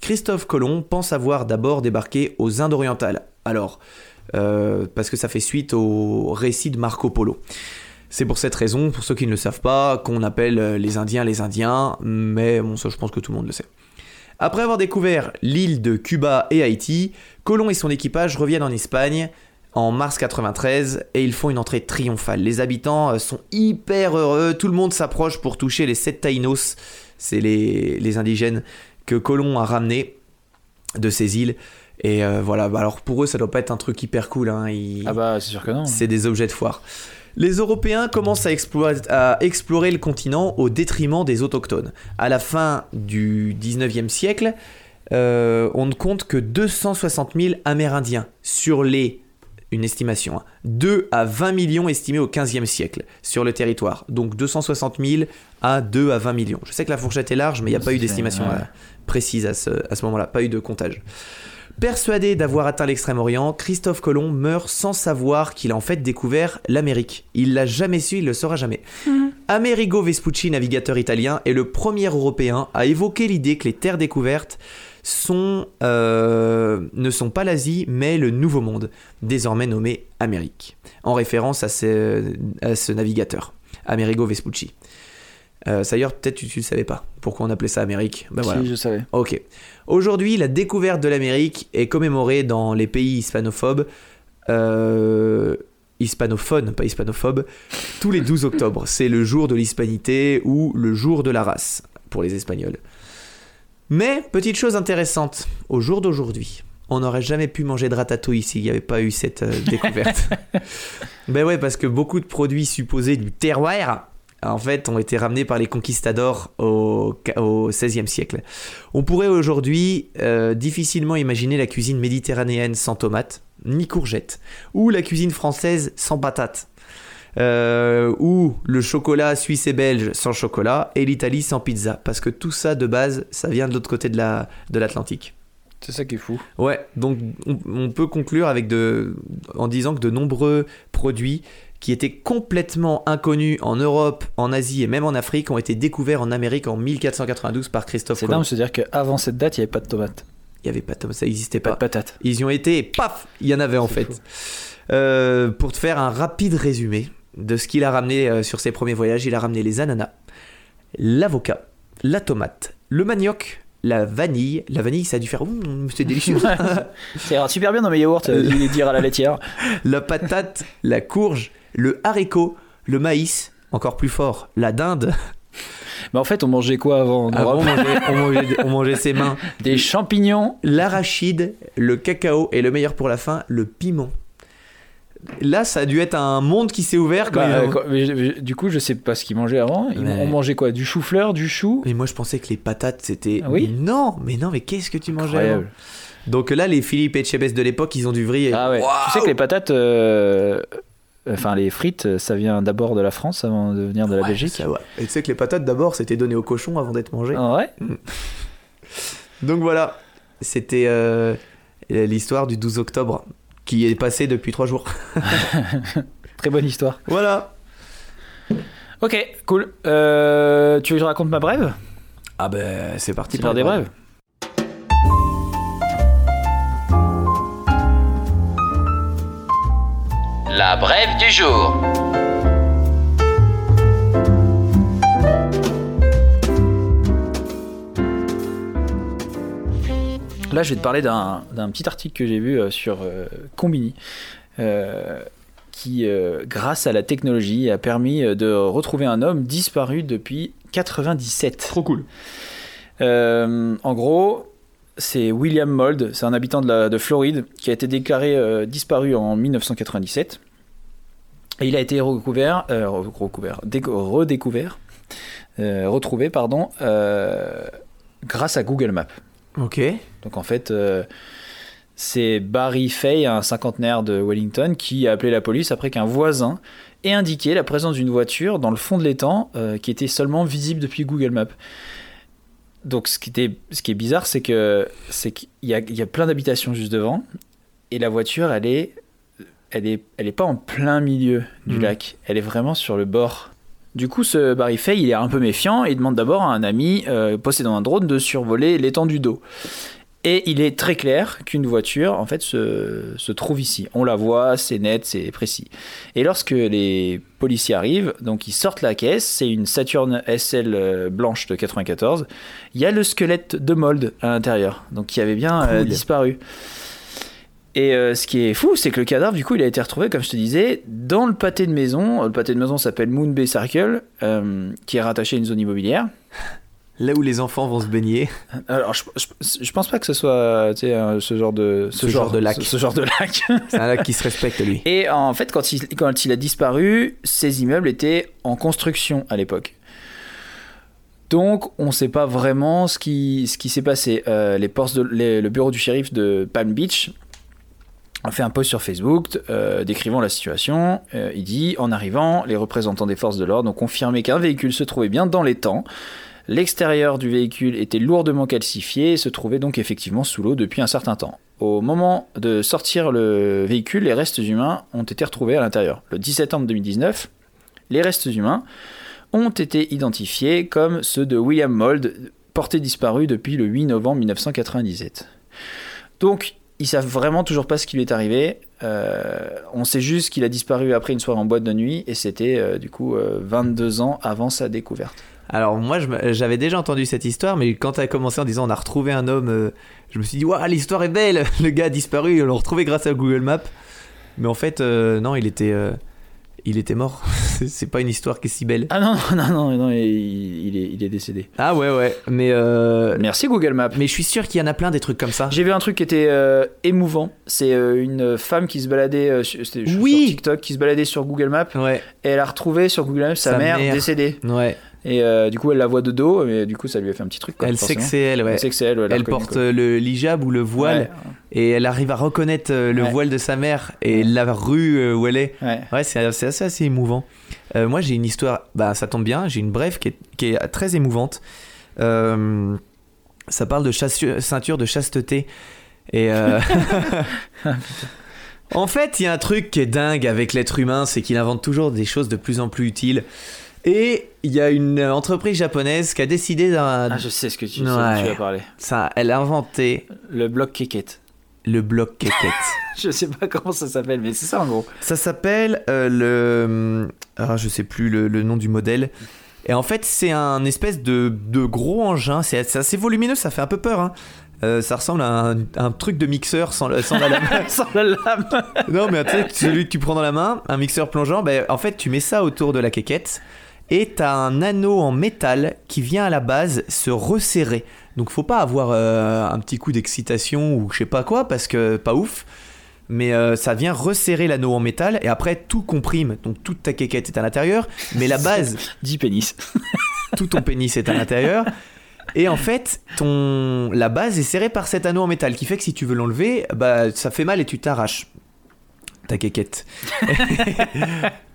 Christophe Colomb pense avoir d'abord débarqué aux Indes orientales. Alors, euh, parce que ça fait suite au récit de Marco Polo. C'est pour cette raison, pour ceux qui ne le savent pas, qu'on appelle euh, les Indiens les Indiens, mais bon, ça je pense que tout le monde le sait. Après avoir découvert l'île de Cuba et Haïti, Colomb et son équipage reviennent en Espagne en mars 93 et ils font une entrée triomphale. Les habitants euh, sont hyper heureux, tout le monde s'approche pour toucher les sept taïnos, c'est les, les indigènes que Colomb a ramenés de ces îles. Et euh, voilà, bah alors pour eux ça doit pas être un truc hyper cool, hein. Ils- Ah bah, c'est sûr que non. c'est des objets de foire. Les Européens commencent à explorer le continent au détriment des autochtones. À la fin du 19e siècle, euh, on ne compte que 260 000 Amérindiens sur les, une estimation, hein, 2 à 20 millions estimés au 15e siècle sur le territoire. Donc 260 000 à 2 à 20 millions. Je sais que la fourchette est large, mais il n'y a pas eu d'estimation ouais. euh, précise à ce, à ce moment-là, pas eu de comptage. Persuadé d'avoir atteint l'extrême-orient, Christophe Colomb meurt sans savoir qu'il a en fait découvert l'Amérique. Il l'a jamais su, il le saura jamais. Amerigo Vespucci, navigateur italien, est le premier Européen à évoquer l'idée que les terres découvertes sont, euh, ne sont pas l'Asie, mais le Nouveau Monde, désormais nommé Amérique, en référence à ce, à ce navigateur, Amerigo Vespucci. Euh, ça, D'ailleurs, peut-être tu ne le savais pas pourquoi on appelait ça Amérique? Ben Si, voilà. je savais. Ok. Aujourd'hui, la découverte de l'Amérique est commémorée dans les pays hispanophobe euh, hispanophone, pas hispanophobe, tous les 12 octobre. C'est le jour de l'hispanité ou le jour de la race pour les Espagnols. Mais, petite chose intéressante, au jour d'aujourd'hui, on n'aurait jamais pu manger de ratatouille s'il n'y avait pas eu cette euh, découverte. ben ouais, parce que beaucoup de produits supposés du terroir, en fait, ont été ramenés par les conquistadors au, au XVIe siècle. On pourrait aujourd'hui euh, difficilement imaginer la cuisine méditerranéenne sans tomates, ni courgettes, ou la cuisine française sans patates. Euh, ou le chocolat suisse et belge sans chocolat et l'Italie sans pizza parce que tout ça de base ça vient de l'autre côté de la de l'Atlantique. C'est ça qui est fou. Ouais, donc on, on peut conclure avec de, en disant que de nombreux produits qui étaient complètement inconnus en Europe, en Asie et même en Afrique ont été découverts en Amérique en 1492 par Christophe C'est Colomb. dingue de se dire qu'avant cette date, il n'y avait pas de tomates, Il y avait pas de ça n'existait pas pas. de patates. Ils y ont été et paf, il y en avait en C'est fait. Euh, pour te faire un rapide résumé de ce qu'il a ramené euh, sur ses premiers voyages, il a ramené les ananas, l'avocat, la tomate, le manioc, la vanille. La vanille, ça a dû faire c'est délicieux. Ira super bien dans mes yaourts, euh, dire à la laitière. la patate, la courge, le haricot, le maïs, encore plus fort, la dinde. Mais en fait, on mangeait quoi avant on on mangeait- on mangeait ses mains. Des champignons. L'arachide, le cacao et le meilleur pour la fin, le piment. Là, ça a dû être un monde qui s'est ouvert quand Bah, ont- mais mais du coup, je sais pas ce qu'ils mangeaient avant. Ils- Mais- On mangeait quoi? Du chou-fleur, du chou? Mais moi, je pensais que les patates, c'était. Ah oui? Mais non, mais non, mais qu'est-ce que tu mangeais avant? Donc là, les Philippe Etchebest de l'époque, ils ont dû vriller. Ah ouais. Tu sais que les patates, euh, enfin les frites, ça vient d'abord de la France avant de venir de la Ouais, Belgique. ça, ouais. Et tu sais que les patates, d'abord, c'était donné aux cochons avant d'être mangé. Ah ouais? Donc voilà, c'était euh, l'histoire du 12 octobre qui est passé depuis trois jours. Très bonne histoire. Voilà. Ok, cool. Euh, tu veux que je raconte ma brève? Ah ben, c'est parti. Pour des brèves. La brève du jour. Là, je vais te parler d'un petit article que j'ai vu euh, sur euh, Combini, euh, qui, euh, grâce à la technologie, a permis de retrouver un homme disparu depuis 97. Trop cool. En gros, c'est William Mold, c'est un habitant de, la, de Floride qui a été déclaré disparu en 1997. Et il a été recouvert, recouvert, déco- redécouvert, retrouvé, pardon, grâce à Google Maps. Ok. Donc en fait, euh, c'est Barry Fay, un cinquantenaire de Wellington, qui a appelé la police après qu'un voisin ait indiqué la présence d'une voiture dans le fond de l'étang euh, qui était seulement visible depuis Google Maps. Donc ce qui, était, ce qui est bizarre, c'est que c'est qu'il y a, il y a plein d'habitations juste devant et la voiture, elle est, elle est, elle est pas en plein milieu du Mhm. lac. Elle est vraiment sur le bord. Du coup, ce Barry Fay, il est un peu méfiant et il demande d'abord à un ami euh, possédant un drone de survoler l'étendue d'eau. Et il est très clair qu'une voiture, en fait, se, se trouve ici. On la voit, c'est net, c'est précis. Et lorsque les policiers arrivent, donc ils sortent la caisse, c'est une Saturn SL euh, blanche de 94. Il y a le squelette de Mold à l'intérieur, donc qui avait bien euh, disparu. Et euh, ce qui est fou, c'est que le cadavre, du coup, il a été retrouvé, comme je te disais, dans le pâté de maison. Le pâté de maison s'appelle Moon Bay Circle, euh, qui est rattaché à une zone immobilière. Là où les enfants vont se baigner. Alors, je, je- je pense pas que ce soit tu sais, un- ce genre de Ce genre de lac. Ce, ce genre de lac. C'est un lac qui se respecte, lui. Et en fait, quand il, quand il a disparu, ces immeubles étaient en construction à l'époque. Donc, on ne sait pas vraiment ce qui, ce qui s'est passé. Euh, les de, les- le bureau du shérif de Palm Beach a fait un post sur Facebook euh, décrivant la situation. Euh, il dit En arrivant, les représentants des forces de l'ordre ont confirmé qu'un véhicule se trouvait bien dans les temps. L'extérieur du véhicule était lourdement calcifié et se trouvait donc effectivement sous l'eau depuis un certain temps. Au moment de sortir le véhicule, les restes humains ont été retrouvés à l'intérieur. Le 17 septembre 2019, les restes humains ont été identifiés comme ceux de William Mold, porté disparu depuis le 8 novembre 1997. Donc, ils savent vraiment toujours pas ce qui lui est arrivé. Euh, on sait juste qu'il a disparu après une soirée en boîte de nuit et c'était euh, du coup euh, 22 ans avant sa découverte. Alors moi j'avais déjà entendu cette histoire, mais quand t'as commencé en disant on a retrouvé un homme, euh, je me suis dit waouh l'histoire est belle, le gars a disparu, on l'a retrouvé grâce à Google Maps. Mais en fait, euh, non, il était, euh, il était mort. C'est- pas une histoire qui est si belle. Ah non, non, non, non, il, il est, il est décédé. Ah ouais, ouais. Mais, euh, Merci Google Maps. mais je suis sûr qu'il y en a plein des trucs comme ça. J'ai vu un truc qui était euh, émouvant. C'est euh, une femme qui se baladait euh, sur. TikTok, qui se baladait sur Google Maps Ouais, et elle a retrouvé sur Google Maps sa, Sa mère, mère. décédée. ouais. Et euh, du coup, elle la voit de dos, mais du coup, ça lui a fait un petit truc. Quoi, elle sait que c'est elle, ouais. Elle sait que c'est elle. ouais, Elle porte quoi. euh, le hijab ou le voile Ouais, et elle arrive à reconnaître euh, le voile de sa mère et la rue où elle est. ouais. C'est assez, assez émouvant. Euh, moi, j'ai une histoire, bah ça tombe bien, j'ai une brève qui est, qui est très émouvante. Euh, ça parle de ceinture de chasteté. Et en fait, il y a un truc qui est dingue avec l'être humain, c'est qu'il invente toujours des choses de plus en plus utiles. Et il y a une entreprise japonaise qui a décidé d'un. Ah, je sais ce que tu, Ouais. tu vas parler. Ça, elle a inventé Le bloc Keket. le bloc quéquette. Je sais pas comment ça s'appelle, mais c'est ça en gros. Ça s'appelle euh, le. Ah, je sais plus le, le nom du modèle. Et en fait, c'est un espèce de, de gros engin. C'est assez volumineux, ça fait un peu peur. hein. Euh, ça ressemble à un, un truc de mixeur sans, la- sans la lame. Sans la lame. non, mais tu sais, celui que tu prends dans la main, un mixeur plongeant, ben, en fait, tu mets ça autour de la quéquette. Et t'as un anneau en métal qui vient à la base se resserrer. Donc faut pas avoir euh, un petit coup d'excitation ou je sais pas quoi, parce que pas ouf. Mais euh, ça vient resserrer l'anneau en métal et après tout comprime. Donc toute ta quéquette est à l'intérieur, mais la base, 10 pénis. tout ton pénis est à l'intérieur. Et en fait, ton la base est serrée par cet anneau en métal qui fait que si tu veux l'enlever, bah ça fait mal et tu t'arraches ta quéquette.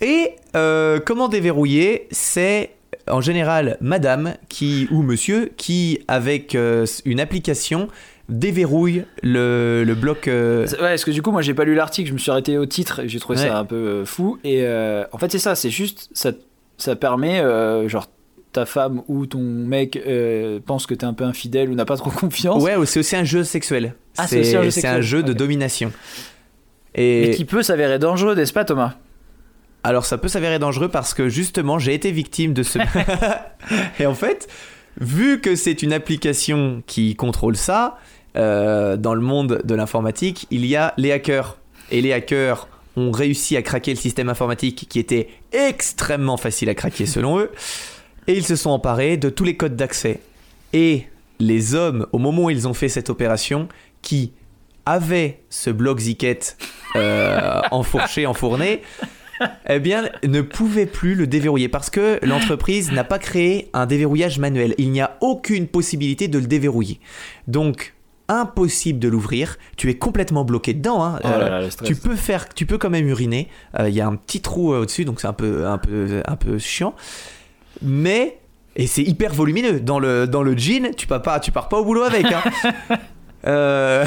et euh, comment déverrouiller C'est en général madame qui ou monsieur qui avec euh, une application déverrouille le, le bloc euh, Ouais, parce que du coup, moi, j'ai pas lu l'article, je me suis arrêté au titre et j'ai trouvé Ouais. ça un peu euh, fou. Et euh, en fait, c'est ça, c'est juste, ça, ça permet, genre, ta femme ou ton mec pense que t'es un peu infidèle ou n'a pas trop confiance. Ouais, c'est aussi un jeu sexuel. Ah, c'est un jeu un jeu de domination. Mais Et qui peut s'avérer dangereux, n'est-ce pas, Thomas? Alors ça peut s'avérer dangereux parce que justement j'ai été victime de ce... Et en fait, vu que c'est une application qui contrôle ça, euh, dans le monde de l'informatique, il y a les hackers. Et les hackers ont réussi à craquer le système informatique qui était extrêmement facile à craquer selon eux. Et ils se sont emparés de tous les codes d'accès. Et les hommes, au moment où ils ont fait cette opération, qui avaient ce bloc Ziquette euh, enfourché, enfourné, eh bien, ne pouvaient plus le déverrouiller parce que l'entreprise n'a pas créé un déverrouillage manuel. Il n'y a aucune possibilité de le déverrouiller. Donc, impossible de l'ouvrir. Tu es complètement bloqué dedans. hein. Oh là Euh, là, tu peux faire, tu peux quand même uriner. Euh, Il y a un petit trou euh, au-dessus, donc c'est un peu, un peu, un peu chiant. Mais et c'est hyper volumineux dans le dans le jean. Tu pars pas, tu pars pas au boulot avec. hein.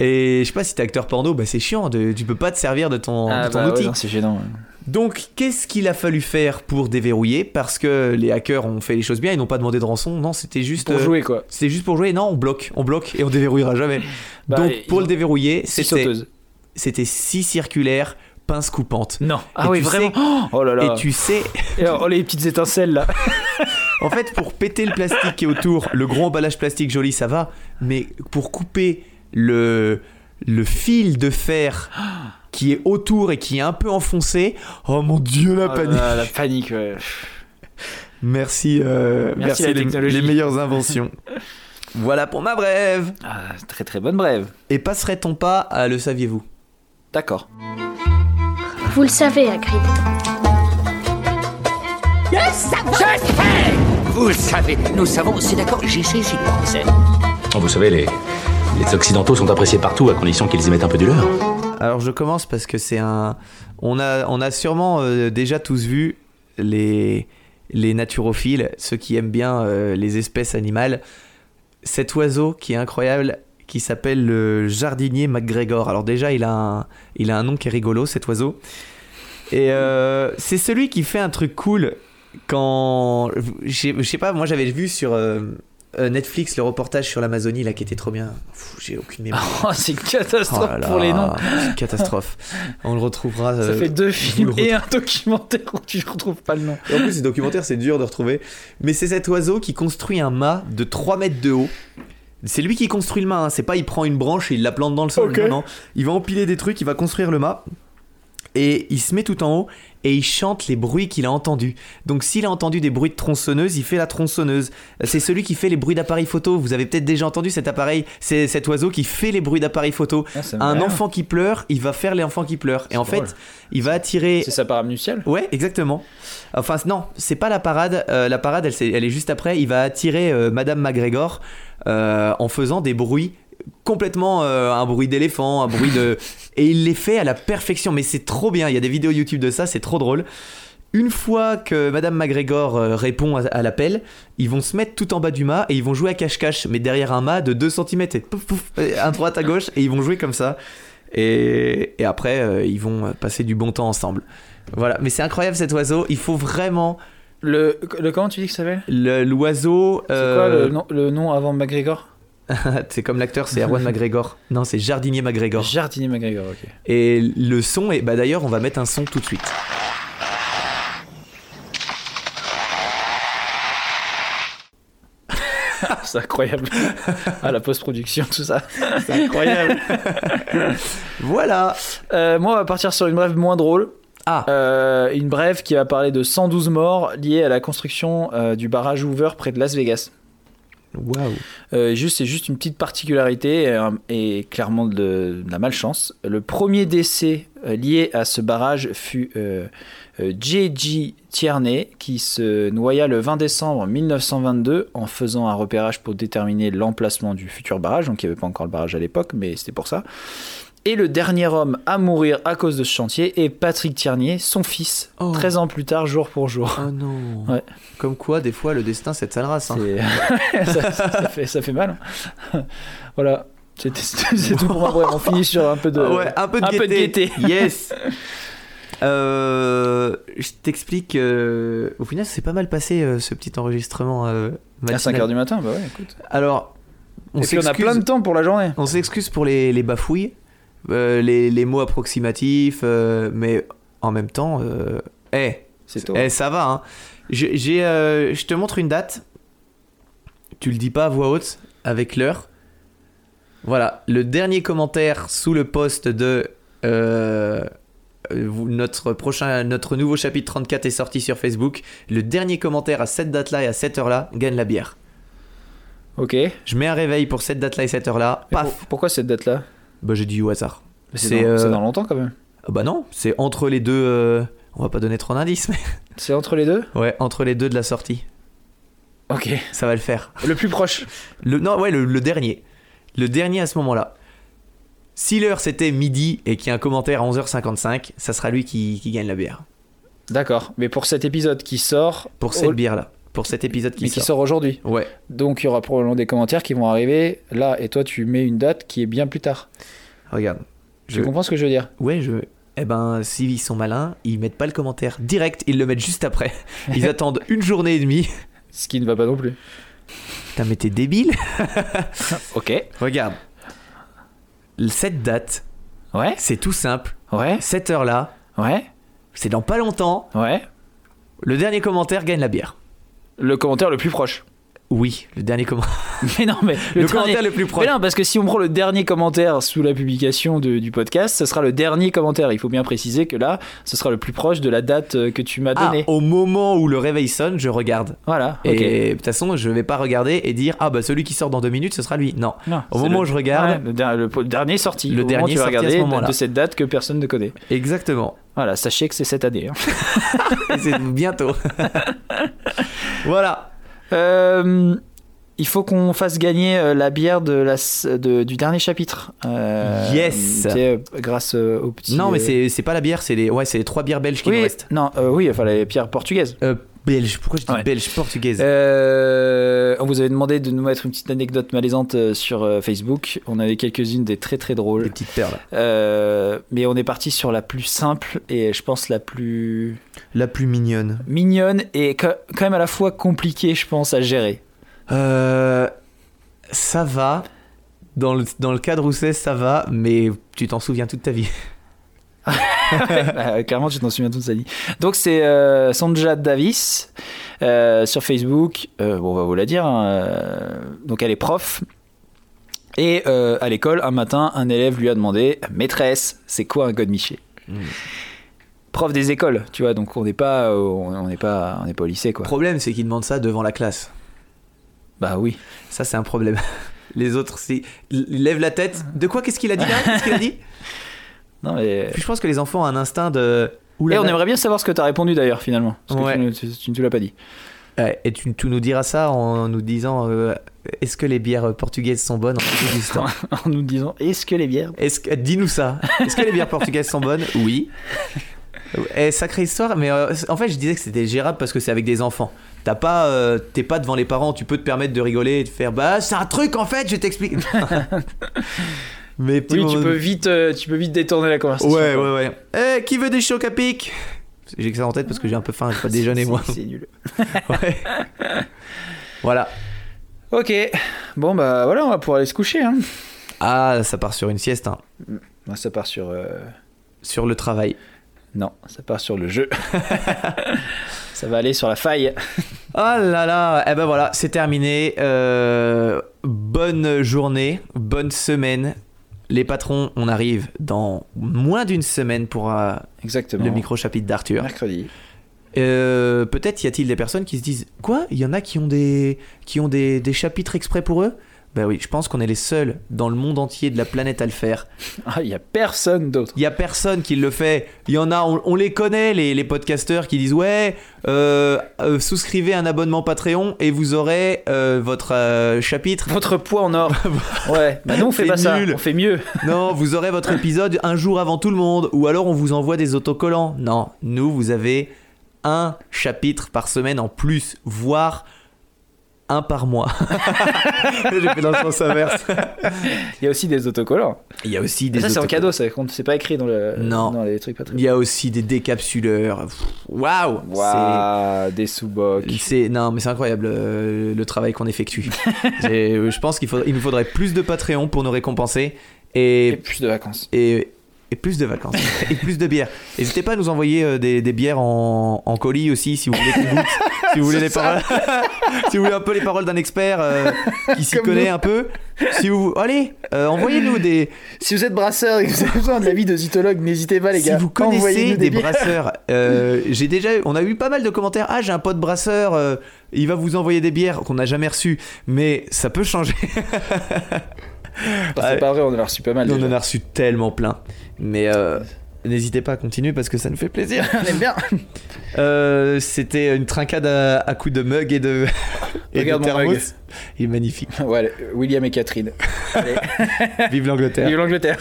Et je sais pas si t'es acteur porno, bah c'est chiant. De, tu peux pas te servir de ton, Ah, de ton bah outil. c'est gênant. Donc, qu'est-ce qu'il a fallu faire pour déverrouiller? Parce que les hackers ont fait les choses bien, ils n'ont pas demandé de rançon. Non, c'était juste. Pour euh, jouer, quoi. C'était juste pour jouer. Non, on bloque, on bloque et on déverrouillera jamais. Bah, Donc, pour le déverrouiller, c'était c'était scie circulaire, pince coupante. Non. Ah Et oui, vraiment. sais- Oh là là. Et tu sais, Et oh, les petites étincelles là. en fait, pour péter le plastique qui est autour, le gros emballage plastique joli, ça va. Mais pour couper le, le fil de fer qui est autour et qui est un peu enfoncé, oh mon dieu, la Oh panique. la panique, ouais. Merci, euh, Merci, merci, la les, technologie. les meilleures inventions. voilà pour ma brève. Ah, très très bonne brève. Et passerait-on pas à le saviez-vous? D'accord. Vous le savez, Hagrid. Vous le savez, nous savons, c'est d'accord, j'essaie, j'y pensais. Vous savez, les, les Occidentaux sont appréciés partout à condition qu'ils y mettent un peu du leur. Alors je commence parce que c'est un. On a, on a sûrement euh, déjà tous vu les, les naturophiles, ceux qui aiment bien euh, les espèces animales. Cet oiseau qui est incroyable, qui s'appelle le jardinier McGregor. Alors déjà, il a un, il a un nom qui est rigolo, cet oiseau. Et euh, c'est celui qui fait un truc cool quand. Je sais- pas, moi j'avais vu sur. Euh, Netflix le reportage sur l'Amazonie là qui était trop bien. J'ai aucune mémoire. Oh, c'est une catastrophe Oh là là, pour les noms. catastrophe. On le retrouvera. Ça euh, fait deux films et un documentaire où tu retrouves pas le nom. Et en plus, ces documentaires, c'est dur de retrouver. Mais c'est cet oiseau qui construit un mât de 3 mètres de haut. C'est lui qui construit le mât, hein. c'est pas il prend une branche et il la plante dans le sol. Non. Il va empiler des trucs, il va construire le mât. Et il se met tout en haut et il chante les bruits qu'il a entendus. Donc s'il a entendu des bruits de tronçonneuse, il fait la tronçonneuse. C'est celui qui fait les bruits d'appareil photo. Vous avez peut-être déjà entendu cet appareil, c'est cet oiseau qui fait les bruits d'appareil photo. Ah, Un enfant qui pleure, il va faire les enfants qui pleurent. Et en drôle. fait, il va attirer C'est sa parade nuptiale? Ouais, exactement. Enfin, non, c'est pas la parade. euh, la parade, elle, elle est juste après. Il va attirer euh, Madame McGregor euh, en faisant des bruits complètement euh, un bruit d'éléphant, un bruit de et il les fait à la perfection. Mais c'est trop bien. Il y a des vidéos YouTube de ça, c'est trop drôle. Une fois que Madame McGregor euh, répond à, à l'appel, ils vont se mettre tout en bas du mât et ils vont jouer à cache-cache, mais derrière un mât de 2 cm. Et pouf, pouf, à droite, à gauche, et ils vont jouer comme ça. Et, et après, euh, ils vont passer du bon temps ensemble. Voilà, mais c'est incroyable cet oiseau. Il faut vraiment le, le comment tu dis que ça s'appelle? Le- l'oiseau. C'est euh, quoi le nom, le nom avant McGregor c'est comme l'acteur, c'est Erwan McGregor. Non, c'est Jardinier McGregor. Jardinier McGregor, ok. Et le son est. Bah d'ailleurs, on va mettre un son tout de suite. C'est incroyable. ah, la post-production, tout ça. C'est incroyable. Voilà. Euh, moi, on va partir sur une brève moins drôle. Ah. Euh, une brève qui va parler de 112 morts liés à la construction euh, du barrage Hoover près de Las Vegas. Euh, juste, c'est juste une petite particularité euh, et clairement de, la malchance. Le premier décès euh, lié à ce barrage fut J.J. Tierney qui se noya le 20 décembre 1922 en faisant un repérage pour déterminer l'emplacement du futur barrage. Donc il n'y avait pas encore le barrage à l'époque, mais c'était pour ça. Et le dernier homme à mourir à cause de ce chantier est Patrick Tierney, son fils, Oh. 13 ans plus tard, jour pour jour. Oh non. Ouais. Comme quoi, des fois, le destin, c'est de sale race. hein. Ça, ça fait, ça fait mal. hein. voilà. C'est tout pour ma brève. On finit sur un peu de, Ah ouais, un peu de un gaieté. peu de gaieté. Yes. Euh, je t'explique. euh, au final, c'est pas mal passé euh, ce petit enregistrement. À matinal. 5h du matin, bah ouais, écoute. Alors, on Et puis on a plein de temps pour la journée. On s'excuse pour les, les bafouilles, euh, les, les mots approximatifs, euh, mais en même temps, eh, eh, ça va. Hein. Je, euh, je te montre une date. Tu le dis pas à voix haute, avec l'heure. Voilà, le dernier commentaire sous le post de notre prochain, notre nouveau chapitre 34 est sorti sur Facebook. Le dernier commentaire à cette date-là et à cette heure-là gagne la bière. Ok. Je mets un réveil pour cette date-là et cette heure-là. Paf. pour- pourquoi cette date-là? Bah j'ai dit au hasard. C'est dans, euh, dans longtemps quand même. Ah Bah non, c'est entre les deux. euh, On va pas donner trop d'indices, mais C'est entre les deux? Ouais, entre les deux de la sortie. Ok. Ça va le faire. Le plus proche. Le, non, ouais, le, le dernier. Le dernier à ce moment-là. Si l'heure c'était midi et qu'il y a un commentaire à 11h55, ça sera lui qui, qui gagne la bière. D'accord. Mais pour cet épisode qui sort. Pour cette au- bière-là. Pour cet épisode qui mais qui sort. aujourd'hui. Ouais. Donc il y aura probablement des commentaires qui vont arriver là. Et toi, tu mets une date qui est bien plus tard. Regarde. Tu comprends ce que je veux dire? Ouais, je. Eh ben, s'ils sont malins, ils mettent pas le commentaire direct, ils le mettent juste après. Ils attendent une journée et demie. Ce qui ne va pas non plus. Putain, mais t'es débile Ok. Regarde. Cette date, Ouais. c'est tout simple. Ouais. Cette heure-là, Ouais. c'est dans pas longtemps. Ouais. Le dernier commentaire gagne la bière. Le commentaire le plus proche. Oui, le dernier commentaire. Mais non, mais Le, dernier- commentaire le plus proche. Mais non, parce que si on prend le dernier commentaire sous la publication de- du podcast, ce sera le dernier commentaire. Il faut bien préciser que là, ce sera le plus proche de la date euh, que tu m'as Ah, donnée. au moment où le réveil sonne, je regarde. Voilà. Et de toute façon, je vais pas regarder et dire ah bah celui qui sort dans deux minutes, ce sera lui. Non. Non, Au moment le- où je regarde- Ouais, le, der- le- le dernier sorti. Le Au dernier tu vas ce regarder de cette date que personne ne connaît. Exactement. Voilà, sachez que c'est cette année. hein. C'est bientôt. voilà. Euh, il faut qu'on fasse gagner euh, la bière de la, de- du dernier chapitre. Euh, Yes. sais, grâce euh, au petit. Non, mais euh, c'est pas la bière, c'est les ouais, les trois bières belges qui nous Oui, restent. non, euh, oui, enfin les pierres portugaises. Belge. Pourquoi je dis Ouais. belge portugaise Euh, on vous avait demandé de nous mettre une petite anecdote malaisante euh, sur euh, Facebook. On avait quelques-unes des très très Les drôles. petites perles. Euh, mais on est parti sur la plus simple et je pense la plus La plus mignonne. mignonne et quand même à la fois compliquée, je pense, à gérer. Euh, ça va. Dans le, dans le cadre où c'est, ça va, mais tu t'en souviens toute ta vie. Clairement, tu t'en souviens toute sa vie. Donc, c'est euh, Sandra Davis euh, sur Facebook. Euh, bon, on va vous la dire. hein, euh, donc, elle est prof. Et à l'école, un matin, un élève lui a demandé Maîtresse, c'est quoi un godemiché Prof des écoles, tu vois, donc on n'est pas, au- on n'est pas, on n'est pas au lycée, Le quoi. problème, c'est qu'il demande ça devant la classe. Bah oui. Ça, c'est un problème. Les autres, c'est. Ils lèvent la tête. De quoi Qu'est-ce qu'il a dit là? Qu'est-ce qu'il a dit? Non mais. Puis je pense que les enfants ont un instinct de. Et Oulala. on aimerait bien savoir ce que t'as répondu d'ailleurs, finalement. Parce que Ouais. tu, ne- tu- tu ne te l'as pas dit. Ouais, et tu, tu nous diras ça en nous disant euh, est-ce que les bières portugaises sont bonnes en En nous disant Est-ce que les bières. Est-ce que dis-nous ça Est-ce que les bières portugaises sont bonnes? Oui. Eh, sacrée histoire, mais euh, en fait je disais que c'était gérable parce que c'est avec des enfants. T'as pas, euh, t'es pas devant les parents, tu peux te permettre de rigoler et de faire bah c'est un truc en fait, je t'explique. mais Oui, tu peux vite, euh, tu peux vite détourner la conversation. Ouais ouais ouais. Eh qui veut des chocs à pic? J'ai que ça en tête parce que j'ai un peu faim, j'ai pas déjeuné moi. C'est nul. Ouais. Voilà. Ok. Bon bah voilà, on va pouvoir aller se coucher. Hein. Ah ça part sur une sieste, hein. Ça part sur. euh, sur le travail. Non, ça part sur le jeu. ça va aller sur la faille. Oh là là, eh ben voilà, c'est terminé. Euh, bonne journée, bonne semaine. Les patrons, on arrive dans moins d'une semaine pour euh, Exactement. le micro chapitre d'Arthur. Mercredi. Euh, Peut-être y a-t-il des personnes qui se disent quoi? Il y en a qui ont des qui ont des, des chapitres exprès pour eux? Ben oui, je pense qu'on est les seuls dans le monde entier de la planète à le faire. Ah, il y a personne d'autre. Il y a personne qui le fait. Il y en a, on, on les connaît, les, les podcasteurs qui disent ouais, euh, euh, souscrivez un abonnement Patreon et vous aurez euh, votre chapitre. Votre poids en or. ouais. Bah nous on fait pas ça. On fait mieux. Non, vous aurez votre épisode un jour avant tout le monde. Ou alors on vous envoie des autocollants. Non, nous, vous avez un chapitre par semaine en plus, voire un par mois. J'ai fait dans le sens inverse. Il y a aussi des autocollants. Il y a aussi des ça c'est en cadeau, ça compte. C'est pas écrit dans le. Non. Dans les trucs Patreon. Il y a aussi des décapsuleurs. Waouh Waouh, des sous-bocs. C'est non mais c'est incroyable euh, le travail qu'on effectue. Euh, je pense qu'il faudrait- il nous faudrait plus de Patreon pour nous récompenser Et et, plus de vacances. et, et plus de vacances et plus de bières. N'hésitez pas à nous envoyer euh, des, des bières en, en colis aussi si vous voulez qu'on goûte. Si vous voulez les paroles, si vous voulez un peu les paroles d'un expert euh, qui s'y connaît nous. un peu. Si vous allez, euh, envoyez-nous des. Si vous êtes brasseur et que vous avez besoin de l'avis de zytologue, n'hésitez pas les Si gars. vous connaissez des, brasseurs, euh, j'ai déjà, on a eu pas mal de commentaires. Ah, j'ai un pote brasseur, il va vous envoyer des bières qu'on n'a jamais reçues, mais ça peut changer. Bah, c'est pas vrai, on en a reçu pas mal. on déjà. en a reçu tellement plein, mais n'hésitez pas à continuer parce que ça nous fait plaisir. On aime bien. Euh, C'était une trincade à, à coups de mug et de, et de Regarde mon thermos. mug. Il est magnifique. Ouais, William et Catherine. Allez, Vive l'Angleterre. vive l'Angleterre.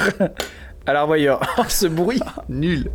L'arboyeur. Oh, ce bruit. Nul.